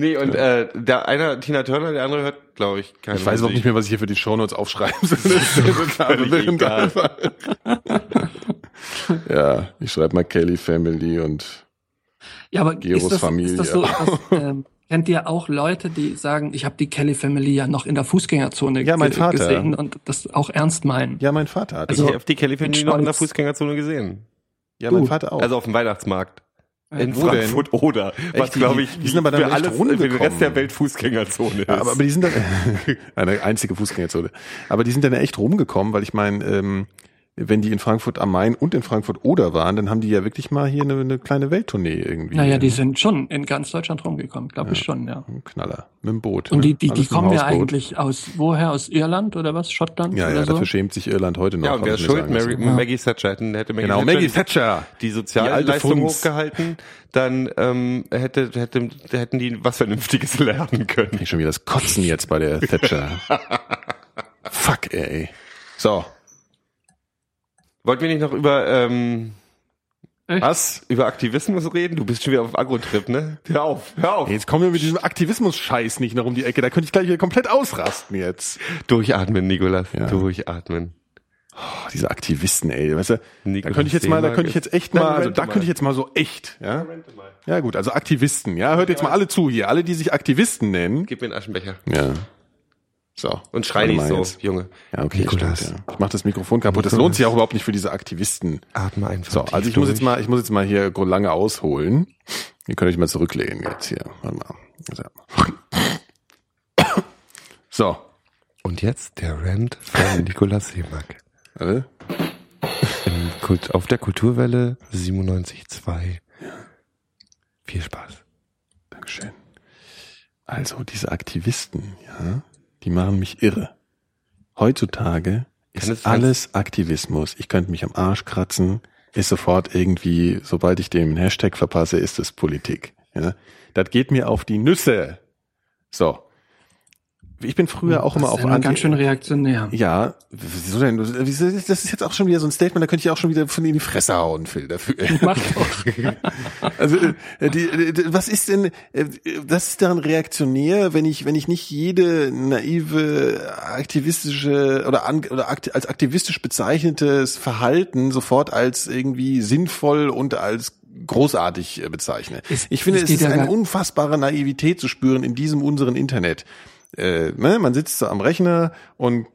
Nee, und äh, der einer Tina Turner, der andere hört, glaube ich, keine Ich weiß überhaupt nicht mehr, was ich hier für die Shownotes. Das ist verwirrend einfach. ja, ich schreibe mal Kelly Family und Ja, aber Geros ist das, Familie. ist das so, dass, ähm, kennt ihr auch Leute, die sagen, ich habe die Kelly Family ja noch in der Fußgängerzone Ja, mein Vater. gesehen und das auch ernst meinen? ja, mein Vater hat. Also- ich habe die Kelly Family noch in der. Fußgängerzone gesehen. ja, mein du. Vater auch. Also auf dem Weihnachtsmarkt. In Wo denn? Frankfurt oder was glaube ich die sind aber dann für alles für den. Rest der Welt Fußgängerzone ist. Ja, aber, aber die sind dann eine einzige Fußgängerzone. Aber die sind dann echt rumgekommen, weil ich meine, ähm, wenn die in Frankfurt am Main und in Frankfurt Oder waren, dann haben die ja wirklich mal hier eine, eine kleine Welttournee irgendwie. Naja, die sind schon in ganz Deutschland rumgekommen, glaube ich schon, ja. Ein Knaller mit dem Boot. Und ne? die, die, die dem kommen ja eigentlich aus, woher? Aus Irland oder was? Schottland Ja, oder ja, so? dafür schämt sich Irland heute noch. ja, und wer ist schuld? Mary, lassen. Maggie Thatcher. Hätten, hätte Maggie Genau, Thatcher Maggie Thatcher. die Die Sozialleistung hochgehalten, dann ähm, hätte, hätte, hätten die was Vernünftiges lernen können. Ich schon wieder das Kotzen jetzt bei der Thatcher. Fuck, ey. So, Wollten wir nicht noch über ähm, Echt? was? über Aktivismus reden? Du bist schon wieder auf Agro-Trip, ne? Hör auf, hör auf. Jetzt kommen wir mit diesem Aktivismus-Scheiß nicht noch um die Ecke. Da könnte ich gleich wieder komplett ausrasten jetzt. Durchatmen, Nikolas. Ja. Durchatmen. Oh, diese Aktivisten, ey, weißt du, da Nikolas könnte ich jetzt mal, da könnte ich jetzt echt mal, also da könnte ich jetzt mal so echt, ja? Ja gut, also Aktivisten, ja, hört jetzt mal alle zu hier, alle, die sich Aktivisten nennen. Gib mir einen Aschenbecher. Ja. So. Und schrei nicht so, jetzt. Junge. Ja, okay, Nikolas. stimmt, ja. Ich mach das Mikrofon kaputt. Das lohnt sich auch überhaupt nicht für diese Aktivisten. Atme einfach. So, also ich muss jetzt mal, ich muss jetzt mal hier lange ausholen. Ihr könnt euch mal zurücklehnen jetzt hier. Warte mal. So. Und jetzt der Rant von Nikolas Seemark. Warte. In Kult, auf der Kulturwelle 97.2. Viel Spaß. Dankeschön. Also diese Aktivisten, ja, die machen mich irre. Heutzutage ist alles Aktivismus. Ich könnte mich am Arsch kratzen, ist sofort irgendwie, sobald ich den Hashtag verpasse, ist es Politik. Ja, das geht mir auf die Nüsse. So. Ich bin früher auch immer auf ja ganz schön reaktionär. ja, wieso denn? Wieso- Das ist jetzt auch schon wieder so ein Statement, da könnte ich auch schon wieder von in die Fresse hauen, Phil, dafür. Mach doch. Also, äh, die, äh, was ist denn, äh, das ist daran reaktionär, wenn ich, wenn ich nicht jede naive, aktivistische oder, an, oder akt, als aktivistisch bezeichnetes Verhalten sofort als irgendwie sinnvoll und als großartig äh, bezeichne. Es- ich finde, es es ist ja eine unfassbare Naivität zu spüren in diesem unseren Internet. Äh, ne, man sitzt so am Rechner und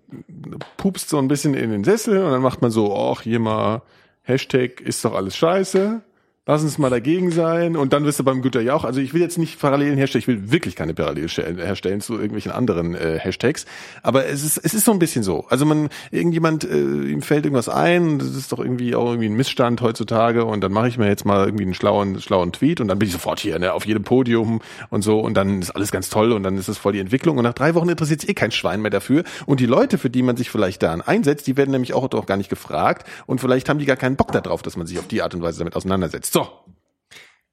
pupst so ein bisschen in den Sessel und dann macht man so, ach, hier mal Hashtag ist doch alles scheiße. Lass uns mal dagegen sein. Und dann wirst du beim Güter ja auch. Also ich will jetzt nicht Parallelen herstellen. Ich will wirklich keine Parallelen stellen- herstellen zu irgendwelchen anderen äh, Hashtags. Aber es ist, es ist so ein bisschen so. Also man, irgendjemand, äh, ihm fällt irgendwas ein. Das ist doch irgendwie auch irgendwie ein Missstand heutzutage. Und dann mache ich mir jetzt mal irgendwie einen schlauen, schlauen Tweet. Und dann bin ich sofort hier, ne, auf jedem Podium und so. Und dann ist alles ganz toll. Und dann ist es voll die Entwicklung. Und nach drei Wochen interessiert eh kein Schwein mehr dafür. Und die Leute, für die man sich vielleicht da einsetzt, die werden nämlich auch doch gar nicht gefragt. Und vielleicht haben die gar keinen Bock darauf, dass man sich auf die Art und Weise damit auseinandersetzt. So.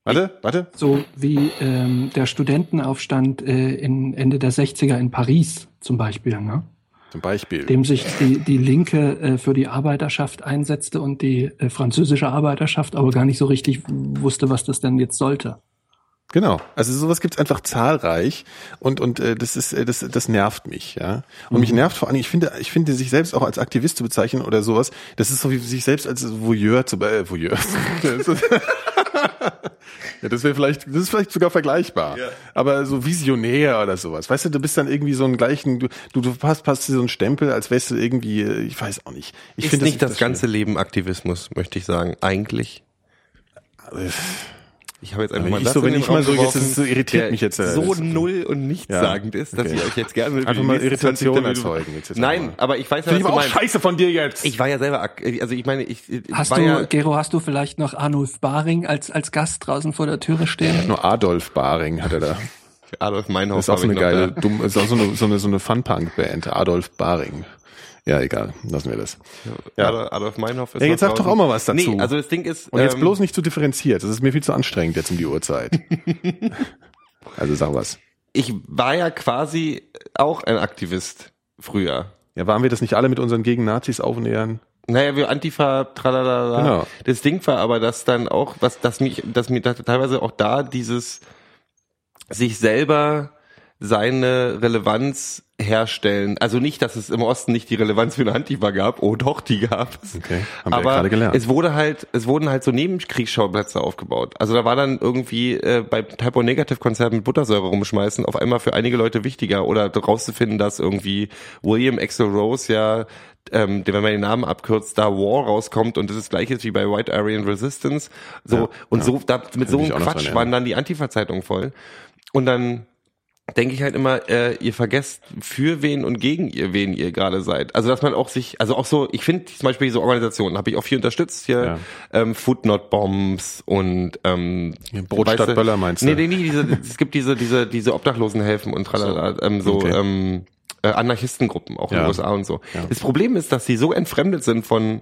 Warte, warte. So wie ähm, der Studentenaufstand äh, in Ende der 60er in Paris zum Beispiel, ne? Zum Beispiel. dem sich die, die Linke äh, für die Arbeiterschaft einsetzte und die äh, französische Arbeiterschaft aber gar nicht so richtig wusste, was das denn jetzt sollte. Genau. Also sowas gibt's einfach zahlreich und und äh, das ist äh, das das nervt mich, ja. Und mich nervt vor allem, ich finde ich finde sich selbst auch als Aktivist zu bezeichnen oder sowas, das ist so wie sich selbst als Voyeur zu äh, Voyeur. Das ja, das wäre vielleicht das ist vielleicht sogar vergleichbar. Aber so visionär oder sowas. Weißt du, du bist dann irgendwie so einen gleichen du du, du passt passt dir so einen Stempel, als wärst du irgendwie äh, ich weiß auch nicht. Ich ist finde nicht das, ganze Leben Aktivismus, möchte ich sagen. Eigentlich. Ich habe jetzt einfach Aber mal ich das so, wenn ich mal so, jetzt so, irritiert mich jetzt, äh, so das- null und nichtssagend ist, dass okay. ich euch jetzt gerne Einfach die mal nächsten 20 Irritation erzeugen jetzt jetzt Nein, mal. aber ich weiß ja, ich was aber du auch meinst. scheiße von dir jetzt. Ich war ja selber, also ich meine, ich, ich Hast war du, ja, Gero, hast du vielleicht noch Arnulf Baring als, als Gast draußen vor der Türe stehen? Nur Adolf Baring hat er da. Adolf Meinhof Das ist auch so eine ich geile, da. dumm, ist auch so eine, so eine, so eine Fun-Punk-Band, Adolf Baring. Ja, egal, lassen wir das. Ja. Adolf, Meinhof ist Ja, jetzt sag doch auch mal was dazu. Nee, also das Ding ist, Und jetzt ähm, bloß nicht zu differenziert. Das ist mir viel zu anstrengend jetzt um die Uhrzeit. also sag was. ich war ja quasi auch ein Aktivist früher. Ja, waren wir das nicht alle mit unseren Gegen-Nazis aufnähern? Naja, wir Antifa, tralala. Genau. Das Ding war aber, dass dann auch, was, dass mich, dass mir da teilweise auch da dieses sich selber seine Relevanz herstellen. Also nicht, dass es im Osten nicht die Relevanz für eine Antifa gab. Oh doch, die gab es. Okay, haben wir ja aber gerade gelernt. es wurde halt, es wurden halt so Nebenkriegsschauplätze aufgebaut. Also da war dann irgendwie äh, bei Typo Negative Konzerten mit Buttersäure rumschmeißen auf einmal für einige Leute wichtiger oder rauszufinden, dass irgendwie William Axel Rose ja ähm, wenn man den Namen abkürzt, da War rauskommt und das ist gleiches wie bei White Aryan Resistance. So Ja, und ja. so da, mit so mich einem Quatsch waren dann die Antifa-Zeitungen voll. Und dann denke ich halt immer, äh, ihr vergesst für wen und gegen ihr, wen ihr gerade seid. Also dass man auch sich, also auch so, ich finde zum Beispiel so Organisationen, habe ich auch viel unterstützt hier, Ja. ähm, Food Not Bombs und ähm, Ja, Brot statt weißt Böller meinst du? Nee, nee, nee, diese, es gibt diese, diese, diese Obdachlosenhelfen und tralala, ähm, so Okay. ähm, äh, Anarchistengruppen, auch in Ja. den USA und so. Ja. Das Problem ist, dass sie so entfremdet sind von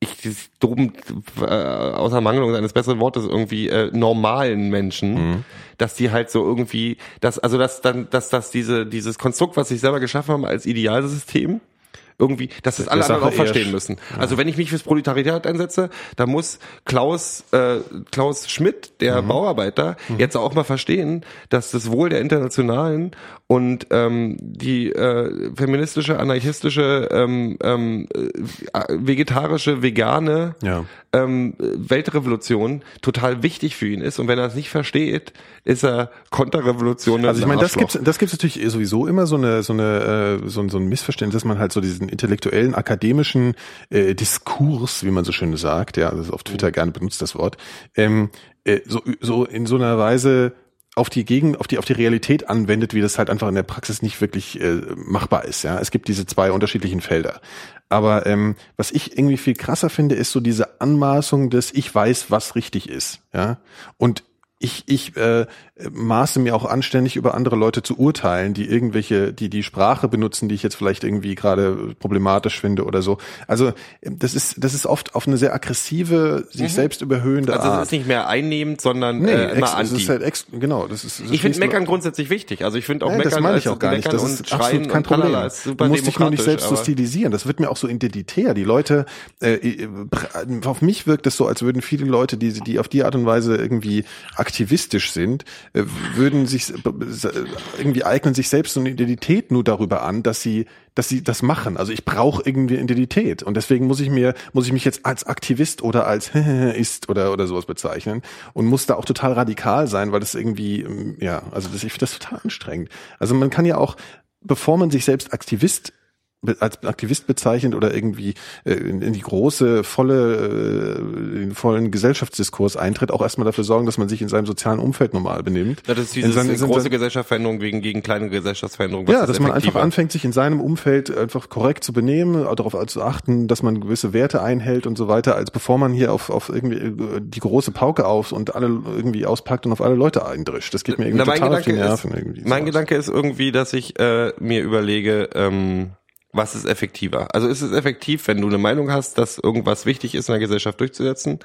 ich dieses dumm, äh, außer Mangelung eines besseren Wortes irgendwie äh, normalen Menschen, Mhm. dass die halt so irgendwie, dass also dass dann, dass das diese dieses Konstrukt, was sie sich selber geschaffen haben als Idealsystem irgendwie, dass das alle anderen auch verstehen müssen. Also wenn ich mich fürs Proletariat einsetze, dann muss Klaus äh, Klaus Schmidt, der Mhm. Bauarbeiter, jetzt auch mal verstehen, dass das Wohl der Internationalen und ähm, die äh, feministische, anarchistische, ähm, ähm, äh, vegetarische, vegane Ja. ähm, Weltrevolution total wichtig für ihn ist. Und wenn er es nicht versteht, ist er Konterrevolution. Also ich meine, das gibt's, das gibt's natürlich sowieso immer so eine, so eine, äh, so, ein- so ein Missverständnis, dass man halt so diesen intellektuellen, akademischen äh, Diskurs, wie man so schön sagt, ja, das ist auf Twitter gerne benutzt das Wort, ähm, äh, so, so in so einer Weise auf die Gegen, auf die, auf die Realität anwendet, wie das halt einfach in der Praxis nicht wirklich äh, machbar ist. Ja, es gibt diese zwei unterschiedlichen Felder. Aber ähm, was ich irgendwie viel krasser finde, ist so diese Anmaßung des Ich weiß, was richtig ist. Ja, und ich, ich äh, maße mir auch anständig über andere Leute zu urteilen, die irgendwelche, die die Sprache benutzen, die ich jetzt vielleicht irgendwie gerade problematisch finde oder so. Also das ist das ist oft auf eine sehr aggressive, sich selbst überhöhende Also es Art. ist nicht mehr einnehmend, sondern nee, äh, immer es anti. ist halt ex, genau. Das ist, das ich finde Meckern grundsätzlich wichtig. Also ich finde auch Nein, Meckern das meine ich auch gar nicht. Das ist absolut kein Problem. ist super du musst dich nur nicht selbst so stilisieren. Das wird mir auch so identitär. Die Leute, äh, äh, auf mich wirkt es so, als würden viele Leute, die, die auf die Art und Weise irgendwie aktivistisch sind, äh, würden sich äh, irgendwie eignen sich selbst so eine Identität nur darüber an, dass sie dass sie das machen. Also ich brauche irgendwie Identität und deswegen muss ich mir muss ich mich jetzt als Aktivist oder als ist oder oder sowas bezeichnen und muss da auch total radikal sein, weil das irgendwie ähm, ja, also das, ich finde das total anstrengend. Also man kann ja auch bevor man sich selbst Aktivist als Aktivist bezeichnet oder irgendwie äh, in, in die große, volle, äh, den vollen Gesellschaftsdiskurs eintritt, auch erstmal dafür sorgen, dass man sich in seinem sozialen Umfeld normal benimmt. Ja, das ist In diese in große seinen- Gesellschaftsveränderung gegen, gegen kleine Gesellschaftsveränderungen. Was ja, dass man einfach anfängt, sich in seinem Umfeld einfach korrekt zu benehmen, darauf zu achten, dass man gewisse Werte einhält und so weiter, als bevor man hier auf, auf irgendwie äh, die große Pauke auf und alle irgendwie auspackt und auf alle Leute eindrischt. Das geht mir irgendwie Na, mein total auf die Nerven. ist, irgendwie mein sowas. Gedanke ist irgendwie, dass ich äh, mir überlege, ähm, was ist effektiver? Also ist es effektiv, wenn du eine Meinung hast, dass irgendwas wichtig ist in der Gesellschaft durchzusetzen,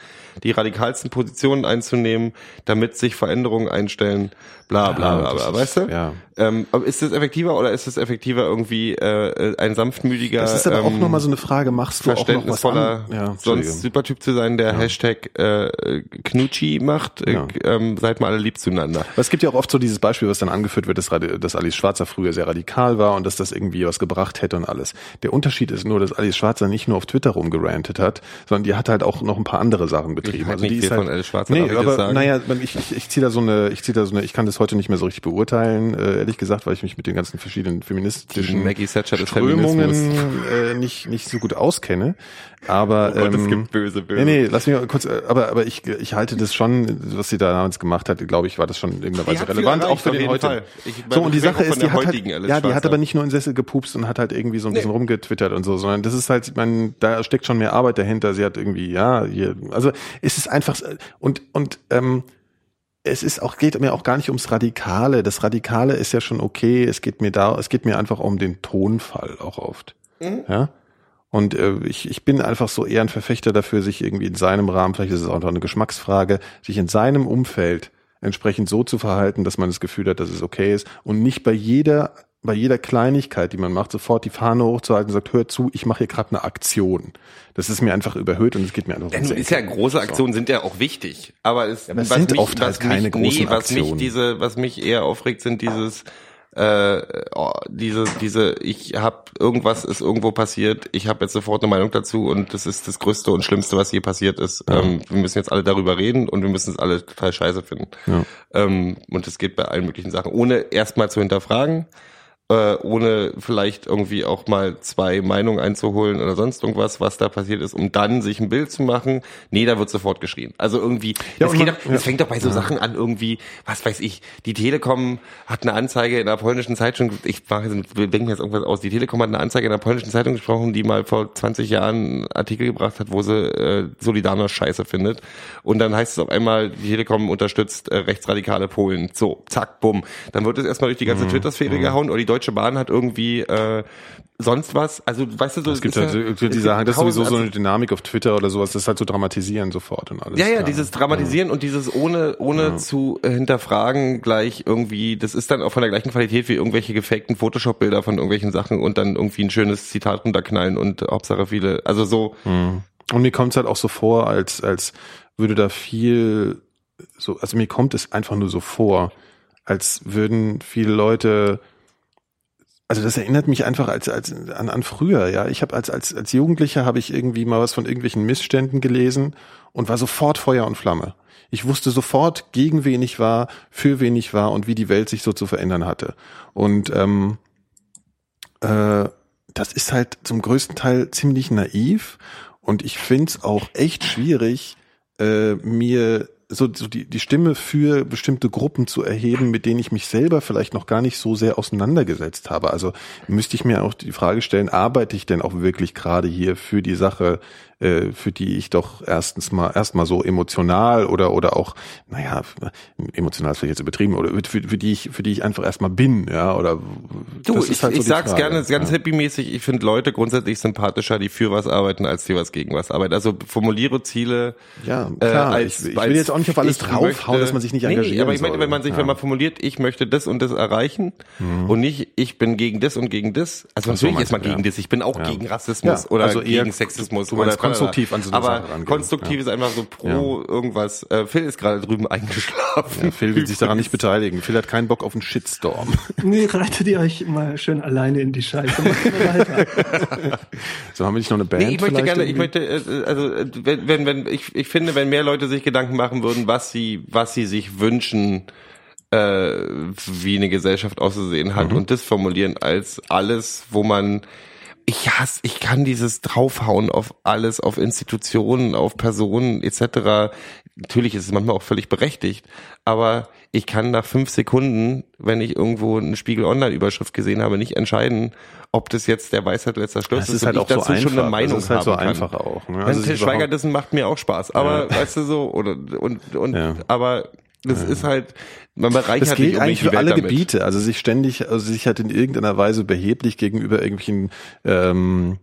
die radikalsten Positionen einzunehmen, damit sich Veränderungen einstellen, bla bla Ja, bla, bla ist- weißt du? ja. Ähm, ist es effektiver oder ist es effektiver irgendwie äh, ein sanftmütiger Das ist aber auch ähm, nochmal so eine Frage, machst du auch noch was verständnisvoller, an? Ja, sonst Entschuldigung. super Typ zu sein, der Hashtag äh, Knutschi macht, Ja. äh, ähm, seid mal alle lieb zueinander. Aber es gibt ja auch oft so dieses Beispiel, was dann angeführt wird, dass, dass Alice Schwarzer früher sehr radikal war und dass das irgendwie was gebracht hätte und alles. Der Unterschied ist nur, dass Alice Schwarzer nicht nur auf Twitter rumgerantet hat, sondern die hat halt auch noch ein paar andere Sachen betrieben. halte nicht die ist halt, von Alice Schwarzer, nee, ich aber naja, ich, ich, ich ziehe da so eine, ich ziehe da so eine, ich kann das heute nicht mehr so richtig beurteilen, äh, ehrlich gesagt, weil ich mich mit den ganzen verschiedenen feministischen Strömungen Feminismus. äh, nicht nicht so gut auskenne. Aber Oh Gott, es ähm, gibt böse, böse. Nee, nee, lass mich mal kurz, äh, aber aber ich ich halte das schon, was sie da damals gemacht hat, glaube ich, war das schon in irgendeiner Weise relevant, auch für auf den jeden heute. Fall. Ich meine, so und die ich Sache ist, die der hat halt, ja, die hat aber nicht nur in Sessel gepupst und hat halt irgendwie so ein bisschen rumgetwittert und so, sondern das ist halt, ich meine, da steckt schon mehr Arbeit dahinter. Sie hat irgendwie, ja, hier, also es ist einfach und und ähm, es ist auch geht mir auch gar nicht ums Radikale. Das Radikale ist ja schon okay. Es geht mir da, es geht mir einfach um den Tonfall auch oft. Ja. Und äh, ich, ich bin einfach so eher ein Verfechter dafür, sich irgendwie in seinem Rahmen, vielleicht ist es auch noch eine Geschmacksfrage, sich in seinem Umfeld entsprechend so zu verhalten, dass man das Gefühl hat, dass es okay ist und nicht bei jeder bei jeder Kleinigkeit, die man macht, sofort die Fahne hochzuhalten und sagt, hör zu, ich mache hier gerade eine Aktion. Das ist mir einfach überhöht und es geht mir einfach Ja, nun ist ja große Aktionen sind ja auch wichtig, aber es, aber es sind oft halt keine großen was mich Aktionen. diese, was mich eher aufregt, sind dieses äh, oh, diese diese ich habe irgendwas ist irgendwo passiert, ich habe jetzt sofort eine Meinung dazu und das ist das größte und schlimmste, was je passiert ist. Ähm, wir müssen jetzt alle darüber reden und wir müssen es alle total scheiße finden. Ja. Ähm, und das geht bei allen möglichen Sachen, ohne erstmal zu hinterfragen äh, ohne vielleicht irgendwie auch mal zwei Meinungen einzuholen oder sonst irgendwas, was da passiert ist, um dann sich ein Bild zu machen. Nee, da wird sofort geschrien. Also irgendwie, Ja, das, man- doch, das fängt doch bei so Sachen an, irgendwie, was weiß ich, die Telekom hat eine Anzeige in der polnischen Zeitung, ich mache jetzt, wir denken jetzt irgendwas aus, die Telekom hat eine Anzeige in der polnischen Zeitung gesprochen, die mal vor 20 Jahren einen Artikel gebracht hat, wo sie äh, Solidarność scheiße findet. Und dann heißt es auf einmal, die Telekom unterstützt äh, rechtsradikale Polen. So, zack, bumm. Dann wird es erstmal durch die Mhm. ganze Twitter-Sphäre gehauen oder die Deutsche Bahn hat irgendwie äh, sonst was. Also, weißt du, so Es gibt halt, ja- es die sagen, das ist sowieso so tausend- eine Dynamik auf Twitter oder sowas, das ist halt so dramatisieren sofort und alles. ja, ja, dieses Dramatisieren und dieses ohne ohne zu hinterfragen gleich irgendwie, das ist dann auch von der gleichen Qualität wie irgendwelche gefakten Photoshop-Bilder von irgendwelchen Sachen und dann irgendwie ein schönes Zitat runterknallen und Hauptsache viele, also so, Und mir kommt es halt auch so vor, als, als würde da viel so, also mir kommt es einfach nur so vor, als würden viele Leute, also das erinnert mich einfach als, als an, an früher, ja. Ich habe als, als, als Jugendlicher habe ich irgendwie mal was von irgendwelchen Missständen gelesen und war sofort Feuer und Flamme. Ich wusste sofort, gegen wen ich war, für wen ich war und wie die Welt sich so zu verändern hatte. Und ähm, äh, das ist halt zum größten Teil ziemlich naiv und ich find's auch echt schwierig, äh, mir so, so die, die Stimme für bestimmte Gruppen zu erheben, mit denen ich mich selber vielleicht noch gar nicht so sehr auseinandergesetzt habe. Also müsste ich mir auch die Frage stellen, arbeite ich denn auch wirklich gerade hier für die Sache, äh, für die ich doch erstens mal erstmal so emotional oder oder auch, naja, emotional ist vielleicht jetzt übertrieben, oder für, für die ich, für die ich einfach erstmal bin, ja, oder Du, ich, halt so ich sag's Frage. gerne ganz ja. hippie-mäßig. Ich finde Leute grundsätzlich sympathischer, die für was arbeiten, als die was gegen was arbeiten. Also formuliere Ziele. Ja, klar. Äh, als, ich, ich will jetzt auch nicht auf alles draufhauen, dass man sich nicht nee, engagieren aber ich meine, wenn man sich, ja. wenn man formuliert, ich möchte das und das erreichen und nicht, ich bin gegen das und gegen das. Also so, natürlich meinst jetzt mal du, gegen ja. das. Ich bin auch Ja. gegen Rassismus Ja, oder also gegen Sexismus. oder konstruktiv an so eine Aber Sache rangehen. konstruktiv Ja. ist einfach so pro irgendwas. Äh, Phil ist gerade drüben eingeschlafen. Ja, Phil will sich daran nicht beteiligen. Phil hat keinen Bock auf einen Shitstorm. Nee, reitet ihr euch mal schön alleine in die Scheiße. Macht mal weiter. So haben wir nicht noch eine Band? Nee, ich möchte gerne, ich irgendwie? möchte, äh, also äh, wenn, wenn, wenn ich, ich finde, wenn mehr Leute sich Gedanken machen würden, was sie, was sie sich wünschen, äh, wie eine Gesellschaft auszusehen hat und das formulieren als alles, wo man ich hasse, ich kann dieses draufhauen auf alles, auf Institutionen, auf Personen etc. Natürlich ist es manchmal auch völlig berechtigt, aber ich kann nach fünf Sekunden, wenn ich irgendwo eine Spiegel Online-Überschrift gesehen habe, nicht entscheiden, ob das jetzt der Weisheit letzter Schluss Das ist, ist halt und auch ich so dazu einfach. schon eine Meinung das ist halt so kann. einfach auch. Ne? Also Til es Schweiger überhaupt- das macht mir auch Spaß, aber weißt du so oder und und Ja. aber das ist halt man bereichert Das gilt eigentlich für alle damit. Gebiete. Also sich ständig, also sich halt in irgendeiner Weise beheblich gegenüber irgendwelchen ähm,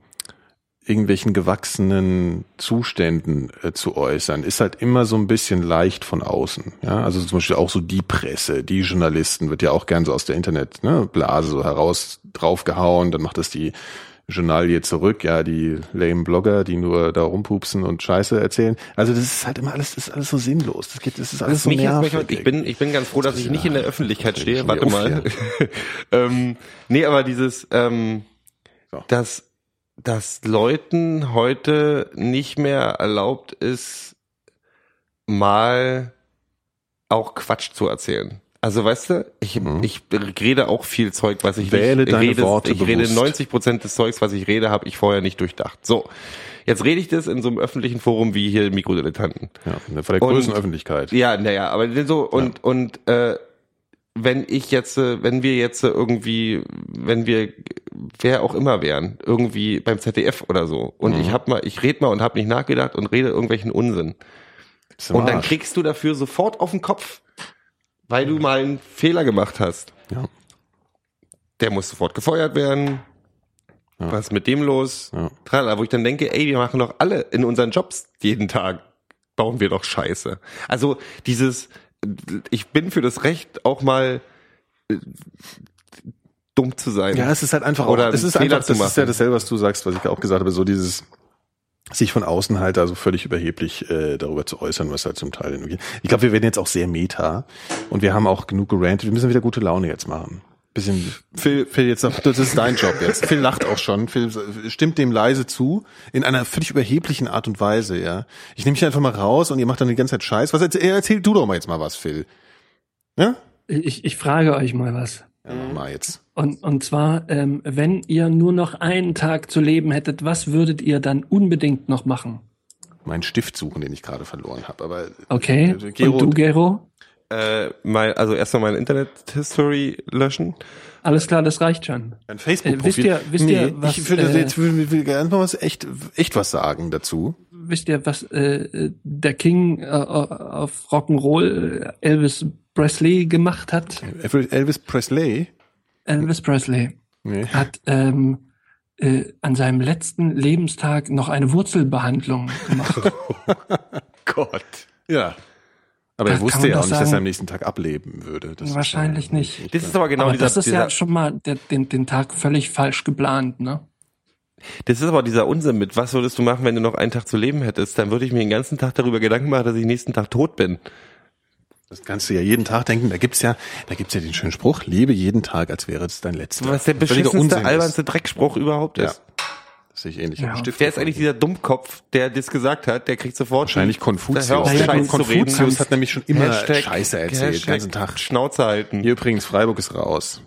irgendwelchen gewachsenen Zuständen äh, zu äußern, ist halt immer so ein bisschen leicht von außen. Ja, also zum Beispiel auch so die Presse, die Journalisten wird ja auch gern so aus der Internet ne, Blase so heraus draufgehauen, dann macht das die Journalie zurück, ja, die lame Blogger, die nur da rumpupsen und Scheiße erzählen. Also das ist halt immer alles, das ist alles so sinnlos. Das geht, das ist alles Was so nervig. ich bin, ich bin ganz froh, dass ich nicht in der Öffentlichkeit das stehe. Warte mal. ähm, nee, aber dieses, ähm, So. dass, dass Leuten heute nicht mehr erlaubt ist, mal auch Quatsch zu erzählen. Also weißt du, ich, ich rede auch viel Zeug, was ich Mhm. Wähle nicht deine rede. Worte ich rede bewusst. 90 Prozent des Zeugs, was ich rede, habe ich vorher nicht durchdacht. So, jetzt rede ich das in so einem öffentlichen Forum wie hier Mikrodilettanten. Ja, vor der Und- größten Öffentlichkeit. Ja, naja, aber so und und äh, wenn ich jetzt, äh, wenn wir jetzt äh, irgendwie, wenn wir, wer auch immer wären, irgendwie beim ZDF oder so, und Mhm. ich hab mal, ich red mal und hab nicht nachgedacht und rede irgendwelchen Unsinn, und dann kriegst du dafür sofort auf den Kopf, weil du mal einen Fehler gemacht hast. Ja. Der muss sofort gefeuert werden. Was ist mit dem los? Ja. Tralala, wo ich dann denke, ey, wir machen doch alle in unseren Jobs jeden Tag, bauen wir doch Scheiße. Also dieses, ich bin für das Recht auch mal äh, dumm zu sein. Ja, es ist halt einfach Oder auch, es ist Fehler einfach, das ist ja dasselbe, was du sagst, was ich auch gesagt habe, so dieses sich von außen halt also völlig überheblich äh, darüber zu äußern, was halt zum Teil irgendwie. Ich glaube, wir werden jetzt auch sehr meta und wir haben auch genug gerantet. Wir müssen wieder gute Laune jetzt machen. Bisschen Phil, Phil jetzt noch, das ist dein Job jetzt. Phil lacht auch schon. Phil stimmt dem leise zu in einer völlig überheblichen Art und Weise, ja. Ich nehme mich einfach mal raus und ihr macht dann die ganze Zeit Scheiß. Was erzähl, erzähl du doch mal jetzt mal was, Phil. Ja? Ich, ich frage euch mal was. Ja, mach mal jetzt. Und, und zwar, ähm, wenn ihr nur noch einen Tag zu leben hättet, was würdet ihr dann unbedingt noch machen? Meinen Stift suchen, den ich gerade verloren habe. Aber Okay. Äh, Gero- und du, Gero? Äh, mein, also erstmal meine Internet-History löschen. Alles klar, das reicht schon. Ein Facebook-Profil. Äh, wisst ihr- wisst ihr, was, ich will, äh, jetzt will, will gerne mal was echt, echt was sagen dazu. Wisst ihr, was äh, der King äh, auf Rock'n'Roll äh, Elvis Presley gemacht hat? Elvis Presley. Elvis Presley Nee. hat ähm, äh, an seinem letzten Lebenstag noch eine Wurzelbehandlung gemacht. Gott. Ja. Aber Da er wusste ja auch nicht, dass er sagen- am nächsten Tag ableben würde. Das ist Wahrscheinlich ja nicht. Das ist aber genau Aber dieser, das ist dieser, ja schon mal der, den, den Tag völlig falsch geplant, ne? das ist aber dieser Unsinn mit, was würdest du machen, wenn du noch einen Tag zu leben hättest? Dann würde ich mir den ganzen Tag darüber Gedanken machen, dass ich nächsten Tag tot bin. Das kannst du ja jeden Tag denken. Da gibt's ja, da gibt's ja den schönen Spruch: Lebe jeden Tag, als wäre es dein letzter. Was der beschissenste, albernste Dreckspruch überhaupt Ja. ist. Das sehe ich ähnlich. Ja. Stift Wer ist eigentlich dieser Dummkopf, der das gesagt hat? Der kriegt sofort Wahrscheinlich Da Konfuzius. hör auf, Naja, Scheiß zu reden. Konfuzius hat nämlich schon immer Hashtag- Scheiße erzählt, den Hashtag ganzen Tag. Schnauze halten. Hier übrigens, Freiburg ist raus.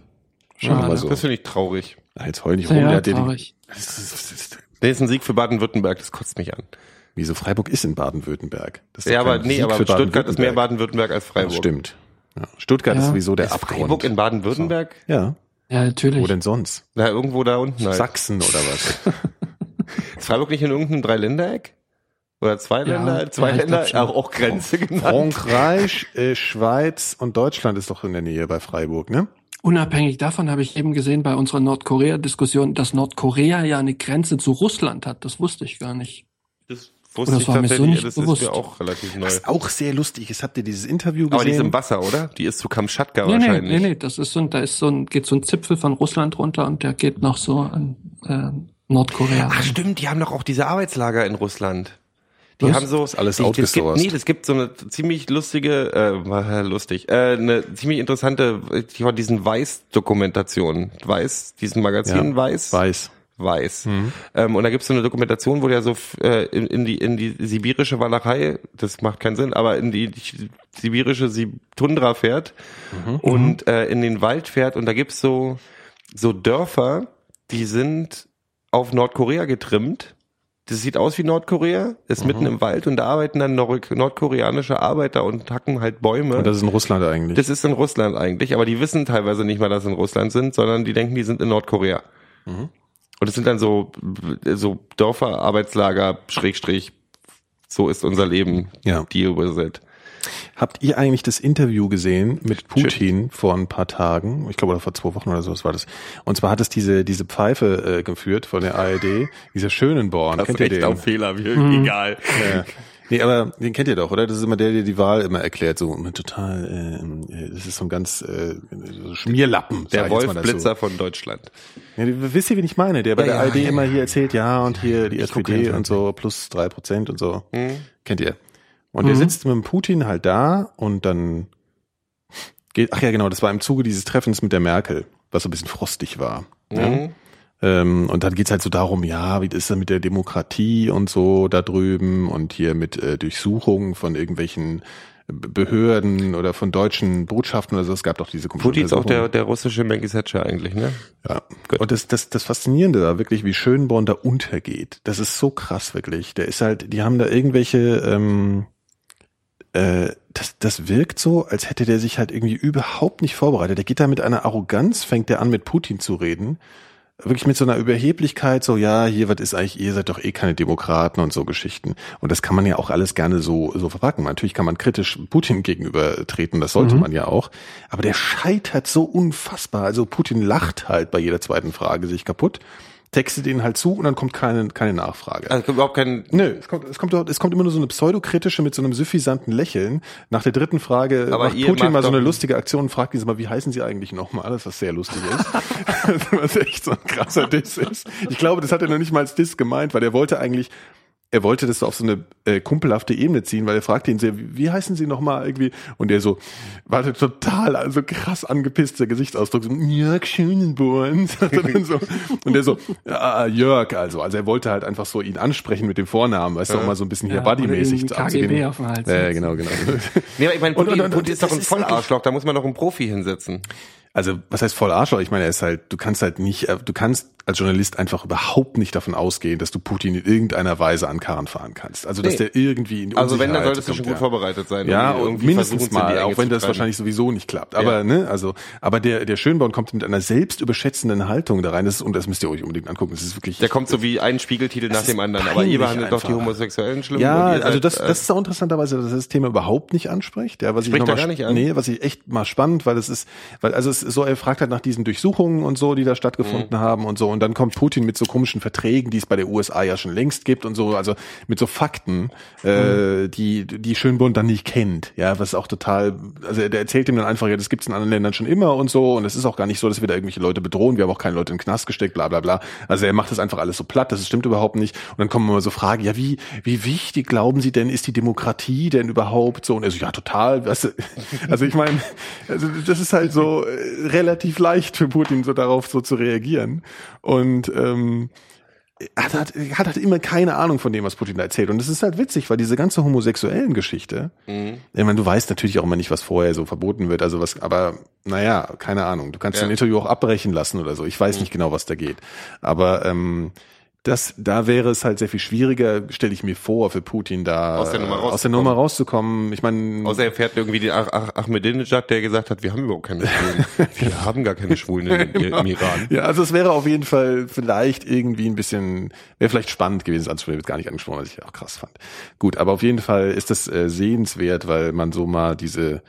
Schade. Aber so. Das finde ich traurig. Jetzt heul nicht rum. Ja, der hat dir die- traurig. Das ist- das ist- Der ist ein Sieg für Baden-Württemberg, das kotzt mich an. Wieso Freiburg ist in Baden-Württemberg? Ist Ja, aber nee, Sieg aber für Stuttgart ist mehr Baden-Württemberg. Baden-Württemberg als Ja, Freiburg. stimmt. Ja. Stuttgart ist Ja. sowieso der Ist Abgrund. Freiburg in Baden-Württemberg? ja. Ja, natürlich. Wo denn sonst? Na, irgendwo da unten halt. Sachsen oder was? Ist Freiburg nicht in irgendeinem Dreiländereck? Oder zwei Ja, Länder? Zwei ja, Länder? Auch, auch Grenze genannt. Frankreich, äh, Schweiz und Deutschland ist doch in der Nähe bei Freiburg, ne? Unabhängig davon habe ich eben gesehen bei unserer Nordkorea-Diskussion, dass Nordkorea ja eine Grenze zu Russland hat. Das wusste ich gar nicht. Das wusste das ich war mir so tatsächlich, nicht das bewusst. ist mir auch relativ neu. Was auch sehr lustig ist, habt ihr dieses Interview Aber die ist gesehen? im Wasser, oder? Die ist zu Kamtschatka Nee, nee, wahrscheinlich. nee, nee, das ist so ein, da ist so ein, geht so ein Zipfel von Russland runter und der geht noch so an äh, Nordkorea. Ach stimmt, die haben doch auch diese Arbeitslager in Russland. Die Was? haben so ist alles das outgesourced. Nee, das gibt so eine ziemlich lustige, äh, lustig, äh, eine ziemlich interessante, die war diesen Weiß-Dokumentation. Weiß, diesen Magazin Ja, Weiß. Weiß. Weiß. Ähm, und da gibt es so eine Dokumentation, wo der so äh, in, in die in die sibirische Walachei, das macht keinen Sinn, aber in die, die sibirische Sib Tundra fährt und äh, in den Wald fährt und da gibt's so so Dörfer, die sind auf Nordkorea getrimmt. Das sieht aus wie Nordkorea, ist mitten im Wald und da arbeiten dann nord nordkoreanische Arbeiter und hacken halt Bäume. Und das ist in Russland eigentlich. Das ist in Russland eigentlich, aber die wissen teilweise nicht mal, dass sie in Russland sind, sondern die denken, die sind in Nordkorea. Und es sind dann so, so Dörfer, Arbeitslager, Schrägstrich, so ist unser Leben, Ja. deal with it. Habt ihr eigentlich das Interview gesehen mit Putin vor ein paar Tagen? Ich glaube, oder vor zwei Wochen oder so, was war das? Und zwar hat es diese, diese Pfeife äh, geführt von der ARD, dieser Schönenborn. Kennt ihr den? Fehler, Mhm. egal. Ja. Nee, aber den kennt ihr doch, oder? Das ist immer der, der die Wahl immer erklärt, so total, äh, das ist so ein ganz äh, so Schmierlappen. Der sag ich jetzt Wolf mal dazu. Blitzer von Deutschland. Ja, wisst ihr, wen ich meine? Der bei Ja, der ja, ARD ja, immer hier erzählt, ja, und hier die Ich SPD und so, plus drei Prozent und so. Hm? Kennt ihr? Und der sitzt mit dem Putin halt da und dann geht, ach ja, genau, das war im Zuge dieses Treffens mit der Merkel, was so ein bisschen frostig war. Ja? Mhm. Ähm, und dann geht's halt so darum, ja, wie ist das mit der Demokratie und so da drüben und hier mit äh, Durchsuchungen von irgendwelchen B- Behörden oder von deutschen Botschaften oder so. Es gab doch diese Putin ist auch der, der russische Maggie Thatcher eigentlich, ne? Ja. Und das, das, das Faszinierende da wirklich, wie Schönborn da untergeht. Das ist so krass wirklich. Der ist halt, die haben da irgendwelche, ähm, äh, das, das wirkt so, als hätte der sich halt irgendwie überhaupt nicht vorbereitet. Der geht da mit einer Arroganz, fängt der an mit Putin zu reden. Wirklich mit so einer Überheblichkeit, so, ja, hier, was ist eigentlich, ihr seid doch eh keine Demokraten und so Geschichten. Und das kann man ja auch alles gerne so, so verpacken. Natürlich kann man kritisch Putin gegenüber treten, das sollte man ja auch. Aber der scheitert so unfassbar. Also Putin lacht halt bei jeder zweiten Frage sich kaputt. Textet ihnen halt zu und dann kommt keine, keine Nachfrage. Also überhaupt kein. Nö, es kommt, es kommt, es kommt immer nur so eine pseudokritische mit so einem suffisanten Lächeln. Nach der dritten Frage Aber macht Putin macht mal so eine lustige Aktion und fragt diese mal, wie heißen sie eigentlich nochmal? Das was sehr lustig ist. was echt so ein krasser Diss ist. Ich glaube, das hat er noch nicht mal als Diss gemeint, weil er wollte eigentlich, er wollte das so auf so eine äh, kumpelhafte Ebene ziehen, weil er fragte ihn sehr, wie, wie heißen sie nochmal irgendwie? Und er so, war total, also krass angepisster Gesichtsausdruck, so, Jörg Schönenborn. sagt er dann so. Und er so, ja, Jörg, also, also er wollte halt einfach so ihn ansprechen mit dem Vornamen, weißt du, auch mal so ein bisschen hier Ja, oder Buddy-mäßig KGB auf dem Hals. Ja, genau, genau. Nee, aber ich meine, Und- Putin, und- und- Putin ist doch ein Vollarschloch, da muss man doch einen Profi hinsetzen. Also, was heißt voll Arschloch? Ich meine, er ist halt, du kannst halt nicht, äh, du kannst als Journalist einfach überhaupt nicht davon ausgehen, dass du Putin in irgendeiner Weise an Karren fahren kannst. Also, dass Nee. der irgendwie in die Also wenn, dann solltest du schon gut ja. vorbereitet sein. Ja, und irgendwie mindestens mal, auch wenn das wahrscheinlich sowieso nicht klappt. Aber, Ja. ne, also, aber der, der Schönborn kommt mit einer selbstüberschätzenden Haltung da rein. Das ist, und das müsst ihr euch unbedingt angucken. Das ist wirklich. Der kommt so wie ein Spiegeltitel nach dem anderen. Aber ihr behandelt doch die. Homosexuellen schlimm. Ja, also das, äh, das ist auch interessanterweise, dass er das Thema überhaupt nicht anspricht. Ja, was ich Spricht noch er mal, gar nicht an? Nee, was ich echt mal spannend, weil es ist, weil also es ist so, er fragt halt nach diesen Durchsuchungen und so, die da stattgefunden Mhm. haben und so. Und dann kommt Putin mit so komischen Verträgen, die es bei der USA ja schon längst gibt und so, also mit so Fakten, äh, die die Schönbund dann nicht kennt. Ja, was auch total, also der erzählt ihm dann einfach, ja, das gibt's in anderen Ländern schon immer und so. Und es ist auch gar nicht so, dass wir da irgendwelche Leute bedrohen. Wir haben auch keine Leute in den Knast gesteckt, bla bla bla. Also er macht das einfach alles so platt, das stimmt überhaupt nicht. Und dann kommen immer so Fragen, ja, wie, wie wichtig glauben Sie denn, ist die Demokratie denn überhaupt so? Und er so, ja, total. Weißt du, also ich meine, also das ist halt so äh, relativ leicht für Putin, so darauf so zu reagieren. Und ähm, hat, hat, hat halt immer keine Ahnung von dem, was Putin da erzählt. Und das ist halt witzig, weil diese ganze homosexuellen Geschichte, Mhm. ich meine, du weißt natürlich auch immer nicht, was vorher so verboten wird, also was, aber naja, keine Ahnung. Du kannst Ja. ein Interview auch abbrechen lassen oder so. Ich weiß nicht genau, was da geht. Aber ähm, das, da wäre es halt sehr viel schwieriger, stelle ich mir vor, für Putin da Aus der Nummer äh, aus der rauszukommen. Nummer rauszukommen. Ich meine, Außer er fährt irgendwie den Ach Ach Ahmadinejad, der gesagt hat, wir haben überhaupt keine Schwulen. wir haben gar keine Schwulen im, im Iran. Ja, also es wäre auf jeden Fall vielleicht irgendwie ein bisschen, wäre vielleicht spannend gewesen, das anzusprechen, wird gar nicht angesprochen, was ich auch krass fand. Gut, aber auf jeden Fall ist das äh, sehenswert, weil man so mal diese,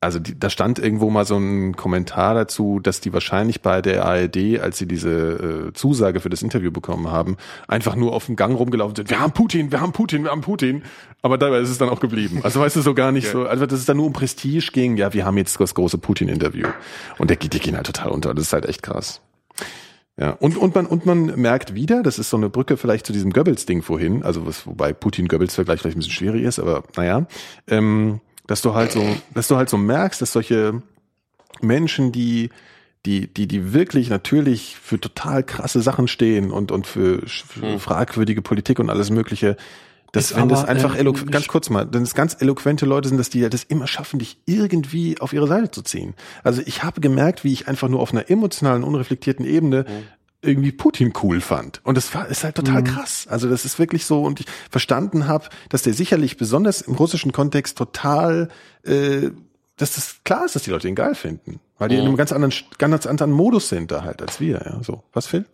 also die, da stand irgendwo mal so ein Kommentar dazu, dass die wahrscheinlich bei der ARD, als sie diese äh, Zusage für das Interview bekommen haben, einfach nur auf dem Gang rumgelaufen sind. Wir haben Putin, wir haben Putin, wir haben Putin. Aber dabei ist es dann auch geblieben. Also weißt du, so gar nicht so, also dass es dann nur um Prestige ging. Ja, wir haben jetzt das große Putin-Interview. Und der geht, die gehen halt total unter. Das ist halt echt krass. Ja, und, und man, und man merkt wieder, das ist so eine Brücke vielleicht zu diesem Goebbels-Ding vorhin, also was, wobei Putin-Goebbels-Vergleich vielleicht ein bisschen schwierig ist, aber naja, ähm, dass du halt so, dass du halt so merkst, dass solche Menschen, die, die, die, die wirklich natürlich für total krasse Sachen stehen und, und für, für fragwürdige Politik und alles Mögliche, dass Ist wenn das einfach äh, nicht- ganz kurz mal, wenn es ganz eloquente Leute sind, dass die ja das immer schaffen, dich irgendwie auf ihre Seite zu ziehen. Also ich habe gemerkt, wie ich einfach nur auf einer emotionalen, unreflektierten Ebene irgendwie Putin cool fand. Und das war, ist halt total krass. Also das ist wirklich so, und ich verstanden habe, dass der sicherlich besonders im russischen Kontext total, äh, dass das klar ist, dass die Leute ihn geil finden. Weil die in einem ganz anderen, ganz anderen Modus sind da halt als wir. Ja, so. Was, Phil?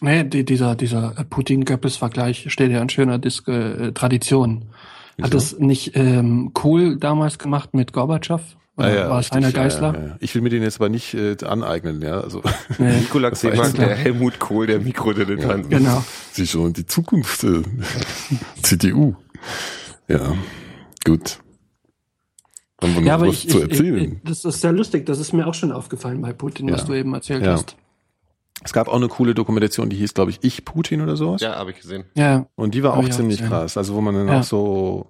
Nee, die, dieser, dieser Putin-Goebbels-Vergleich steht ja an schöner Dis äh, Tradition. Hat es nicht ähm, Kohl damals gemacht mit Gorbatschow? Oder war es Heiner ja, Geißler? Ja, ja. Ich will mir den jetzt aber nicht äh, aneignen, ja. Also Nee, Seemann, klar. der Helmut Kohl, der Mikrodilettant. genau. Sie schon die Zukunft äh, CDU. Ja, gut. Haben wir noch Ja, aber was ich, zu ich, erzählen? ich, das ist sehr lustig. Das ist mir auch schon aufgefallen bei Putin, was Ja. du eben erzählt Ja. hast. es gab auch eine coole Dokumentation, die hieß, glaube ich, Ich Putin oder sowas. Ja, habe ich gesehen. Ja, Und die war auch ich auch ziemlich gesehen. krass. Also wo man dann Ja. auch so,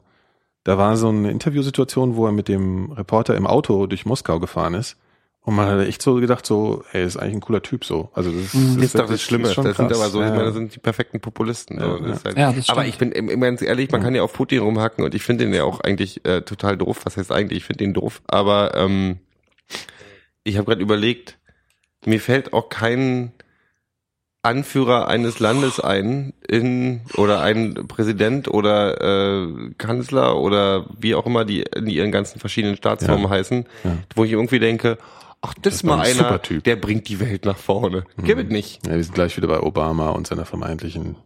da war so eine Interviewsituation, wo er mit dem Reporter im Auto durch Moskau gefahren ist. Und man hat echt so gedacht, so, ey, ist eigentlich ein cooler Typ so. Also das ist, Das ist doch das Schlimme. ist Das sind aber so, ja. ich meine, das sind die perfekten Populisten. So. Ja, Das halt, Ja, das aber ich bin ganz ehrlich, man kann ja auf Putin rumhacken und ich finde den ja auch eigentlich äh, total doof. Was heißt eigentlich? Ich finde den doof. Aber ähm, ich habe gerade überlegt, mir fällt auch kein Anführer eines Landes ein, in oder ein Präsident oder äh, Kanzler oder wie auch immer die in ihren ganzen verschiedenen Staatsformen Ja. heißen, Ja. wo ich irgendwie denke, ach, das, ist mal ein einer, der bringt die Welt nach vorne. Gib es nicht. Ja, wir sind gleich wieder bei Obama und seiner vermeintlichen.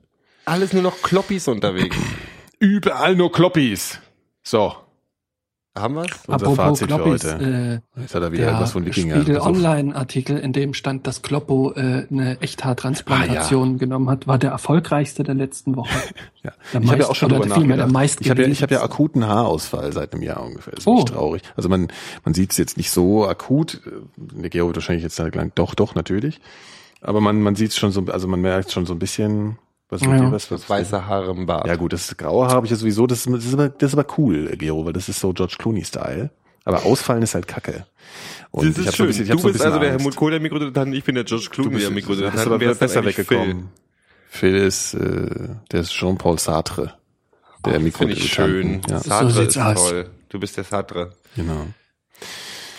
Alles nur noch Kloppis unterwegs. Überall nur Kloppis. So. Haben wir's? Unser Apropos Fazit für Kloppis, heute. äh, Jetzt hat er wieder der irgendwas von Wikinger. Spiegel Pass auf. Online-Artikel, in dem stand, dass Kloppo äh, eine Echthaattransplantation genommen hat, war der erfolgreichste der letzten Woche. Ja. Der Ich habe ja auch schon oder drüber vielmehr der nachgedacht. Ich habe ja, ich habe ja akuten Haarausfall seit einem Jahr ungefähr. Das ist Oh. traurig. Also man, man sieht es jetzt nicht so akut. Der Gero wird wahrscheinlich jetzt sagen, doch, doch, natürlich. Aber man, man sieht es schon so, also man merkt schon so ein bisschen, was mit Ja. dir, was, was Das weiße Haare im Bart. Ja gut, das graue Haar habe ich ja sowieso, das, ist- das, ist aber, das ist aber cool, Gero, weil das ist so George Clooney-Style. Aber ausfallen ist halt kacke. Und das ist so schön. ein bisschen- ich du so bist also der. Helmut Kohl der Mikrodilettant, ich bin der George Clooney bist, der du Mikrodilettant. bist aber besser eigentlich Phil? weggekommen. Phil ist, äh, der ist Jean-Paul Sartre. Der Finde ich schön. Ja, Sartre So sieht's ist aus. toll. Du bist der Sartre. genau.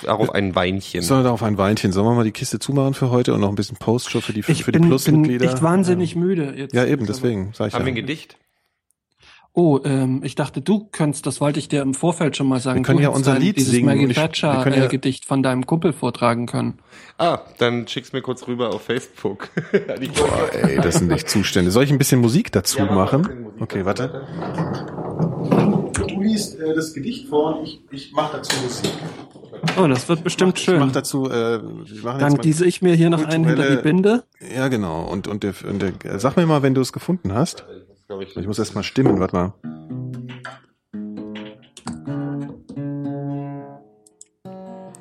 Auch auf ein Weinchen. Sollen wir da auf ein Weinchen? Sollen wir mal die Kiste zumachen für heute und noch ein bisschen Postshow für die, Ich für die bin, bin Plusmitglieder? echt wahnsinnig müde. Jetzt. Ja, eben, deswegen, sag ich Haben wir ein ja. Gedicht? Oh, ähm, ich dachte, du könntest, das wollte ich dir im Vorfeld schon mal sagen. Wir können du ja unser Lied dieses singen Maggie ich- Thatcher können ja- äh, Gedicht von deinem Kumpel vortragen können. Ah, dann schick's mir kurz rüber auf Facebook. Die- Boah, ey, das sind echt Zustände. Soll ich ein bisschen Musik dazu Ja, machen? Musik Okay, dazu, warte. Du liest äh, das Gedicht vor und ich, ich mache dazu Musik. Oh, das wird bestimmt Ich mach schön. dazu, äh, wir machen jetzt Dann mal- gieße ich mir hier noch einen hinter die Binde. Ja, genau. Und, und, der, und der, äh, sag mir mal, wenn du es gefunden hast. ich. Ich muss erst mal stimmen, warte mal.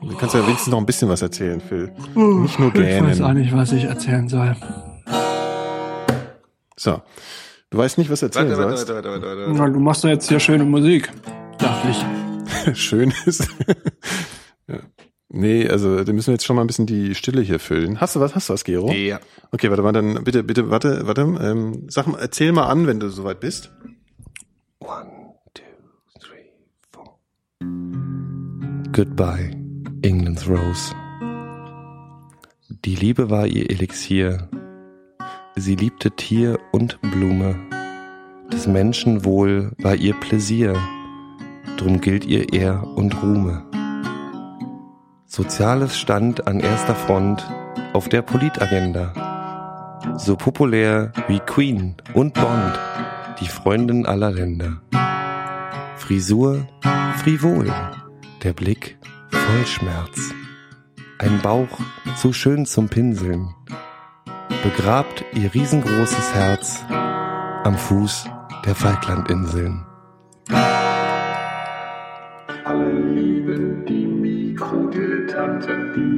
Du kannst ja wenigstens noch ein bisschen was erzählen, Phil. Nicht nur Ich weiß auch gähnen. nicht, was ich erzählen soll. So. Du weißt nicht, was du erzählen Warte, warte, sollst. warte, warte, warte, warte. Na, du machst doch jetzt hier schöne Musik. Dachte ich. Schön ist. ja. Nee, also da müssen wir jetzt schon mal ein bisschen die Stille hier füllen. Hast du was? Hast du was, Gero? Ja. Okay, warte mal, dann bitte, bitte, warte, warte. Ähm, sag mal, erzähl mal an, wenn du soweit bist. One, two, three, four. Goodbye, England's Rose. Die Liebe war ihr Elixier. Sie liebte Tier und Blume. Des Menschen Wohl war ihr Pläsier. Drum gilt ihr Ehr und Ruhme. Soziales stand an erster Front auf der Politagenda. So populär wie Queen und Bond, die Freundin aller Länder. Frisur frivol, der Blick voll Schmerz. Ein Bauch zu schön zum Pinseln. Begrabt ihr riesengroßes Herz am Fuß der Falklandinseln. Alle lieben die Mikrodilettanten. Die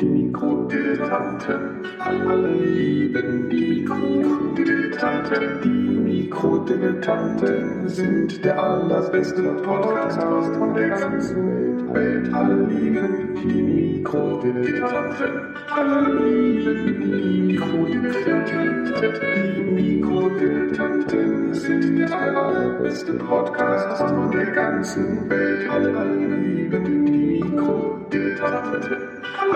die Mikrodilettanten. Alle lieben die Mikrodilettanten. Die Mikrodilettanten sind der allerbeste Podcast von der ganzen Welt. Alle lieben die Mikrodilettanten. Alle lieben die Mikrodilettanten. Die Mikrodilettanten sind der allerbeste Podcast von der ganzen Welt. Alle lieben die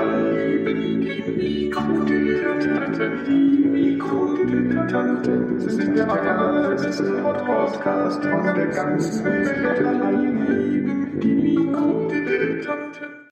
Lieben die Mikrodilettanten. Die Mikrodilettanten sind der Podcast von der ganzen Welt. Die Mikrodilettanten.